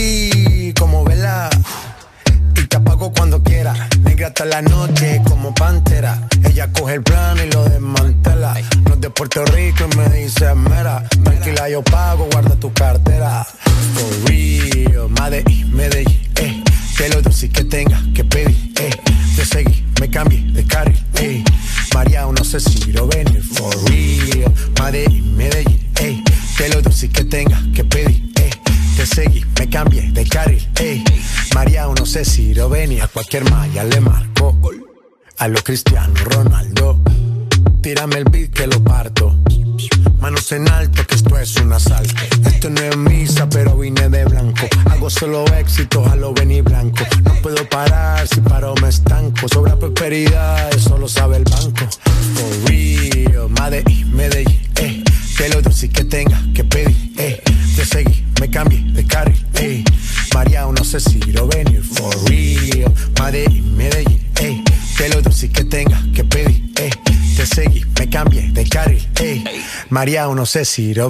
María, no sé si lo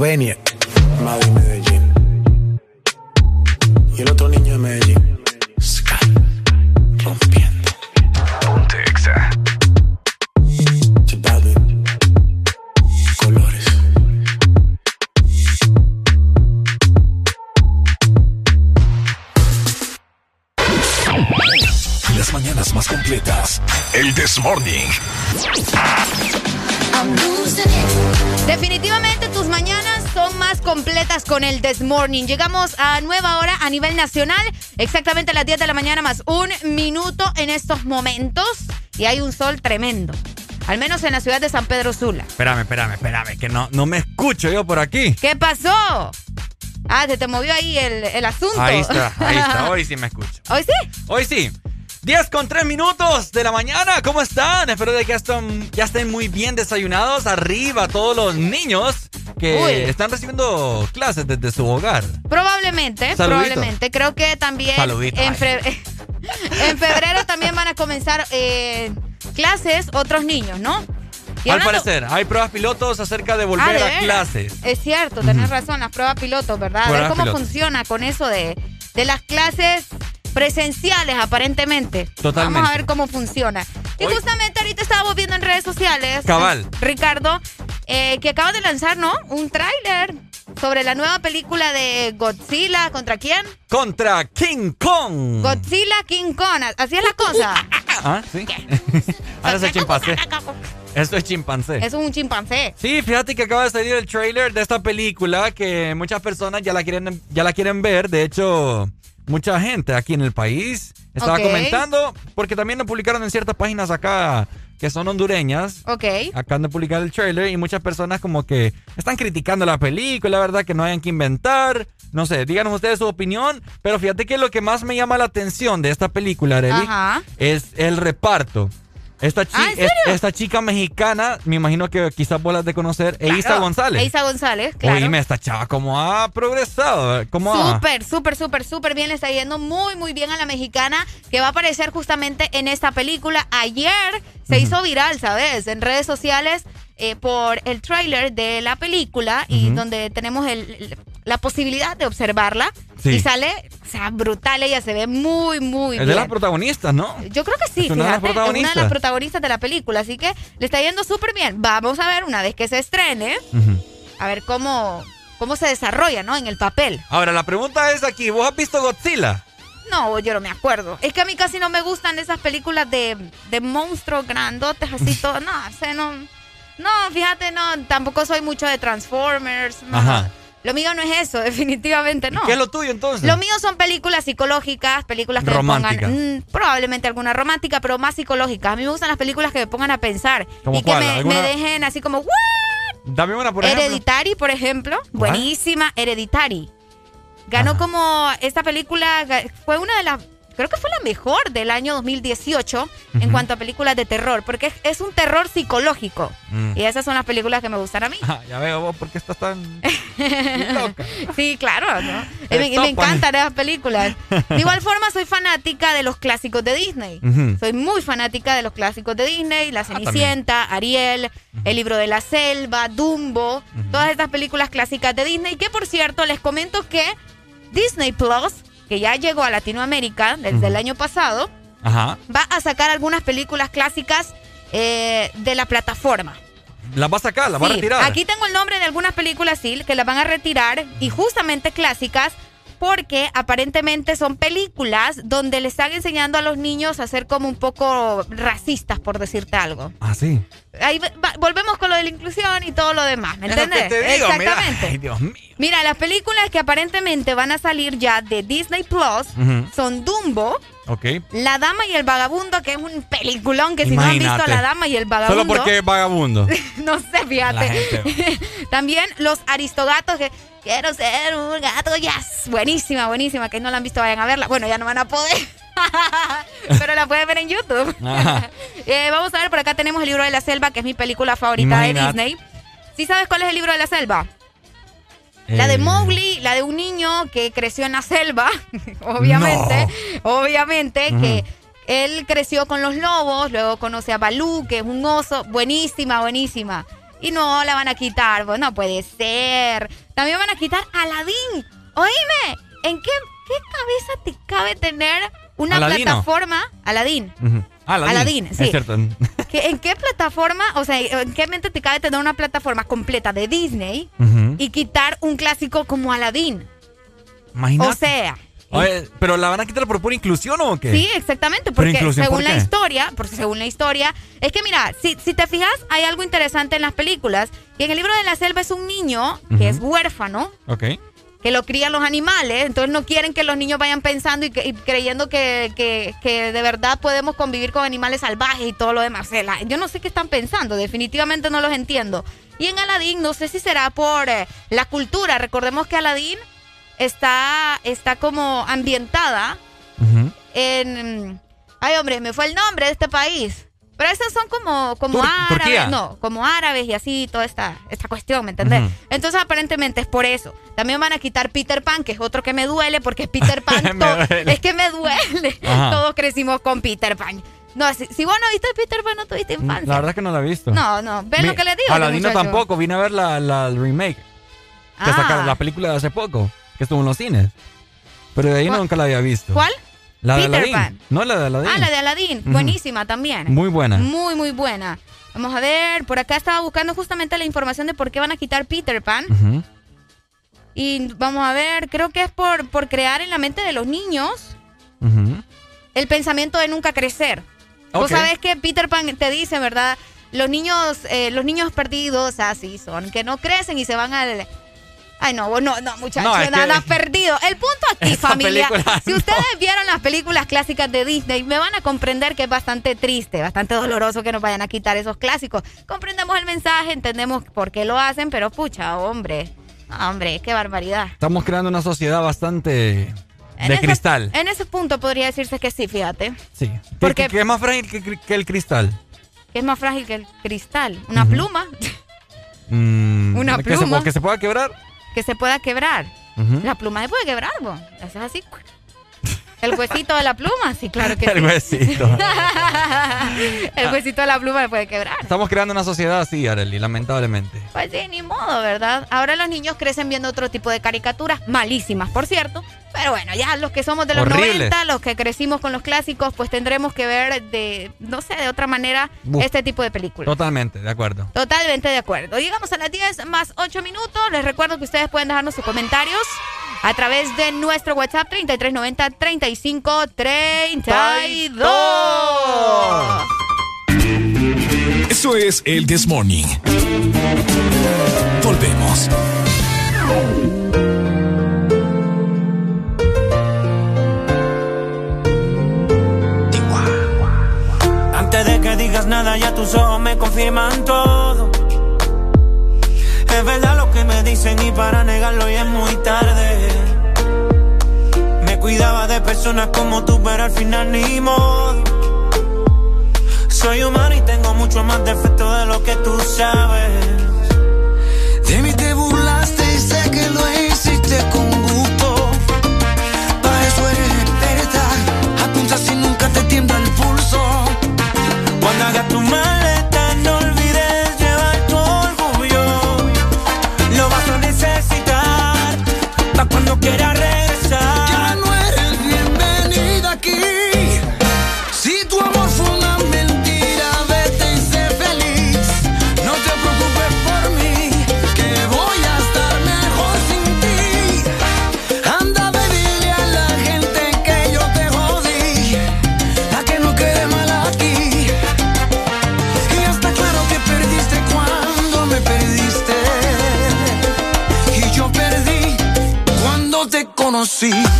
nivel nacional, exactamente a las 10 de la mañana más un minuto en estos momentos. Y hay un sol tremendo. Al menos en la ciudad de San Pedro Sula. Espérame, espérame, espérame, que no, no me escucho yo por aquí. ¿Qué pasó? Ah, se te movió ahí el, el asunto. Ahí está, ahí está, hoy sí me escucho. ¿Hoy sí? Hoy sí. 10 con 3 minutos de la mañana, ¿cómo están? Espero de que estén, ya estén muy bien desayunados. Arriba todos los niños que Uy. están recibiendo clases desde su hogar. Probablemente, Saludito. probablemente. Creo que también Saludito, en, febrero también van a comenzar eh, clases otros niños, ¿no? Y Al hablando- parecer, hay pruebas pilotos acerca de volver Ah, ¿de a clases. Es cierto, tenés razón, las pruebas pilotos, ¿verdad? A ver cómo funciona con eso de, de las clases presenciales, aparentemente. Totalmente. Vamos a ver cómo funciona. Y justamente ahorita estábamos viendo en redes sociales, Cabal. Ricardo, eh, que acaba de lanzar, ¿no? Un tráiler sobre la nueva película de Godzilla. ¿Contra quién? Contra King Kong. Godzilla King Kong. Así es la cosa. Ah, sí. Ahora es el chimpancé. Esto es chimpancé. Eso es un chimpancé. Sí, fíjate que acaba de salir el trailer de esta película que muchas personas ya la quieren, ya la quieren ver. De hecho, mucha gente aquí en el país estaba comentando, porque también lo publicaron en ciertas páginas acá que son hondureñas. Ok. Acaban de publicar el trailer y muchas personas como que están criticando la película, ¿verdad? Que no hayan que inventar. No sé, díganos ustedes su opinión. Pero fíjate que lo que más me llama la atención de esta película, Arely, es el reparto. Esta, chi- Ah, esta chica mexicana, me imagino que quizás vos de conocer, Eiza Claro. González. Eiza González, claro. Oíme, esta chava, ¿cómo ha progresado? ¿Cómo ha- Súper, súper, súper, súper bien. Le está yendo muy, muy bien a la mexicana que va a aparecer justamente en esta película. Ayer se hizo viral, ¿sabes? En redes sociales eh, por el tráiler de la película y donde tenemos el, la posibilidad de observarla. Sí. Y sale, o sea, brutal. Ella se ve muy, muy Es bien. de las protagonistas, ¿no? Yo creo que sí, Es una de las fíjate, es una de las protagonistas de la película, así que le está yendo súper bien. Vamos a ver una vez que se estrene, a ver cómo, cómo se desarrolla, ¿no? En el papel. Ahora, la pregunta es aquí, ¿vos has visto Godzilla? No, yo no me acuerdo. Es que a mí casi no me gustan esas películas de, de monstruos grandotes, así todo. No, o sea, no. No, fíjate, no, tampoco soy mucho de Transformers. no. Ajá. Lo mío no es eso, definitivamente no. ¿Qué es lo tuyo entonces? Lo mío son películas psicológicas, películas que me pongan. mm, probablemente alguna romántica, pero más psicológicas. A mí me gustan las películas que me pongan a pensar. ¿Cómo y que me, ¿Alguna? me dejen así como, ¿what? Dame una, por ejemplo. Hereditary, por ejemplo. ¿Cuál? Buenísima, Hereditary. Ganó como esta película, fue una de las, creo que fue la mejor del año 2018 en Ujú. cuanto a películas de terror, porque es, es un terror psicológico. Mm. Y esas son las películas que me gustan a mí. Ah, ya veo vos, ¿por qué estás tan loca? Sí, claro, ¿no? Y me, encantan esas películas. De igual forma, soy fanática de los clásicos de Disney. Soy muy fanática de los clásicos de Disney, La Cenicienta, Ariel, El libro de la selva, Dumbo, todas estas películas clásicas de Disney, que por cierto les comento que Disney Plus, que ya llegó a Latinoamérica desde el año pasado, Ajá. va a sacar algunas películas clásicas eh, de la plataforma. ¿La va a sacar? ¿La va a retirar? Aquí tengo el nombre de algunas películas, sí, que las van a retirar y justamente clásicas porque aparentemente son películas donde le están enseñando a los niños a ser como un poco racistas, por decirte algo. Ah, sí. Ahí va- volvemos con lo de la inclusión y todo lo demás, ¿me entiendes? que te digo, mira. Exactamente. Ay, Dios mío. Mira, las películas que aparentemente van a salir ya de Disney Plus son Dumbo, La Dama y el Vagabundo, que es un peliculón que si no han visto. La Dama y el Vagabundo... Solo porque es vagabundo. no sé, fíjate. También los aristogatos que quiero ser un gato, yes. Buenísima, buenísima. Que no la han visto, vayan a verla. Bueno, ya no van a poder. Pero la pueden ver en YouTube. Eh, vamos a ver, por acá tenemos el libro de la selva, que es mi película favorita de. Disney. ¿Sí sabes cuál es el libro de la selva? La de Eh, Mowgli, la de un niño que creció en la selva, obviamente, obviamente que él creció con los lobos, luego conoce a Balú, que es un oso, buenísima, buenísima. Y no la van a quitar, pues no puede ser. También van a quitar a Aladín. Oíme, ¿en qué, qué cabeza te cabe tener una Aladino. plataforma? Aladín. Aladdin. Aladín, sí. Es cierto. ¿Que- ¿En qué plataforma, o sea, en qué mente te cabe tener una plataforma completa de Disney y quitar un clásico como Aladdin? Imagínate. O sea, Oye, ¿pero la van a quitar por pura inclusión o qué? sí, exactamente, ¿Pero porque según por la qué? historia, porque según la historia, es que mira, si, si te fijas, hay algo interesante en las películas, que en el libro de la selva es un niño que es huérfano, Ok. Que lo crían los animales, entonces no quieren que los niños vayan pensando y, que- y creyendo que, que- que de verdad podemos convivir con animales salvajes y todo lo demás. Yo no sé qué están pensando, definitivamente no los entiendo. Y en Aladdin, no sé si será por eh, la cultura, recordemos que Aladdin está, está como ambientada en... Ay, hombre, me fue el nombre de este país. Pero esos son como, como Tur- árabes, Turquía. no, como árabes y así, toda esta, esta cuestión, ¿me entendés? Ujú. Entonces, aparentemente es por eso. También van a quitar Peter Pan, que es otro que me duele, porque Peter Pan, es que me duele. Ajá. Todos crecimos con Peter Pan. No, si, si vos no viste Peter Pan, no tuviste infancia. La verdad es que no la he visto. No, no, ven lo Mi- que le digo. Aladino muchacho. tampoco, vine a ver la, la remake. Que Ah. sacaron la película de hace poco, que estuvo en los cines. Pero de ahí ¿Cuál? nunca la había visto. ¿Cuál? La de Peter Aladdin. Pan. No, la de Aladdin. Ah, la de Aladdin. Ujú. Buenísima también. Muy buena. Muy, muy buena. Vamos a ver, por acá estaba buscando justamente la información de por qué van a quitar Peter Pan. Y vamos a ver, creo que es por, por crear en la mente de los niños el pensamiento de nunca crecer. Vos Ok. sabés que Peter Pan te dice, ¿verdad? Los niños, eh, los niños perdidos así son, que no crecen y se van al... Ay, no, vos no, no, muchachos, No, es que- nada perdido. El punto aquí, Esa familia, película, si ustedes vieron las películas clásicas de Disney, me van a comprender que es bastante triste, bastante doloroso que nos vayan a quitar esos clásicos. Comprendemos el mensaje, entendemos por qué lo hacen, pero pucha, hombre, hombre, qué barbaridad. Estamos creando una sociedad bastante En de ese- cristal. En ese punto podría decirse que sí, fíjate. Sí. Porque- Que, que es más frágil que, que el cristal. Que es más frágil que el cristal. Una pluma Mm, Una que se, pluma. que se pueda quebrar. Que se pueda quebrar. La pluma se puede quebrar, vos. La haces así. El huesito de la pluma, sí, claro que el sí. El ah. huesito. el huesito de la pluma le puede quebrar. Estamos creando una sociedad así, Arely, lamentablemente. Pues sí, ni modo, ¿verdad? Ahora los niños crecen viendo otro tipo de caricaturas, malísimas, por cierto. Pero bueno, ya los que somos de los Horrible. 90, los que crecimos con los clásicos, pues tendremos que ver de, no sé, de otra manera este tipo de películas. Totalmente, de acuerdo. Totalmente de acuerdo. Llegamos a las 10 más 8 minutos. Les recuerdo que ustedes pueden dejarnos sus comentarios a través de nuestro WhatsApp 3390 3532. Eso es el This Morning. Volvemos. Antes de que digas nada, ya tus ojos me confirman todo. Es verdad lo que me dicen y para negarlo ya es muy tarde. Me cuidaba de personas como tú, pero al final ni modo. Soy humano y tengo mucho más defecto de lo que tú sabes. see.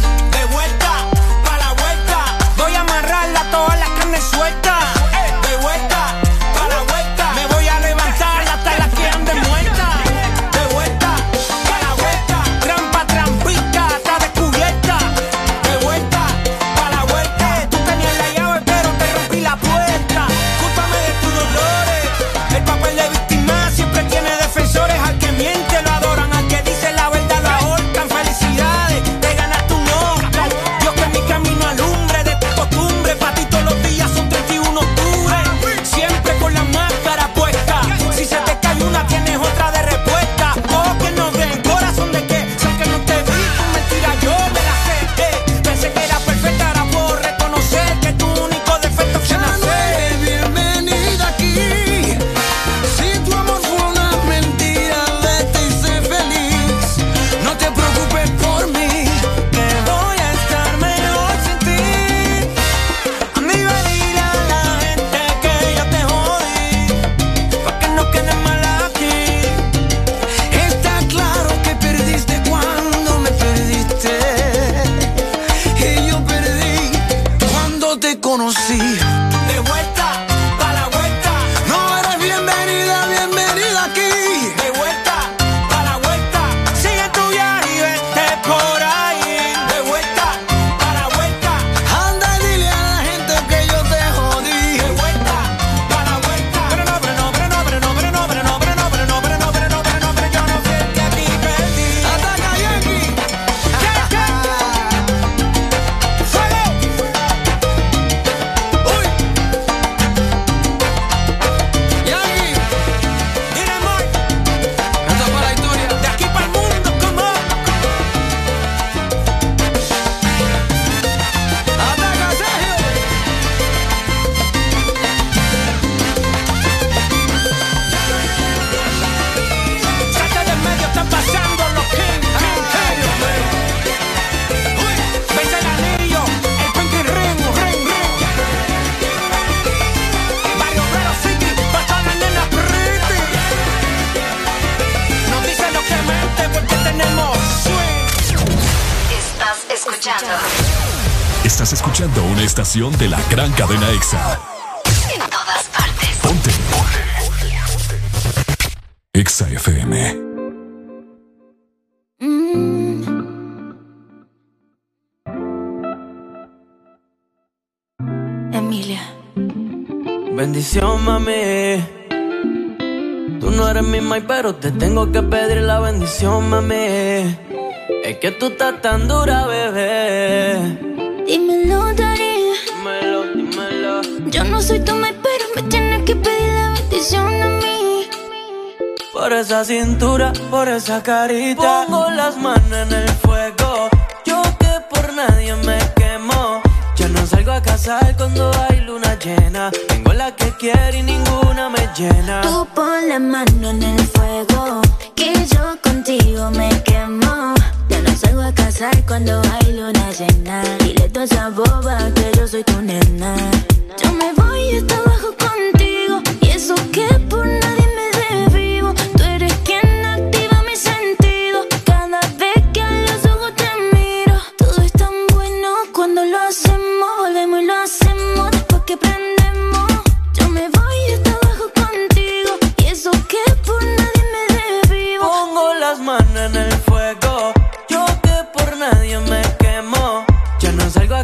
de la gran cadena EXA. En todas partes. Ponte. EXA FM. Mm. Emilia. Bendición, mami. Tú no eres mi may, pero te tengo que pedir la bendición, mami. Es que tú estás tan dura, bebé. Soy tu maíz, pero me tienes que pedir la bendición a mí. Por esa cintura, por esa carita. Pongo las manos en el fuego. Yo que por nadie me quemo. Ya no salgo a casar cuando hay luna llena. Tengo la que quiero y ninguna me llena. Tú pon la mano en el fuego, que yo contigo me quemo. Ya no salgo a casar cuando hay luna llena. Dile toda esa boba que yo soy tu nena. Yo me voy hasta abajo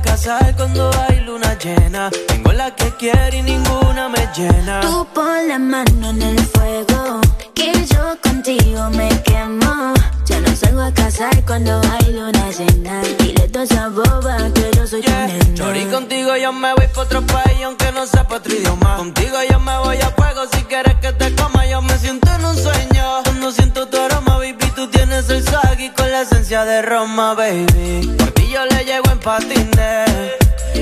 casar cuando hay luna llena. Tengo la que quiero y ninguna me llena. Tú pon la mano en el fuego, que yo contigo me quemo. Ya no salgo a casar cuando hay luna llena. Dile toda esa boba que yo soy tu nena. Chori, contigo yo me voy pa' otro país aunque no sepa otro idioma. Contigo yo me voy a fuego si quieres que te coma. Yo me siento en un sueño. Cuando siento tu aroma, baby, tú tienes el swag y con la esencia de Roma, baby. Por ti yo le llego en patines.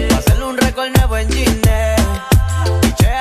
Pa' hacerle un récord nuevo en Gine.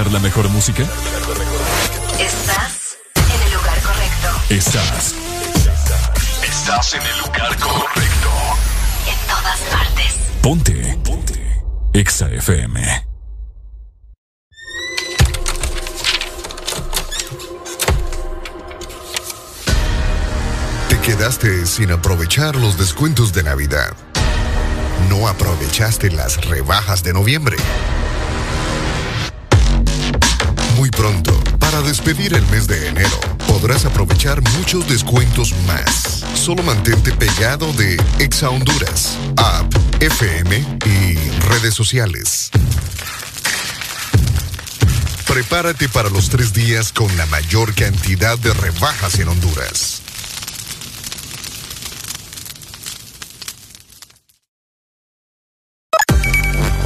Escuchar la mejor música? Estás en el lugar correcto. Estás. Estás en el lugar correcto. En todas partes. Ponte. Ponte. Exa FM. Te quedaste sin aprovechar los descuentos de Navidad. No aprovechaste las rebajas de noviembre. Despedir el mes de enero, podrás aprovechar muchos descuentos más. Solo mantente pegado de Exa Honduras, app, FM y redes sociales. Prepárate para los tres días con la mayor cantidad de rebajas en Honduras.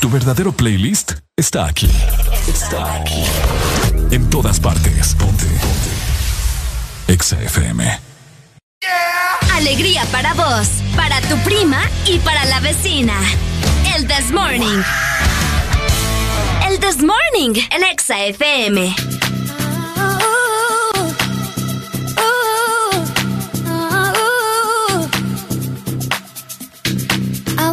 Tu verdadero playlist está aquí. Está aquí. En todas partes. Ponte. Ponte. Exa FM. Alegría para vos, para tu prima y para la vecina. El This Morning. El This Morning, el Exa FM.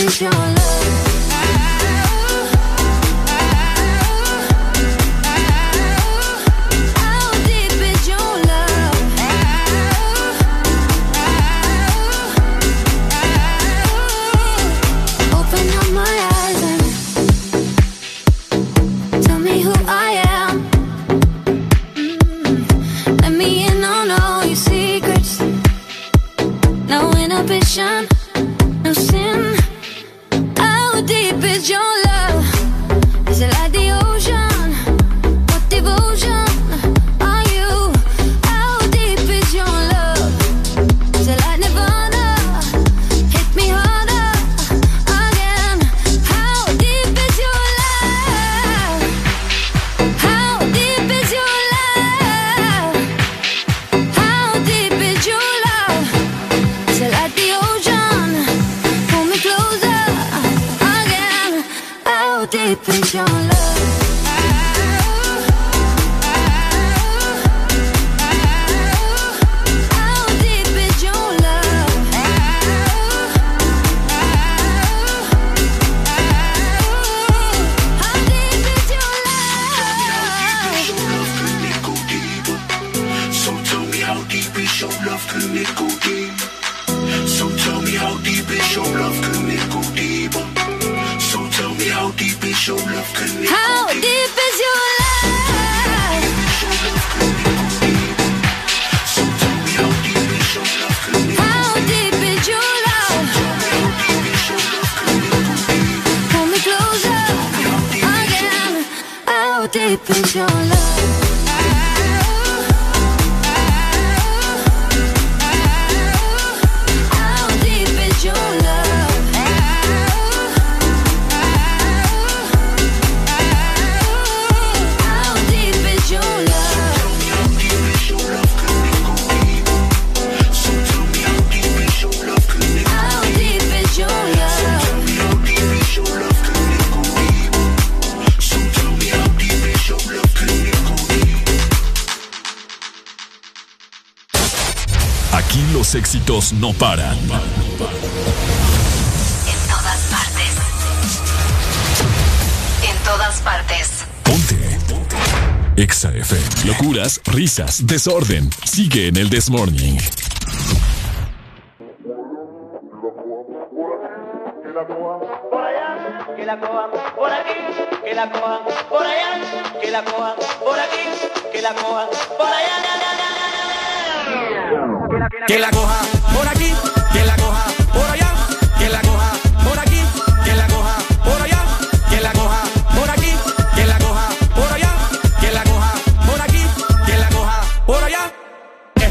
How deep is your love? Éxitos no paran. En todas partes. En todas partes. Exa FM. Locuras, risas, desorden. Sigue en el This Morning. que la cojan por aquí, que la cojan por allá, que la cojan por aquí, que la cojan por allá. Que la coja por aquí,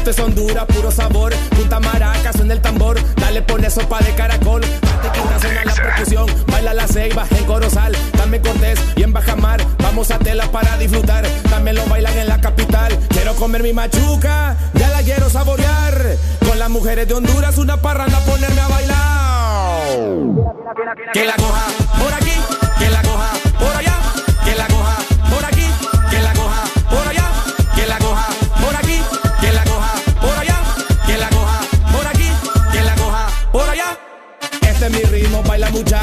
Esto es Honduras, puro sabor. Punta maraca, suena el tambor. Dale, pone sopa de caracol. Date que suena la percusión. Baila la ceiba en Corozal. Dame Cortés y en Bajamar. Vamos a tela para disfrutar. También lo bailan en la capital. Quiero comer mi machuca, ya la quiero saborear. Con las mujeres de Honduras, una parranda, ponerme a bailar. Que la coja por aquí,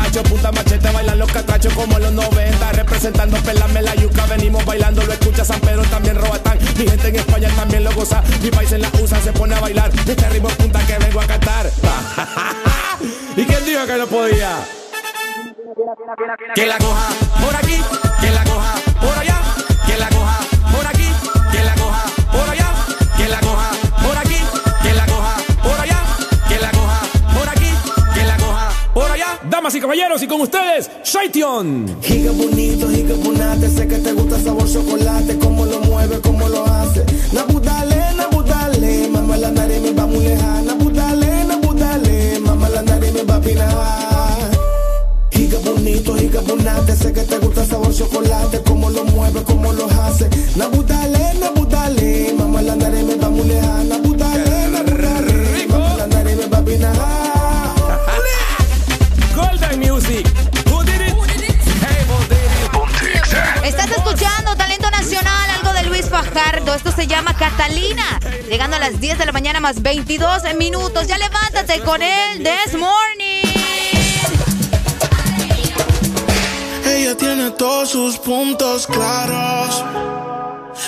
baila muchacho, punta machete, bailan los catrachos como los 90, representando pelame la yuca, venimos bailando, lo escucha San Pedro, también Robatán, mi gente en España también lo goza, mi país en la USA se pone a bailar, este ritmo punta que vengo a cantar. ¿Y quién dijo que no podía? Que la coja por aquí, que la coja por allá, damas y caballeros, y con ustedes, Shaition. Giga bonito, giga bonate, sé que te gusta sabor chocolate, cómo lo mueve, cómo lo hace. Nabudale, nabudale, mamá la nariz me va muy lejana. Nabudale, nabudale, mamá la nariz me va a Giga bonito, giga bonate, sé que te gusta sabor chocolate, cómo lo mueve, cómo lo hace. Nabudale, nabudale, mamá la nariz me va Fajardo. Esto se llama Catalina. Llegando a las 10 de la mañana más 22 minutos. Ya levántate con él this morning. Ella tiene todos sus puntos claros.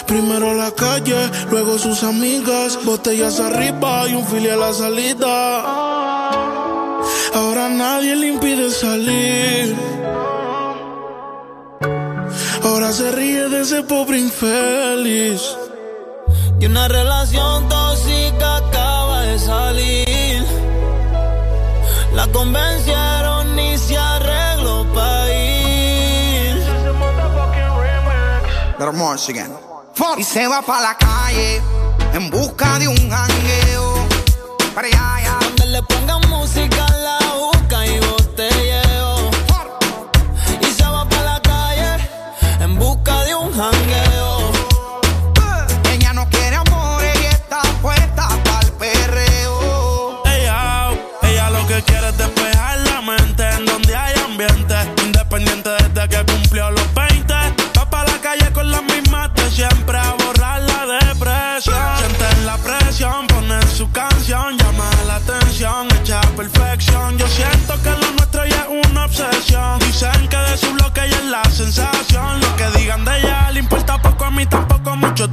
Primero la calle, luego sus amigas, botellas arriba y un filial a la salida. Ahora nadie le impide salir. Ahora se ríe de ese pobre infeliz. Y una relación tóxica acaba de salir. La convencieron y se arregló para ir. Again. Y se va para la calle en busca de un jangueo. Para allá, allá. Donde le pongan música la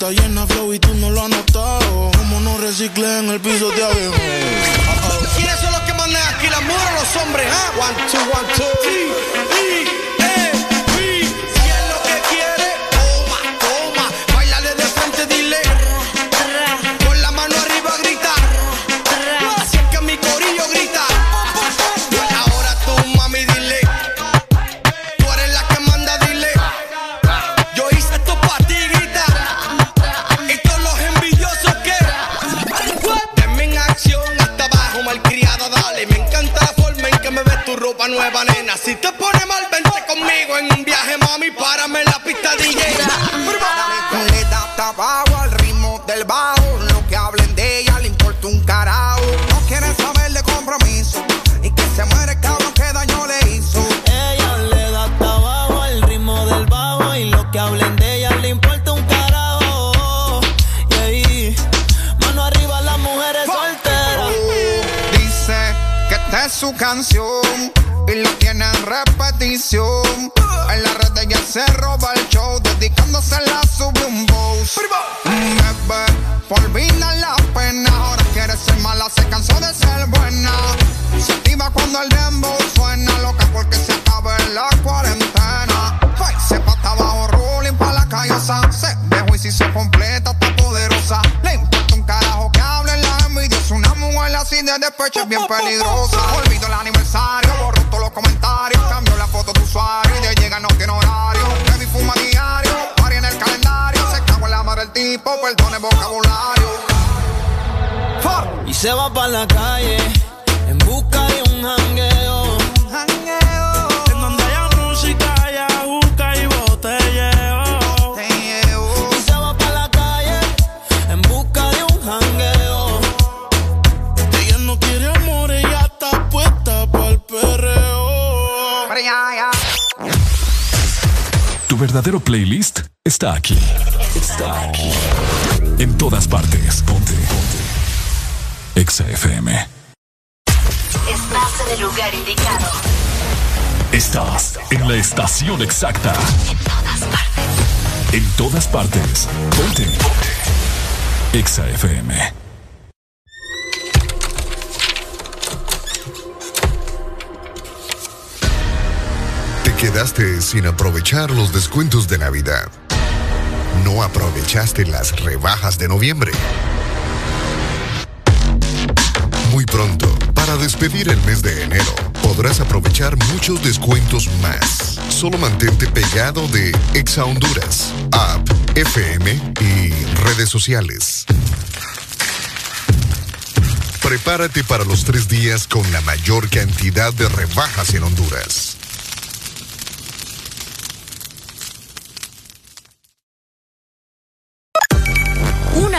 está llena flow y tú no lo has notado. Como no reciclé en el piso de abajo. ¿Quiénes son los que mandan aquí la mujer o los hombres? ah? One, two, one, two. Sí, del bajo. Lo que hablen de ella le importa un carajo. No quieren saber de compromiso. Y que se muere el cabrón que daño le hizo. Ella le da hasta abajo al ritmo del bajo y lo que hablen de ella le importa un carajo. Y ahí, mano arriba las mujeres solteras. Dice que esta es su canción y lo tiene en repetición. En la red ella se roba el show, dedicándose la sube un boss. Bebé, por olvidar la pena, ahora quiere ser mala, se cansó de ser buena. Se activa cuando el dembow suena, loca porque se acaba la cuarentena. Se pata abajo, rolling pa' la callosa. Se dejó y si se completa, está poderosa. Le importa un carajo que hablen la envidia. Es una mujer así de despecho, es bien peligrosa. Olvido el aniversario, borro todos los comentarios. Cambio la foto de usuario y de llega no tiene horario. Baby fuma diario, party en el calendario. Se cago en la madre del tipo, perdone vocabulario se va para la calle en busca de un jangueo. En donde haya música, haya busca y botelleo. Te llevo. Se va para la calle en busca de un jangueo. Ella no quiere amor, ella está puesta para el perreo. Tu verdadero playlist está aquí. Está aquí. En todas partes. Ponte. Ponte. Exa FM. Estás en el lugar indicado. Estás en la estación exacta. En todas partes. En todas partes. Ponte. Ponte. Exa FM. Te quedaste sin aprovechar los descuentos de Navidad. No aprovechaste las rebajas de noviembre. Muy pronto, para despedir el mes de enero, podrás aprovechar muchos descuentos más. Solo mantente pegado de Exa Honduras, app, FM y redes sociales. Prepárate para los tres días con la mayor cantidad de rebajas en Honduras.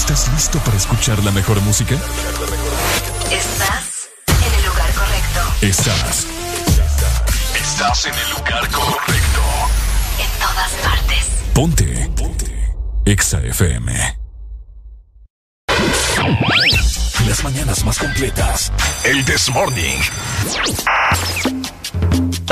¿Estás listo para escuchar la mejor música? Estás en el lugar correcto. Estás. Estás en el lugar correcto. En todas partes. Ponte. Ponte. Exa FM. Las mañanas más completas. El This Morning.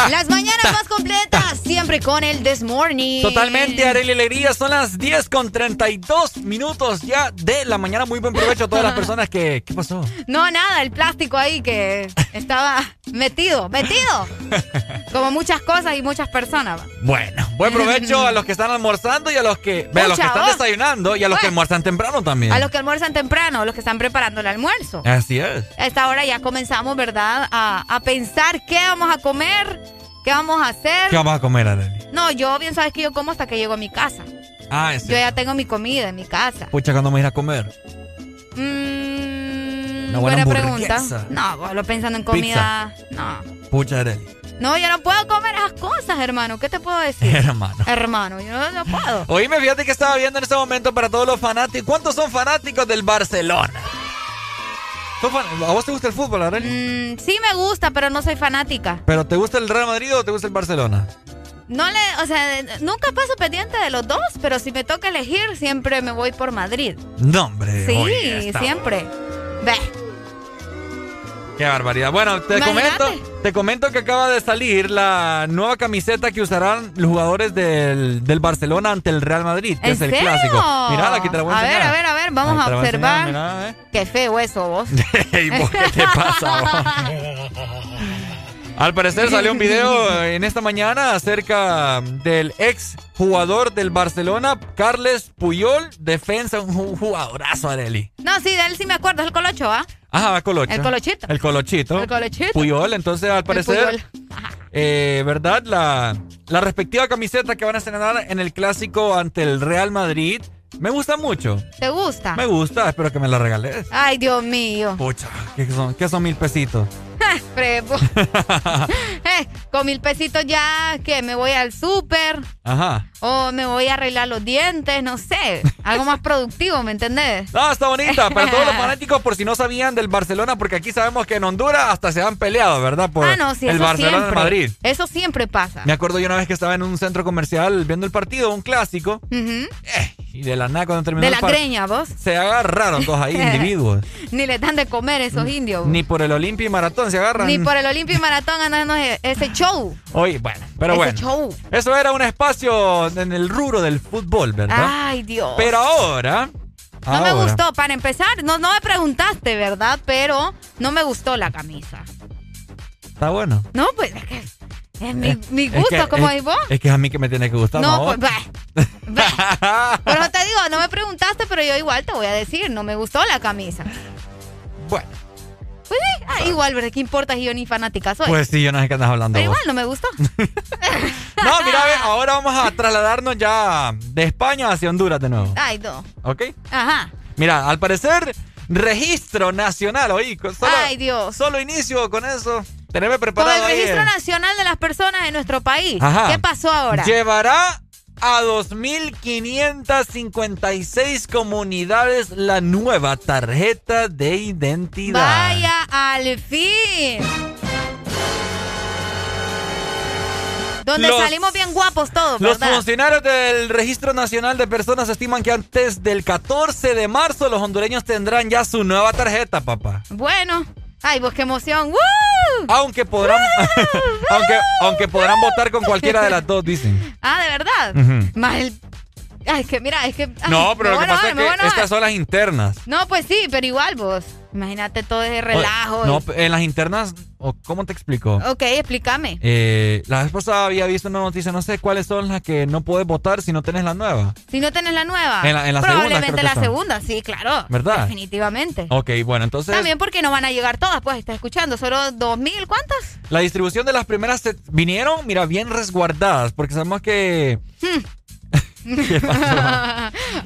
Las mañanas más completas, siempre con el This Morning. Totalmente, Arely Alegría. Son las 10 con 32 minutos ya de la mañana. Muy buen provecho a todas las personas que. ¿Qué pasó? No, nada, el plástico ahí que estaba metido, metido. Como muchas cosas y muchas personas. Bueno, buen provecho a los que están almorzando y a los que. ve, a los que están desayunando y a los que almuerzan temprano también. A los que almuerzan temprano, a los que están preparando el almuerzo. Así es. A esta hora ya comenzamos, ¿verdad? A, a pensar qué vamos a comer, qué vamos a hacer. ¿Qué vamos a comer, Arely? No, yo bien sabes que yo como hasta que llego a mi casa. Ah, es Yo ya tengo mi comida en mi casa. Pucha, ¿cuándo me irá a comer? Mm, Una buena pregunta. No, bueno, pensando en comida. No. Pucha, Arely. No, yo no puedo comer esas cosas, hermano. ¿Qué te puedo decir? Hermano. Hermano, yo no, no puedo. Oíme, fíjate que estaba viendo en este momento para todos los fanáticos. ¿Cuántos son fanáticos del Barcelona? ¿Son fan- ¿A vos te gusta el fútbol, Arely? Mm, sí me gusta, pero no soy fanática. ¿Pero te gusta el Real Madrid o te gusta el Barcelona? No le, o sea, nunca paso pendiente de los dos, pero si me toca elegir, siempre me voy por Madrid. No, hombre. Sí, siempre. Qué barbaridad. Bueno, te Imagínate. comento, te comento que acaba de salir la nueva camiseta que usarán los jugadores del, del Barcelona ante el Real Madrid, que ¿En es el serio? clásico. Mirá, aquí te la voy a A ver, enseñar. a ver, a ver, vamos a voy observar. enseñar, mirá, eh. Qué feo eso, vos. Ey, ¿vos ¿Qué te pasa? vos? Al parecer salió un video en esta mañana acerca del ex jugador del Barcelona, Carles Puyol, defensa, un ju- jugadorazo, Areli. No, sí, de él sí me acuerdo, es el colocho, ¿ah? Ajá, Colocho. El Colochito. El Colochito. El Colochito. Puyol, entonces al parecer, eh, ¿verdad? La, la respectiva camiseta que van a estrenar en el clásico ante el Real Madrid, me gusta mucho. ¿Te gusta? Me gusta, espero que me la regales. Ay, Dios mío. Pucha, ¿qué son, qué son mil pesitos? Eh. Eh, con mil pesitos ya, que ¿Me voy al súper? Ajá. ¿O me voy a arreglar los dientes? No sé. Algo más productivo, ¿me entendés? No, está bonita. Para todos los fanáticos, por si no sabían del Barcelona, porque aquí sabemos que en Honduras hasta se han peleado, ¿verdad? Por ah, no, sí, el Barcelona de Madrid. Eso siempre pasa. Me acuerdo yo una vez que estaba en un centro comercial viendo el partido, un clásico, Ujú. y de la nada cuando terminó De el la par- greña, vos. se agarraron todos ahí, individuos. Ni le dan de comer esos indios. Ni por el Olimpia y Maratón se agarran. Ni por el Olimpia y Maratón andando ese show. Oye, bueno, pero ese bueno. show. Eso era un espacio en el rubro del fútbol, ¿verdad? Ay, Dios. Pero ahora. No me gustó, para empezar, no, no me preguntaste, ¿verdad? Pero no me gustó la camisa. Está bueno. No, pues es que es mi, Eh, mi es gusto, que- como es, vos. Es que es a mí que me tiene que gustar. No, ¿no? pues, bah, bah. Por eso te digo, no me preguntaste, pero yo igual te voy a decir, no me gustó la camisa. Bueno. Pues sí, Ah, igual, ¿verdad? ¿Qué importa si yo ni fanática soy? Pues sí, yo no sé qué andas hablando. Pero vos. igual, no me gustó. No, mira, ve, ahora vamos a trasladarnos ya de España hacia Honduras de nuevo. Ay, no. ¿Ok? Ajá. Mira, al parecer, registro nacional, oí, con solo, Ay, Dios. solo inicio con eso. Teneme Con preparado el ahí, registro eh. nacional de las personas de nuestro país. Ajá. ¿Qué pasó ahora? Llevará a 2.556 comunidades la nueva tarjeta de identidad. Vaya, al fin. Donde Los- salimos bien guapos todos, Los funcionarios del Registro Nacional de Personas estiman que antes del 14 de marzo los hondureños tendrán ya su nueva tarjeta, papá. Bueno. Ay, pues qué emoción. ¡Woo! Aunque podrán, aunque, aunque podrán votar con cualquiera de las dos, dicen. Ah, ¿de verdad? Más el... Ay, es que mira, es que... ay, No, pero lo que a pasa es que estas son las internas. No, pues sí, pero igual vos. Imagínate todo ese relajo. No, en las internas, ¿cómo te explico? Ok, explícame. Eh, la vez pasada había visto una noticia, no sé cuáles son las que no puedes votar si no tenés la nueva. Si no tenés la nueva. En la- en la Probablemente la son. segunda, sí, claro. ¿Verdad? Definitivamente. Ok, bueno, entonces También porque no van a llegar todas, pues, estás escuchando. Solo dos mil, ¿cuántas? la distribución de las primeras vinieron, mira, bien resguardadas, porque sabemos que... ¿Qué pasó?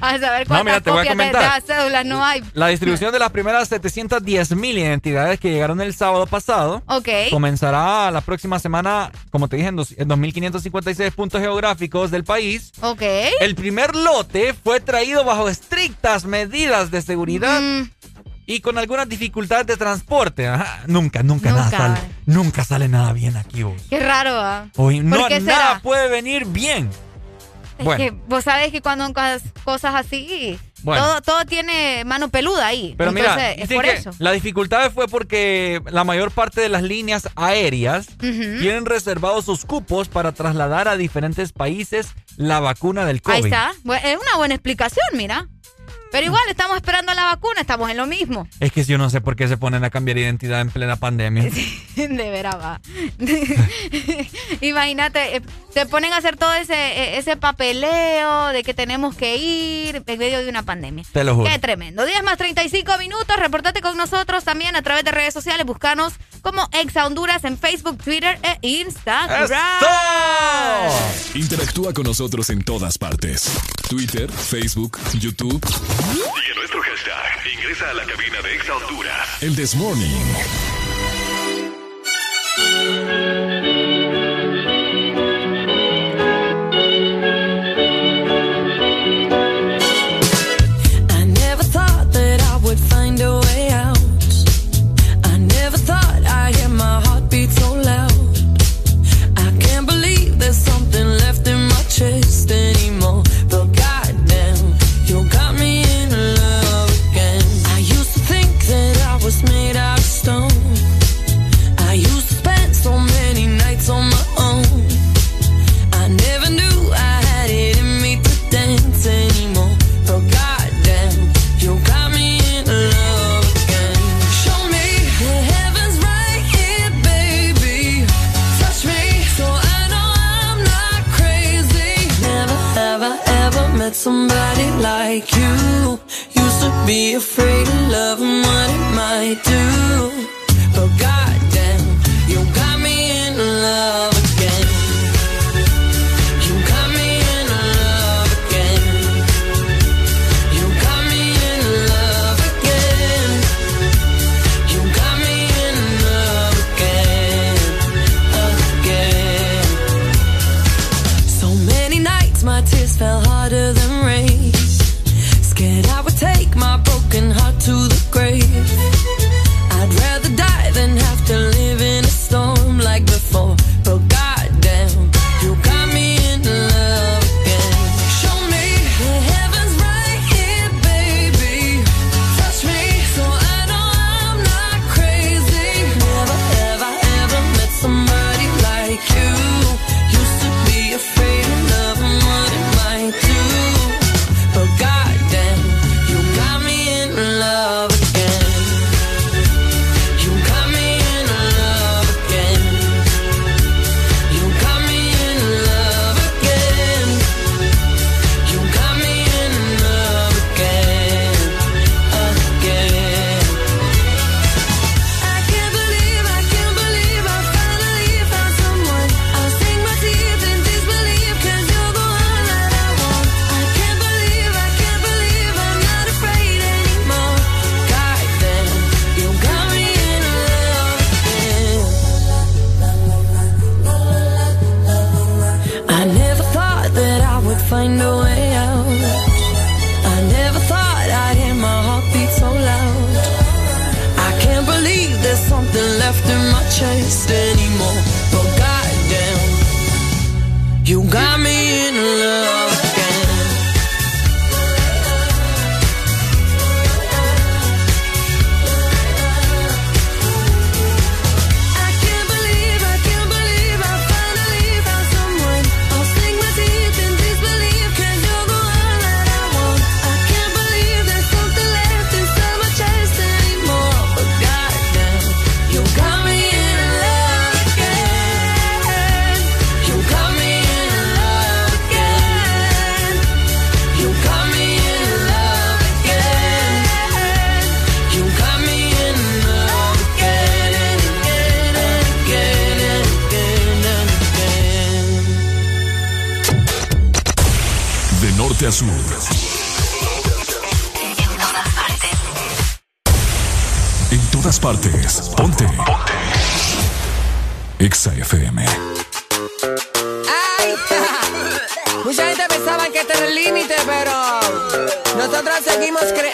a saber No, mira, cuántas te voy a de, de comentar. cédulas no hay. La distribución de las primeras 710 mil identidades que llegaron el sábado pasado Ok. comenzará la próxima semana, como te dije, en dos- en 2.556 puntos geográficos del país. Ok. El primer lote fue traído bajo estrictas medidas de seguridad Mm. y con algunas dificultades de transporte. Ajá, Nunca, nunca, Nunca. nada sale. Nunca sale nada bien aquí hoy. Qué raro, ¿ah? Hoy ¿Por no, nada puede venir bien. Es Bueno. que vos sabés que cuando son cosas, así, Bueno. todo, todo tiene mano peluda ahí. Pero Entonces, mira, es por eso. la dificultad fue porque la mayor parte de las líneas aéreas tienen reservados sus cupos para trasladar a diferentes países la vacuna del COVID. Ahí está. Es una buena explicación, mira. Pero igual estamos esperando la vacuna, estamos en lo mismo. Es que yo no sé por qué se ponen a cambiar identidad en plena pandemia. De veras va. Imagínate, eh, se ponen a hacer todo ese, eh, ese papeleo de que tenemos que ir en medio de una pandemia. Te lo juro. Qué tremendo. 10 más 35 minutos. Reportate con nosotros también a través de redes sociales. Búscanos como Exa Honduras en Facebook, Twitter e Instagram. Interactúa con nosotros en todas partes. Twitter, Facebook, YouTube. En nuestro hashtag, ingresa a la cabina de Exa Honduras. El This Morning. Ever somebody like you. Used to be afraid of love and what it might do. But goddamn, norte a sur. En todas partes. En todas partes. Ponte. Ponte. Exa FM. Ay, mucha gente pensaba que este era el límite, pero nosotros seguimos creyendo.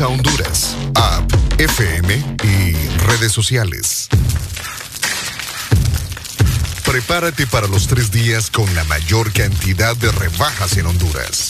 Exa Honduras, app, FM y redes sociales. Prepárate para los tres días con la mayor cantidad de rebajas en Honduras.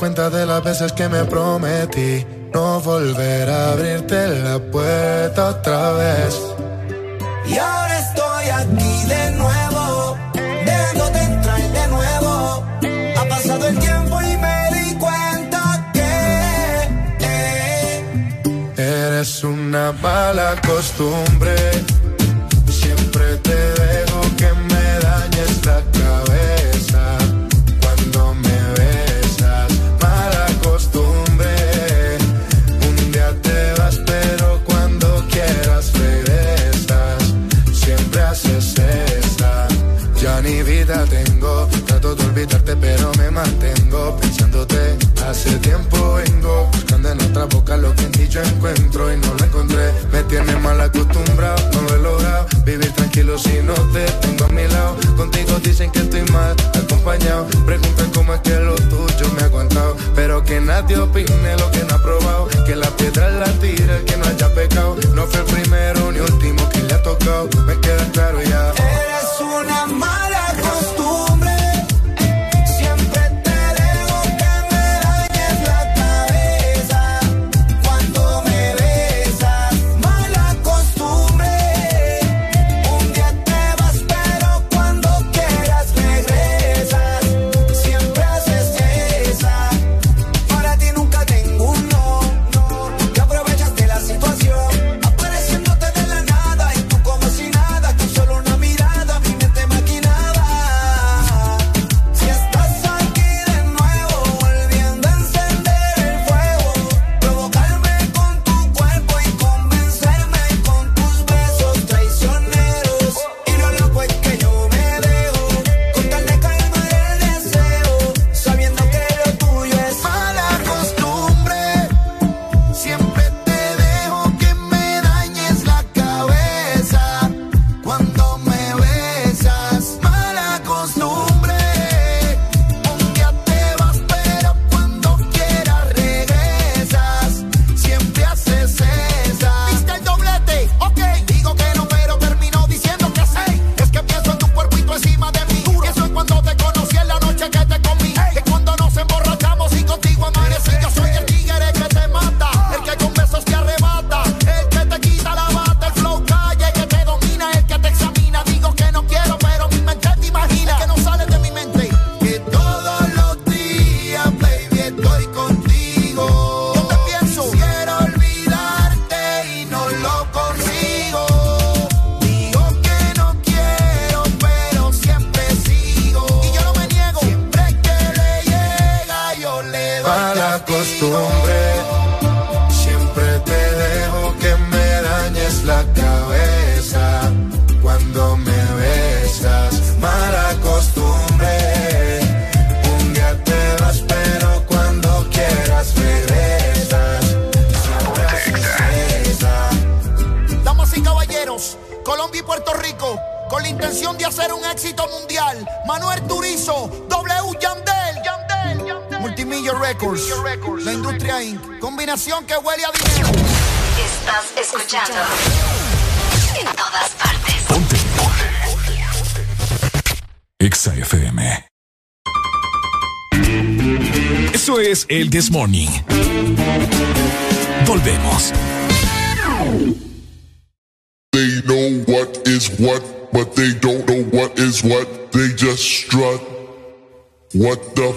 cuenta de las veces que me prometí no volver a abrirte la puerta. el This Morning. Volvemos. They know what is what, but they don't know what is what. They just strut. What the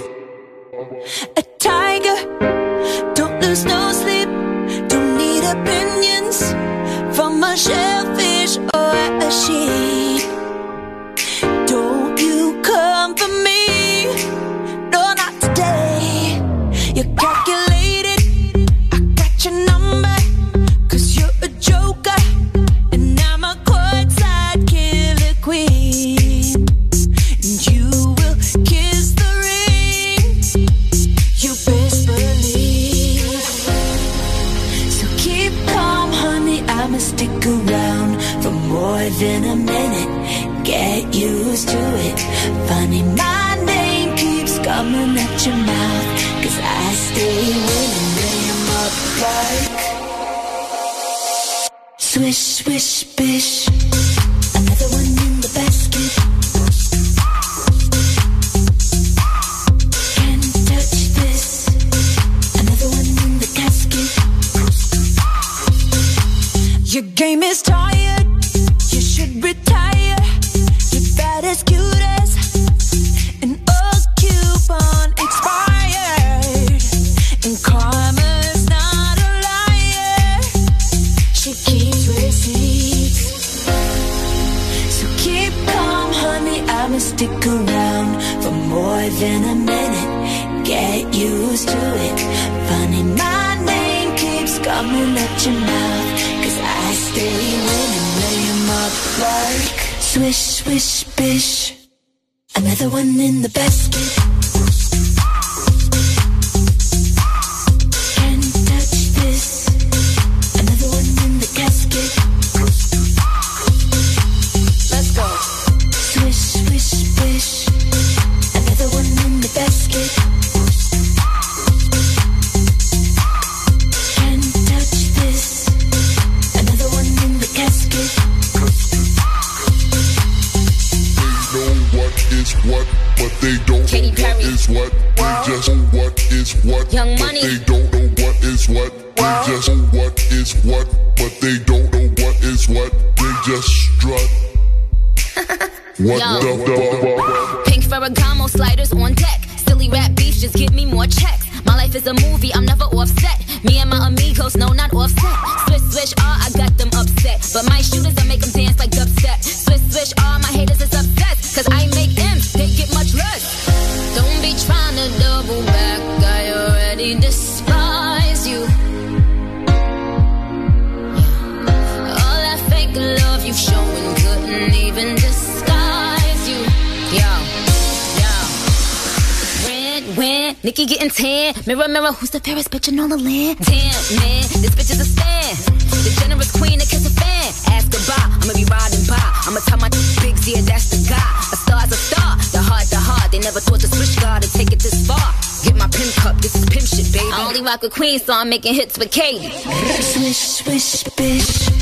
queen, so I'm making hits with Katie. Swish, swish, bitch.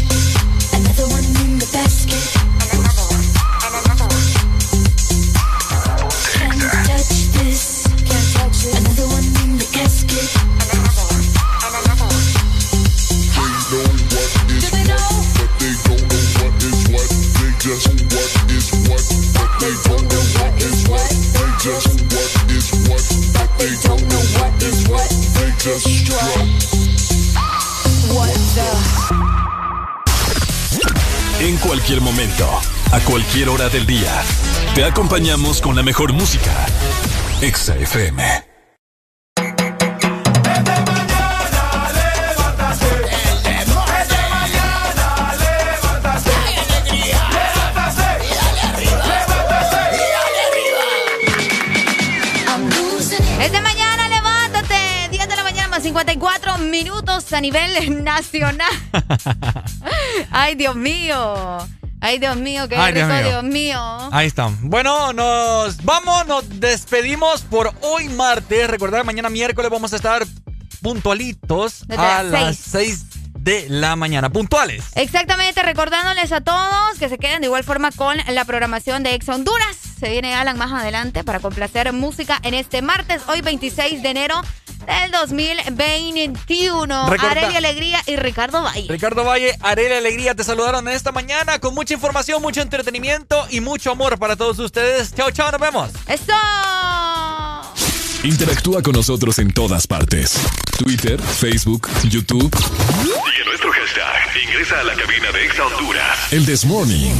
Del día. Te acompañamos con la mejor música. Exa FM. Este mañana levántate. Este mañana levántate. Días de la mañana, 54 minutos a nivel nacional. Ay, Dios mío. Ay, Dios mío, qué Ay, rico, Dios Dios mío. mío. Ahí está. Bueno, nos vamos, nos despedimos por hoy martes. Recordad, mañana miércoles vamos a estar puntualitos Desde a las las 6 de la mañana. Puntuales. Exactamente, recordándoles a todos que se queden de igual forma con la programación de Ex Honduras. Se viene Alan más adelante para complacer música en este martes, hoy 26 de enero del 2021. Recorda- Areli Alegría y Ricardo Valle. Ricardo Valle, Arela Alegría te saludaron en esta mañana con mucha información, mucho entretenimiento y mucho amor para todos ustedes. Chao, chao, nos vemos. ¡Eso! Interactúa con nosotros en todas partes. Twitter, Facebook, YouTube. Sigue nuestro hashtag. Ingresa a la cabina de Exa Honduras. El This Morning.